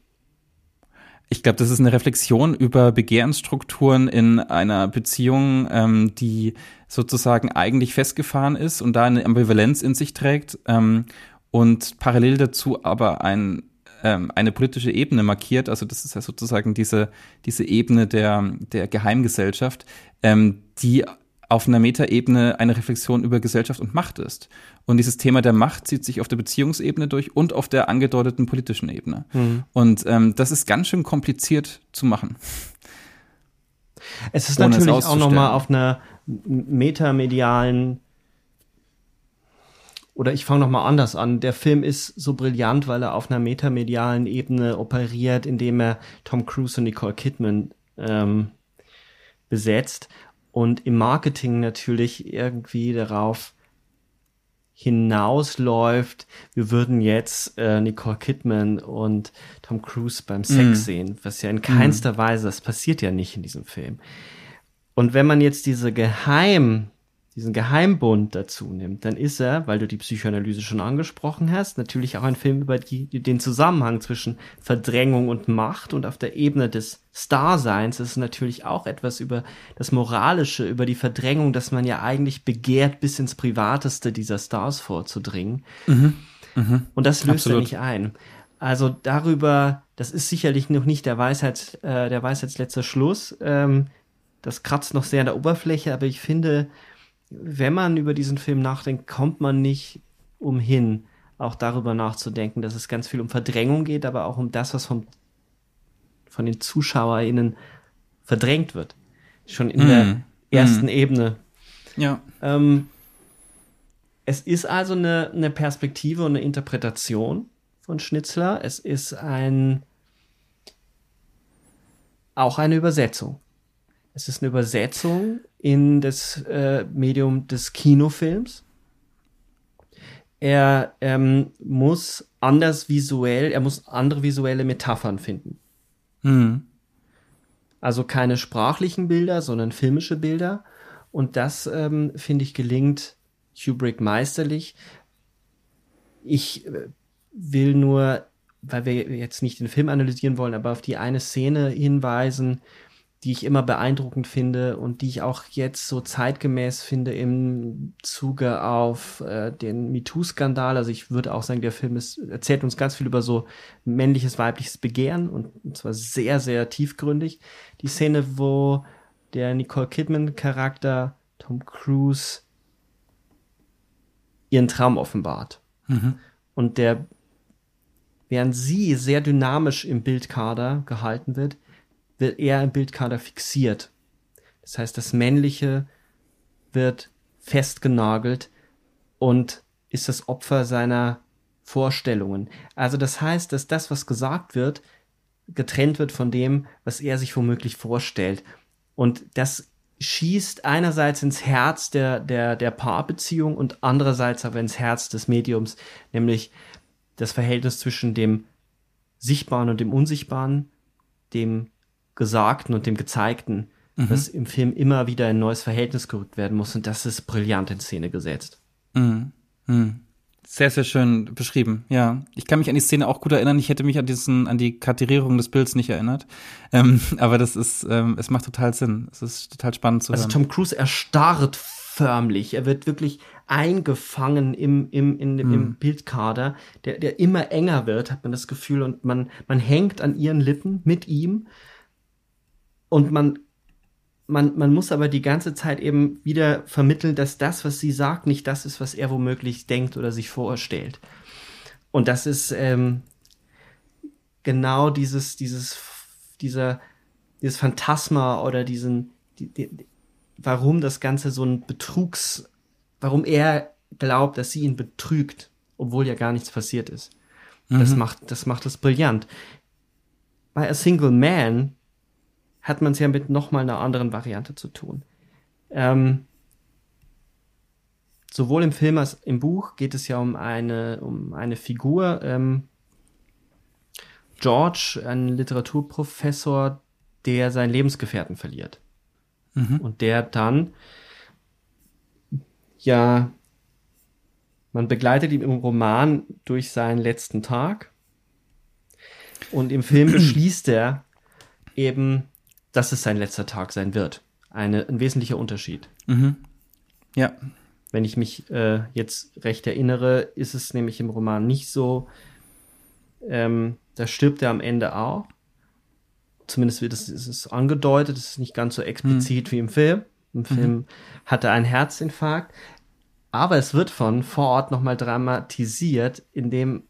Ich glaube, das ist eine Reflexion über Begehrensstrukturen in einer Beziehung, ähm, die sozusagen eigentlich festgefahren ist und da eine Ambivalenz in sich trägt ähm, und parallel dazu aber ein, ähm, eine politische Ebene markiert. Also das ist ja sozusagen diese, diese Ebene der, der Geheimgesellschaft, ähm, die auf einer Metaebene eine Reflexion über Gesellschaft und Macht ist. Und dieses Thema der Macht zieht sich auf der Beziehungsebene durch und auf der angedeuteten politischen Ebene. Mhm. Und ähm, das ist ganz schön kompliziert zu machen. Es ist natürlich es auch nochmal auf einer metamedialen oder ich fange nochmal anders an. Der Film ist so brillant, weil er auf einer metamedialen Ebene operiert, indem er Tom Cruise und Nicole Kidman ähm, besetzt und im Marketing natürlich irgendwie darauf hinausläuft, wir würden jetzt äh, Nicole Kidman und Tom Cruise beim Sex mm. sehen, was ja in keinster mm. Weise, das passiert ja nicht in diesem Film. Und wenn man jetzt diese Geheim diesen Geheimbund dazu nimmt, dann ist er, weil du die Psychoanalyse schon angesprochen hast, natürlich auch ein Film über die, den Zusammenhang zwischen Verdrängung und Macht und auf der Ebene des Starseins ist natürlich auch etwas über das Moralische, über die Verdrängung, dass man ja eigentlich begehrt, bis ins Privateste dieser Stars vorzudringen. Mhm. Mhm. Und das löst Absolut. er nicht ein. Also darüber, das ist sicherlich noch nicht der Weisheit, äh, der Weisheitsletzter Schluss. Ähm, das kratzt noch sehr an der Oberfläche, aber ich finde, wenn man über diesen Film nachdenkt, kommt man nicht umhin, auch darüber nachzudenken, dass es ganz viel um Verdrängung geht, aber auch um das, was vom, von den ZuschauerInnen verdrängt wird. Schon in mm. der ersten mm. Ebene. Ja. Ähm, es ist also eine, eine Perspektive und eine Interpretation von Schnitzler. Es ist ein auch eine Übersetzung. Es ist eine Übersetzung in das äh, Medium des Kinofilms. Er ähm, muss anders visuell, er muss andere visuelle Metaphern finden. Mhm. Also keine sprachlichen Bilder, sondern filmische Bilder. Und das, ähm, finde ich, gelingt Kubrick meisterlich. Ich äh, will nur, weil wir jetzt nicht den Film analysieren wollen, aber auf die eine Szene hinweisen, die ich immer beeindruckend finde und die ich auch jetzt so zeitgemäß finde im Zuge auf äh, den MeToo-Skandal. Also ich würde auch sagen, der Film ist, erzählt uns ganz viel über so männliches, weibliches Begehren und, und zwar sehr, sehr tiefgründig. Die Szene, wo der Nicole Kidman-Charakter Tom Cruise ihren Traum offenbart. Mhm. Und der, während sie sehr dynamisch im Bildkader gehalten wird, wird er im Bildkader fixiert. Das heißt, das Männliche wird festgenagelt und ist das Opfer seiner Vorstellungen. Also das heißt, dass das, was gesagt wird, getrennt wird von dem, was er sich womöglich vorstellt. Und das schießt einerseits ins Herz der, der, der Paarbeziehung und andererseits aber ins Herz des Mediums, nämlich das Verhältnis zwischen dem Sichtbaren und dem Unsichtbaren, dem Gesagten und dem Gezeigten, mhm. das im Film immer wieder ein neues Verhältnis gerückt werden muss. Und das ist brillant in Szene gesetzt. Mhm. Mhm. Sehr, sehr schön beschrieben, ja. Ich kann mich an die Szene auch gut erinnern. Ich hätte mich an diesen, an die Kartierierung des Bilds nicht erinnert. Ähm, aber das ist, ähm, es macht total Sinn. Es ist total spannend zu also hören. Also Tom Cruise erstarrt förmlich. Er wird wirklich eingefangen im, im, in, hm. im Bildkader, der, der immer enger wird, hat man das Gefühl, und man, man hängt an ihren Lippen mit ihm. Und man man, man muss aber die ganze Zeit eben wieder vermitteln, dass das, was sie sagt, nicht das ist, was er womöglich denkt oder sich vorstellt. Und das ist ähm, genau dieses, dieses, dieser, dieses Phantasma oder diesen, die, die, warum das Ganze so ein Betrugs, warum er glaubt, dass sie ihn betrügt, obwohl ja gar nichts passiert ist. Mhm. Das macht, das macht es brillant. Bei A Single Man hat man es ja mit nochmal einer anderen Variante zu tun. Ähm, sowohl im Film als im Buch geht es ja um eine, um eine Figur, ähm, George, ein Literaturprofessor, der seinen Lebensgefährten verliert. Mhm. Und der dann, ja, man begleitet ihn im Roman durch seinen letzten Tag. Und im Film beschließt er eben dass es sein letzter Tag sein wird. Eine, ein wesentlicher Unterschied. Mhm. Ja. Wenn ich mich äh, jetzt recht erinnere, ist es nämlich im Roman nicht so, ähm, da stirbt er am Ende auch. Zumindest wird es, ist es angedeutet, es ist nicht ganz so explizit mhm. wie im Film. Im mhm. Film mhm. hat er einen Herzinfarkt. Aber es wird von vor Ort nochmal dramatisiert, indem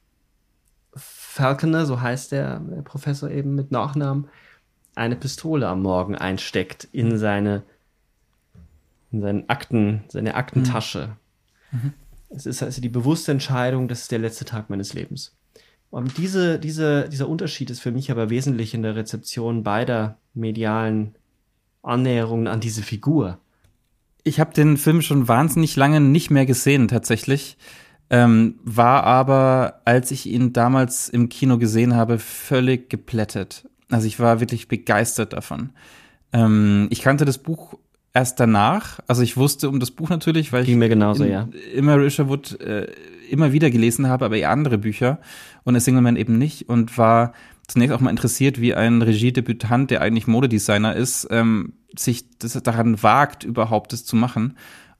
Falconer, so heißt der, der Professor eben mit Nachnamen, eine Pistole am Morgen einsteckt in seine, in seinen Akten, seine Aktentasche. Mhm. Es ist also die bewusste Entscheidung, das ist der letzte Tag meines Lebens. Und diese, diese, dieser Unterschied ist für mich aber wesentlich in der Rezeption beider medialen Annäherungen an diese Figur. Ich habe den Film schon wahnsinnig lange nicht mehr gesehen, tatsächlich. Ähm, war aber, als ich ihn damals im Kino gesehen habe, völlig geplättet. Also ich war wirklich begeistert davon. Ähm, ich kannte das Buch erst danach. Also ich wusste um das Buch natürlich, weil Ging ich genauso, in, ja. immer Isherwood äh, immer wieder gelesen habe, aber eher andere Bücher und A Single Man eben nicht und war zunächst auch mal interessiert, wie ein Regiedebütant, der eigentlich Modedesigner ist, ähm, sich das daran wagt, überhaupt das zu machen.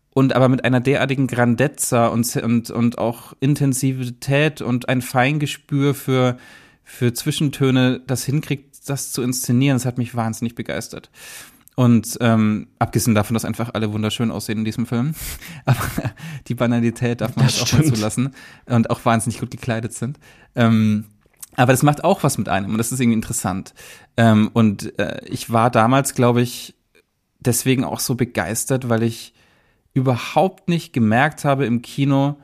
Und aber mit einer derartigen Grandezza und, und, und auch Intensivität und ein Feingespür für, für Zwischentöne das hinkriegt, das zu inszenieren, das hat mich wahnsinnig begeistert. Und ähm, abgesehen davon, dass einfach alle wunderschön aussehen in diesem Film. Aber die Banalität darf man das halt auch mal zulassen. Und auch wahnsinnig gut gekleidet sind. Ähm, aber das macht auch was mit einem und das ist irgendwie interessant. Ähm, und äh, ich war damals, glaube ich, deswegen auch so begeistert, weil ich überhaupt nicht gemerkt habe im Kino,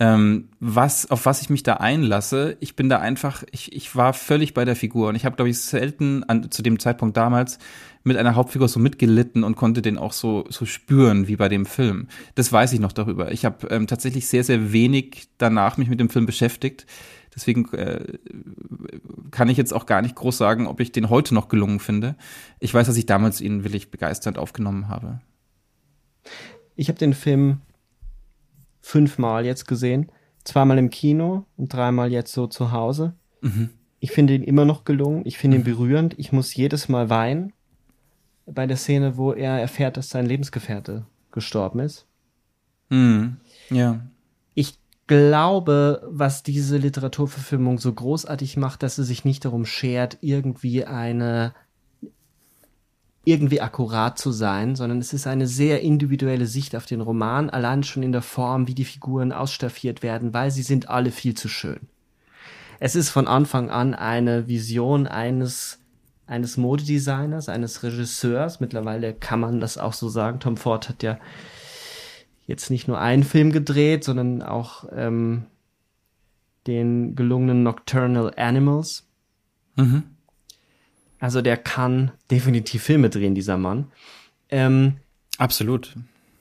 ähm, was, auf was ich mich da einlasse. Ich bin da einfach, ich, ich war völlig bei der Figur und ich habe, glaube ich, selten an, zu dem Zeitpunkt damals mit einer Hauptfigur so mitgelitten und konnte den auch so, so spüren wie bei dem Film. Das weiß ich noch darüber. Ich habe ähm, tatsächlich sehr, sehr wenig danach mich mit dem Film beschäftigt. Deswegen äh, kann ich jetzt auch gar nicht groß sagen, ob ich den heute noch gelungen finde. Ich weiß, dass ich damals ihn wirklich begeisternd aufgenommen habe. Ich habe den Film fünfmal jetzt gesehen. Zweimal im Kino und dreimal jetzt so zu Hause. Mhm. Ich finde ihn immer noch gelungen. Ich finde ihn mhm. berührend. Ich muss jedes Mal weinen bei der Szene, wo er erfährt, dass sein Lebensgefährte gestorben ist. Mhm. Ja. Ich glaube, was diese Literaturverfilmung so großartig macht, dass sie sich nicht darum schert, irgendwie eine irgendwie akkurat zu sein, sondern es ist eine sehr individuelle Sicht auf den Roman, allein schon in der Form, wie die Figuren ausstaffiert werden, weil sie sind alle viel zu schön. Es ist von Anfang an eine Vision eines eines Modedesigners, eines Regisseurs. Mittlerweile kann man das auch so sagen. Tom Ford hat ja jetzt nicht nur einen Film gedreht, sondern auch ähm, den gelungenen Nocturnal Animals. Mhm. Also der kann definitiv Filme drehen, dieser Mann. Ähm, Absolut.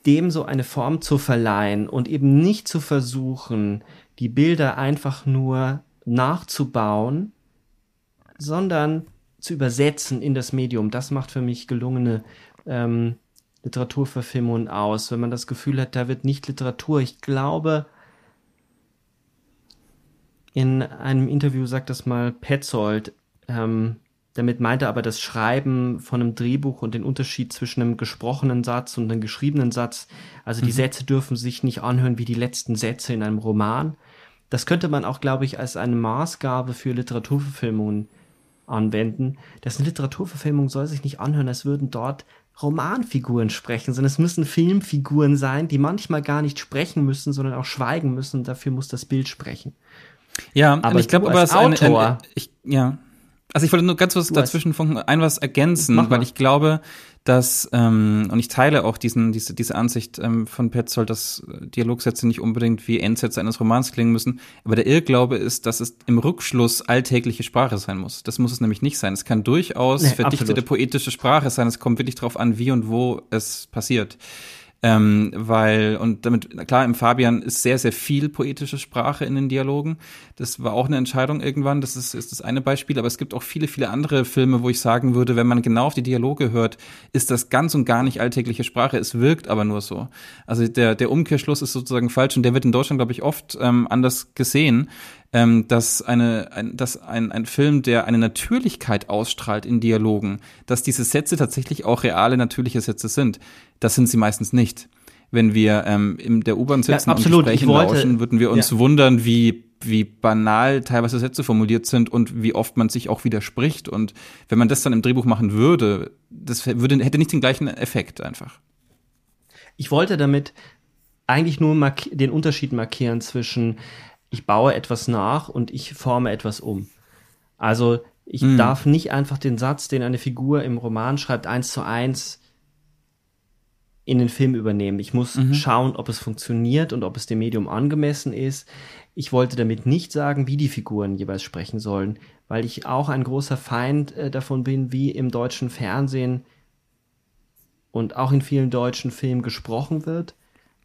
Dem so eine Form zu verleihen und eben nicht zu versuchen, die Bilder einfach nur nachzubauen, sondern zu übersetzen in das Medium. Das macht für mich gelungene ähm, Literaturverfilmungen aus. Wenn man das Gefühl hat, da wird nicht Literatur. Ich glaube, in einem Interview sagt das mal Petzold, ähm, damit meint er aber das Schreiben von einem Drehbuch und den Unterschied zwischen einem gesprochenen Satz und einem geschriebenen Satz. Also die mhm. Sätze dürfen sich nicht anhören wie die letzten Sätze in einem Roman. Das könnte man auch, glaube ich, als eine Maßgabe für Literaturverfilmungen anwenden. Das eine Literaturverfilmung soll sich nicht anhören, als würden dort Romanfiguren sprechen, sondern es müssen Filmfiguren sein, die manchmal gar nicht sprechen müssen, sondern auch schweigen müssen. Dafür muss das Bild sprechen. Ja, aber ich glaube, aber als Autor, eine, eine, ich, ja, also ich wollte nur ganz kurz dazwischen ein was ergänzen, weil ich glaube, dass, ähm, und ich teile auch diesen, diese, diese Ansicht ähm, von Petzold, dass Dialogsätze nicht unbedingt wie Endsätze eines Romans klingen müssen. Aber der Irrglaube ist, dass es im Rückschluss alltägliche Sprache sein muss. Das muss es nämlich nicht sein. Es kann durchaus nee, verdichtete absolut. poetische Sprache sein. Es kommt wirklich darauf an, wie und wo es passiert. Ähm, weil, und damit, klar, im Fabian ist sehr, sehr viel poetische Sprache in den Dialogen. Das war auch eine Entscheidung irgendwann. Das ist, ist das eine Beispiel. Aber es gibt auch viele, viele andere Filme, wo ich sagen würde, wenn man genau auf die Dialoge hört, ist das ganz und gar nicht alltägliche Sprache. Es wirkt aber nur so. Also der, der Umkehrschluss ist sozusagen falsch und der wird in Deutschland, glaube ich, oft ähm, anders gesehen ähm, dass, eine, ein, dass ein, ein Film, der eine Natürlichkeit ausstrahlt in Dialogen, dass diese Sätze tatsächlich auch reale, natürliche Sätze sind. Das sind sie meistens nicht. Wenn wir ähm, in der U-Bahn sitzen ja, absolut. und Gespräche lauschen, würden wir uns ja. wundern, wie wie banal teilweise Sätze formuliert sind und wie oft man sich auch widerspricht. Und wenn man das dann im Drehbuch machen würde, das würde, hätte nicht den gleichen Effekt einfach. Ich wollte damit eigentlich nur den Unterschied markieren zwischen ich baue etwas nach und ich forme etwas um. Also ich mhm. darf nicht einfach den Satz, den eine Figur im Roman schreibt, eins zu eins in den Film übernehmen. Ich muss mhm. schauen, ob es funktioniert und ob es dem Medium angemessen ist. Ich wollte damit nicht sagen, wie die Figuren jeweils sprechen sollen, weil ich auch ein großer Feind äh, davon bin, wie im deutschen Fernsehen und auch in vielen deutschen Filmen gesprochen wird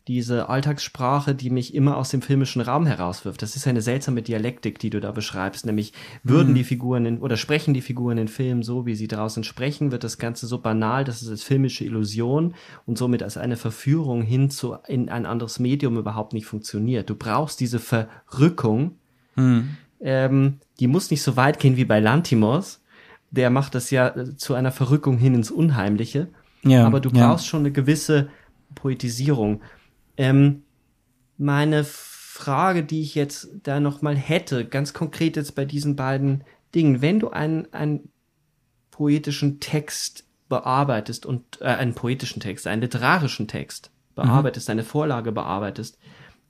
diese Alltagssprache, die mich immer aus dem filmischen Raum herauswirft. Das ist eine seltsame Dialektik, die du da beschreibst, nämlich würden mhm. die Figuren in, oder sprechen die Figuren in Filmen so, wie sie draußen sprechen, wird das Ganze so banal, dass es als filmische Illusion und somit als eine Verführung hin zu in ein anderes Medium überhaupt nicht funktioniert. Du brauchst diese Verrückung, mhm. ähm, die muss nicht so weit gehen wie bei Lantimos. Der macht das ja äh, zu einer Verrückung hin ins Unheimliche. Ja, aber du brauchst ja. schon eine gewisse Poetisierung. Ähm, meine Frage, die ich jetzt da nochmal hätte, ganz konkret jetzt bei diesen beiden Dingen, wenn du einen, einen poetischen Text bearbeitest und äh, einen poetischen Text, einen literarischen Text bearbeitest, mhm. eine Vorlage bearbeitest,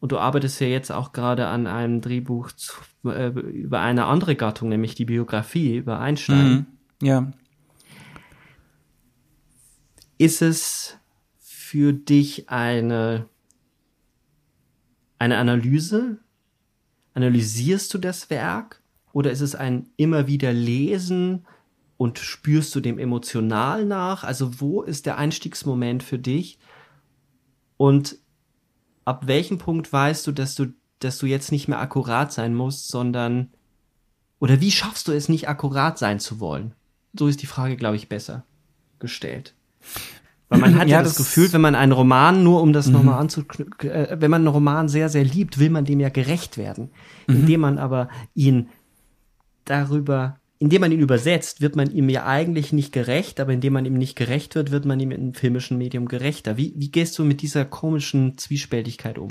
und du arbeitest ja jetzt auch gerade an einem Drehbuch zu, äh, über eine andere Gattung, nämlich die Biografie über Einstein. Mhm. Ja. Ist es für dich eine eine Analyse? Analysierst du das Werk? Oder ist es ein immer wieder Lesen und spürst du dem emotional nach? Also wo ist der Einstiegsmoment für dich? Und ab welchem Punkt weißt du, dass du, dass du jetzt nicht mehr akkurat sein musst, sondern oder wie schaffst du es nicht akkurat sein zu wollen? So ist die Frage, glaube ich, besser gestellt. Weil man hat ja, ja das, das, Gefühl, wenn man einen Roman, nur um das mhm. nochmal anzuknüpfen, äh, wenn man einen Roman sehr, sehr liebt, will man dem ja gerecht werden. Mhm. Indem man aber ihn darüber, indem man ihn übersetzt, wird man ihm ja eigentlich nicht gerecht, aber indem man ihm nicht gerecht wird, wird man ihm im filmischen Medium gerechter. Wie, wie gehst du mit dieser komischen Zwiespältigkeit um?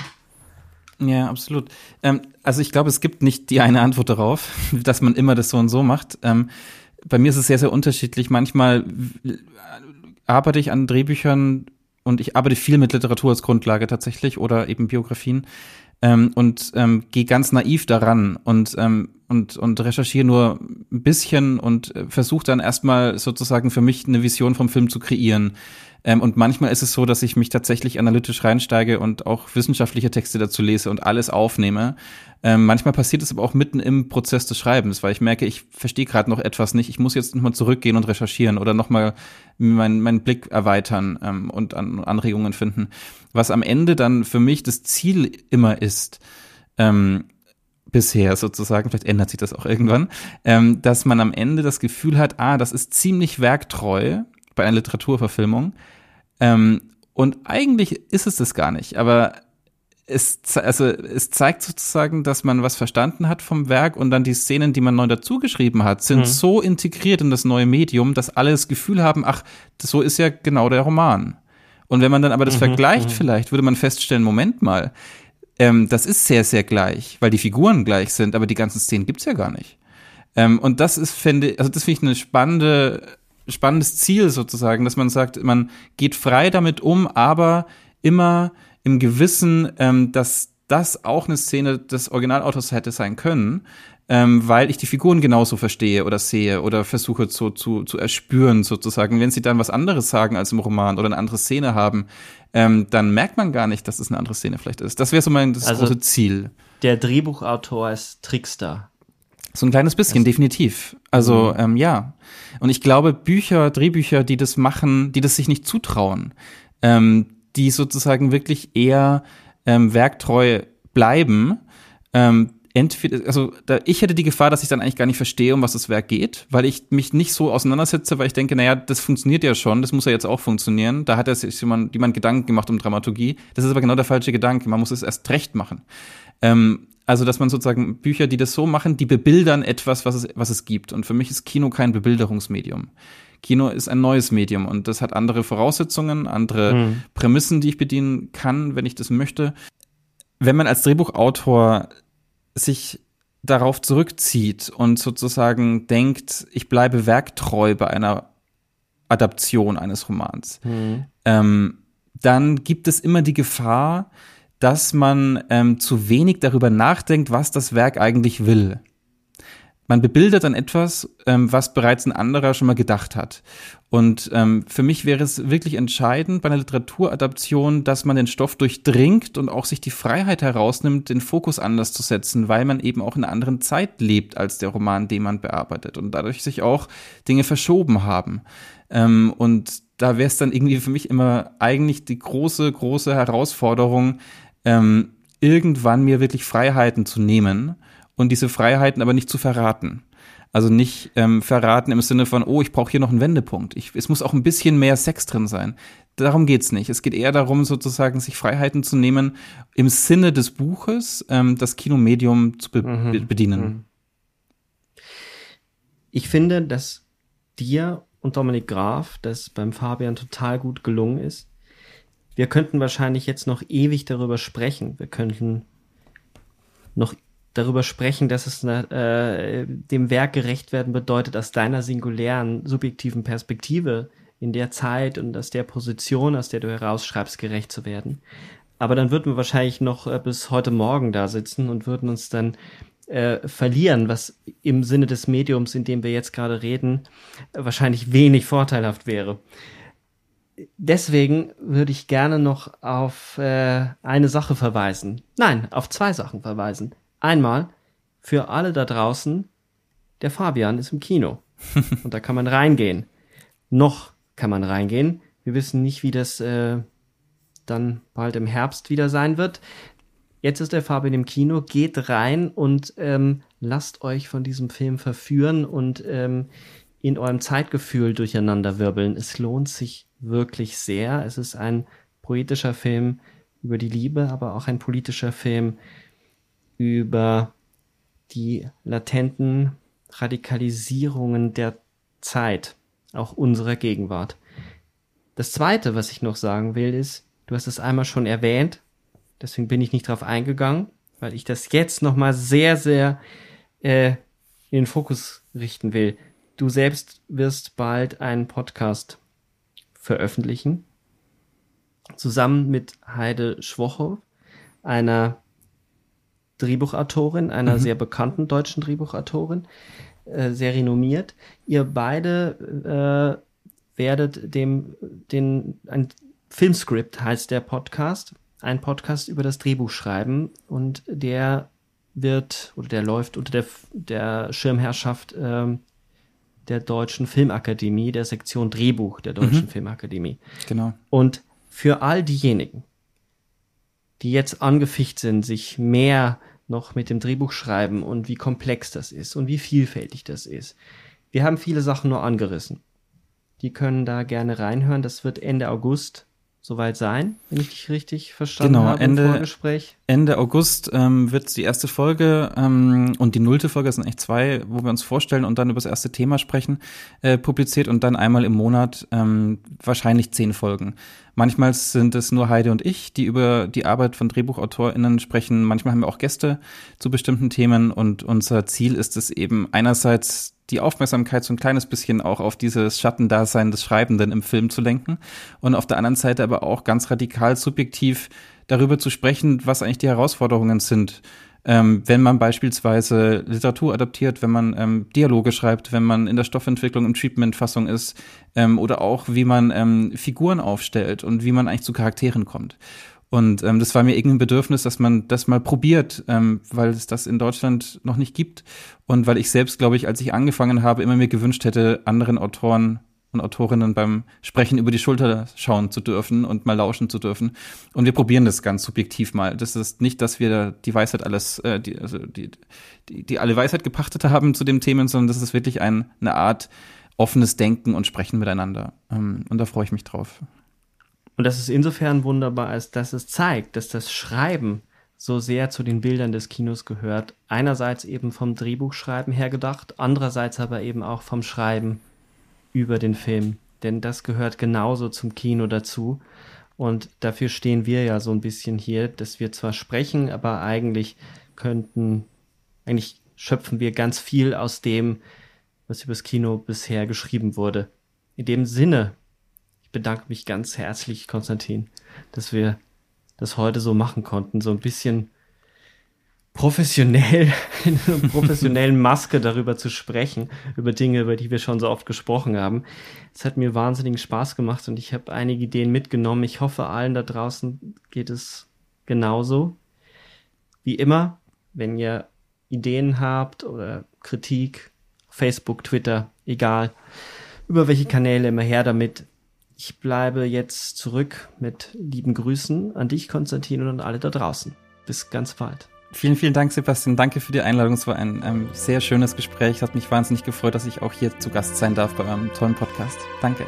Ja, absolut. Ähm, also ich glaube, es gibt nicht die eine Antwort darauf, dass man immer das so und so macht. Ähm, bei mir ist es sehr, sehr unterschiedlich. Manchmal arbeite ich an Drehbüchern und ich arbeite viel mit Literatur als Grundlage tatsächlich oder eben Biografien ähm, und ähm, gehe ganz naiv daran und ähm, und und recherchiere nur ein bisschen und äh, versuche dann erstmal sozusagen für mich eine Vision vom Film zu kreieren. Ähm, und manchmal ist es so, dass ich mich tatsächlich analytisch reinsteige und auch wissenschaftliche Texte dazu lese und alles aufnehme. Ähm, manchmal passiert es aber auch mitten im Prozess des Schreibens, weil ich merke, ich verstehe gerade noch etwas nicht. Ich muss jetzt nochmal zurückgehen und recherchieren oder nochmal meinen mein Blick erweitern ähm, und an Anregungen finden. Was am Ende dann für mich das Ziel immer ist, ähm, bisher sozusagen, vielleicht ändert sich das auch irgendwann, ähm, dass man am Ende das Gefühl hat, ah, das ist ziemlich werktreu bei einer Literaturverfilmung. Ähm, und eigentlich ist es das gar nicht, aber es, also es zeigt sozusagen, dass man was verstanden hat vom Werk und dann die Szenen, die man neu dazugeschrieben hat, sind mhm. so integriert in das neue Medium, dass alle das Gefühl haben, ach, so ist ja genau der Roman. Und wenn man dann aber das mhm, vergleicht, mhm. vielleicht würde man feststellen, Moment mal, ähm, das ist sehr, sehr gleich, weil die Figuren gleich sind, aber die ganzen Szenen gibt's ja gar nicht. Ähm, und das ist, finde, also das finde ich eine spannende, spannendes Ziel sozusagen, dass man sagt, man geht frei damit um, aber immer im Gewissen, ähm, dass das auch eine Szene des Originalautors hätte sein können, ähm, weil ich die Figuren genauso verstehe oder sehe oder versuche zu, zu, zu erspüren sozusagen. Wenn sie dann was anderes sagen als im Roman oder eine andere Szene haben, ähm, dann merkt man gar nicht, dass es eine andere Szene vielleicht ist. Das wäre so mein das also große Ziel. Der Drehbuchautor ist Trickster. So ein kleines bisschen, das definitiv. Also mhm. ähm, ja. Und ich glaube, Bücher, Drehbücher, die das machen, die das sich nicht zutrauen, ähm, die sozusagen wirklich eher ähm, werktreu bleiben, ähm, entweder, also da, ich hätte die Gefahr, dass ich dann eigentlich gar nicht verstehe, um was das Werk geht, weil ich mich nicht so auseinandersetze, weil ich denke, naja, das funktioniert ja schon, das muss ja jetzt auch funktionieren. Da hat er sich jemand, jemand Gedanken gemacht um Dramaturgie. Das ist aber genau der falsche Gedanke. Man muss es erst recht machen. Ähm, also, dass man sozusagen Bücher, die das so machen, die bebildern etwas, was es, was es gibt. Und für mich ist Kino kein Bebilderungsmedium. Kino ist ein neues Medium und das hat andere Voraussetzungen, andere mhm. Prämissen, die ich bedienen kann, wenn ich das möchte. Wenn man als Drehbuchautor sich darauf zurückzieht und sozusagen denkt, ich bleibe werktreu bei einer Adaption eines Romans, mhm. ähm, dann gibt es immer die Gefahr, dass man ähm, zu wenig darüber nachdenkt, was das Werk eigentlich will man bebildert dann etwas, ähm, was bereits ein anderer schon mal gedacht hat. Und ähm, für mich wäre es wirklich entscheidend bei einer Literaturadaption, dass man den Stoff durchdringt und auch sich die Freiheit herausnimmt, den Fokus anders zu setzen, weil man eben auch in einer anderen Zeit lebt als der Roman, den man bearbeitet und dadurch sich auch Dinge verschoben haben. Ähm, und da wäre es dann irgendwie für mich immer eigentlich die große, große Herausforderung, ähm, irgendwann mir wirklich Freiheiten zu nehmen und diese Freiheiten aber nicht zu verraten. Also nicht ähm, verraten im Sinne von, oh, ich brauche hier noch einen Wendepunkt. Ich, es muss auch ein bisschen mehr Sex drin sein. Darum geht's nicht. Es geht eher darum, sozusagen sich Freiheiten zu nehmen, im Sinne des Buches ähm, das Kinomedium zu be mhm. bedienen. Mhm. Ich finde, dass dir und Dominik Graf das beim Fabian total gut gelungen ist. Wir könnten wahrscheinlich jetzt noch ewig darüber sprechen. Wir könnten noch darüber sprechen, dass es äh, dem Werk gerecht werden bedeutet, aus deiner singulären, subjektiven Perspektive in der Zeit und aus der Position, aus der du herausschreibst, gerecht zu werden. Aber dann würden wir wahrscheinlich noch äh, bis heute Morgen da sitzen und würden uns dann äh, verlieren, was im Sinne des Mediums, in dem wir jetzt gerade reden, wahrscheinlich wenig vorteilhaft wäre. Deswegen würde ich gerne noch auf äh, eine Sache verweisen. Nein, auf zwei Sachen verweisen. Einmal für alle da draußen, der Fabian ist im Kino. und da kann man reingehen. Noch kann man reingehen. Wir wissen nicht, wie das äh, dann bald im Herbst wieder sein wird. Jetzt ist der Fabian im Kino. Geht rein und ähm, lasst euch von diesem Film verführen und ähm, in eurem Zeitgefühl durcheinander wirbeln. Es lohnt sich wirklich sehr. Es ist ein poetischer Film über die Liebe, aber auch ein politischer Film über die latenten Radikalisierungen der Zeit, auch unserer Gegenwart. Das Zweite, was ich noch sagen will, ist, du hast es einmal schon erwähnt, deswegen bin ich nicht drauf eingegangen, weil ich das jetzt nochmal sehr, sehr äh, in den Fokus richten will. Du selbst wirst bald einen Podcast veröffentlichen, zusammen mit Heide Schwocho, einer Drehbuchautorin, einer mhm. sehr bekannten deutschen Drehbuchautorin, äh, sehr renommiert. Ihr beide äh, werdet dem, den, ein Filmscript heißt der Podcast, ein Podcast über das Drehbuch schreiben und der wird oder der läuft unter der, der Schirmherrschaft äh, der Deutschen Filmakademie, der Sektion Drehbuch der Deutschen mhm. Filmakademie. Genau. Und für all diejenigen, die jetzt angeficht sind, sich mehr noch mit dem Drehbuch schreiben und wie komplex das ist und wie vielfältig das ist. Wir haben viele Sachen nur angerissen. Die können da gerne reinhören. Das wird Ende August soweit sein, wenn ich dich richtig verstanden genau, habe Ende, im Vorgespräch. Ende August ähm, wird die erste Folge ähm, und die nullte Folge das sind echt zwei, wo wir uns vorstellen und dann über das erste Thema sprechen, äh, publiziert und dann einmal im Monat ähm, wahrscheinlich zehn Folgen. Manchmal sind es nur Heide und ich, die über die Arbeit von DrehbuchautorInnen sprechen. Manchmal haben wir auch Gäste zu bestimmten Themen und unser Ziel ist es eben einerseits die Aufmerksamkeit so ein kleines bisschen auch auf dieses Schattendasein des Schreibenden im Film zu lenken und auf der anderen Seite aber auch ganz radikal subjektiv darüber zu sprechen, was eigentlich die Herausforderungen sind, ähm, wenn man beispielsweise Literatur adaptiert, wenn man ähm, Dialoge schreibt, wenn man in der Stoffentwicklung im Treatmentfassung ist ähm, oder auch wie man ähm, Figuren aufstellt und wie man eigentlich zu Charakteren kommt. Und ähm, das war mir irgendein Bedürfnis, dass man das mal probiert, ähm, weil es das in Deutschland noch nicht gibt. Und weil ich selbst, glaube ich, als ich angefangen habe, immer mir gewünscht hätte, anderen Autoren und Autorinnen beim Sprechen über die Schulter schauen zu dürfen und mal lauschen zu dürfen. Und wir probieren das ganz subjektiv mal. Das ist nicht, dass wir die Weisheit alles, äh, die, also die, die, die alle Weisheit gepachtet haben zu dem Themen, sondern das ist wirklich ein, eine Art offenes Denken und Sprechen miteinander. Ähm, und da freue ich mich drauf. Und das ist insofern wunderbar, als dass es zeigt, dass das Schreiben so sehr zu den Bildern des Kinos gehört. Einerseits eben vom Drehbuchschreiben her gedacht, andererseits aber eben auch vom Schreiben über den Film. Denn das gehört genauso zum Kino dazu. Und dafür stehen wir ja so ein bisschen hier, dass wir zwar sprechen, aber eigentlich könnten, eigentlich schöpfen wir ganz viel aus dem, was übers Kino bisher geschrieben wurde. In dem Sinne bedanke mich ganz herzlich, Konstantin, dass wir das heute so machen konnten. So ein bisschen professionell, in einer professionellen Maske darüber zu sprechen, über Dinge, über die wir schon so oft gesprochen haben. Es hat mir wahnsinnigen Spaß gemacht und ich habe einige Ideen mitgenommen. Ich hoffe, allen da draußen geht es genauso. Wie immer, wenn ihr Ideen habt oder Kritik, Facebook, Twitter, egal, über welche Kanäle immer her damit. Ich bleibe jetzt zurück mit lieben Grüßen an dich, Konstantin, und an alle da draußen. Bis ganz bald. Vielen, vielen Dank, Sebastian. Danke für die Einladung. Es war ein, ein sehr schönes Gespräch. Es hat mich wahnsinnig gefreut, dass ich auch hier zu Gast sein darf bei eurem tollen Podcast. Danke.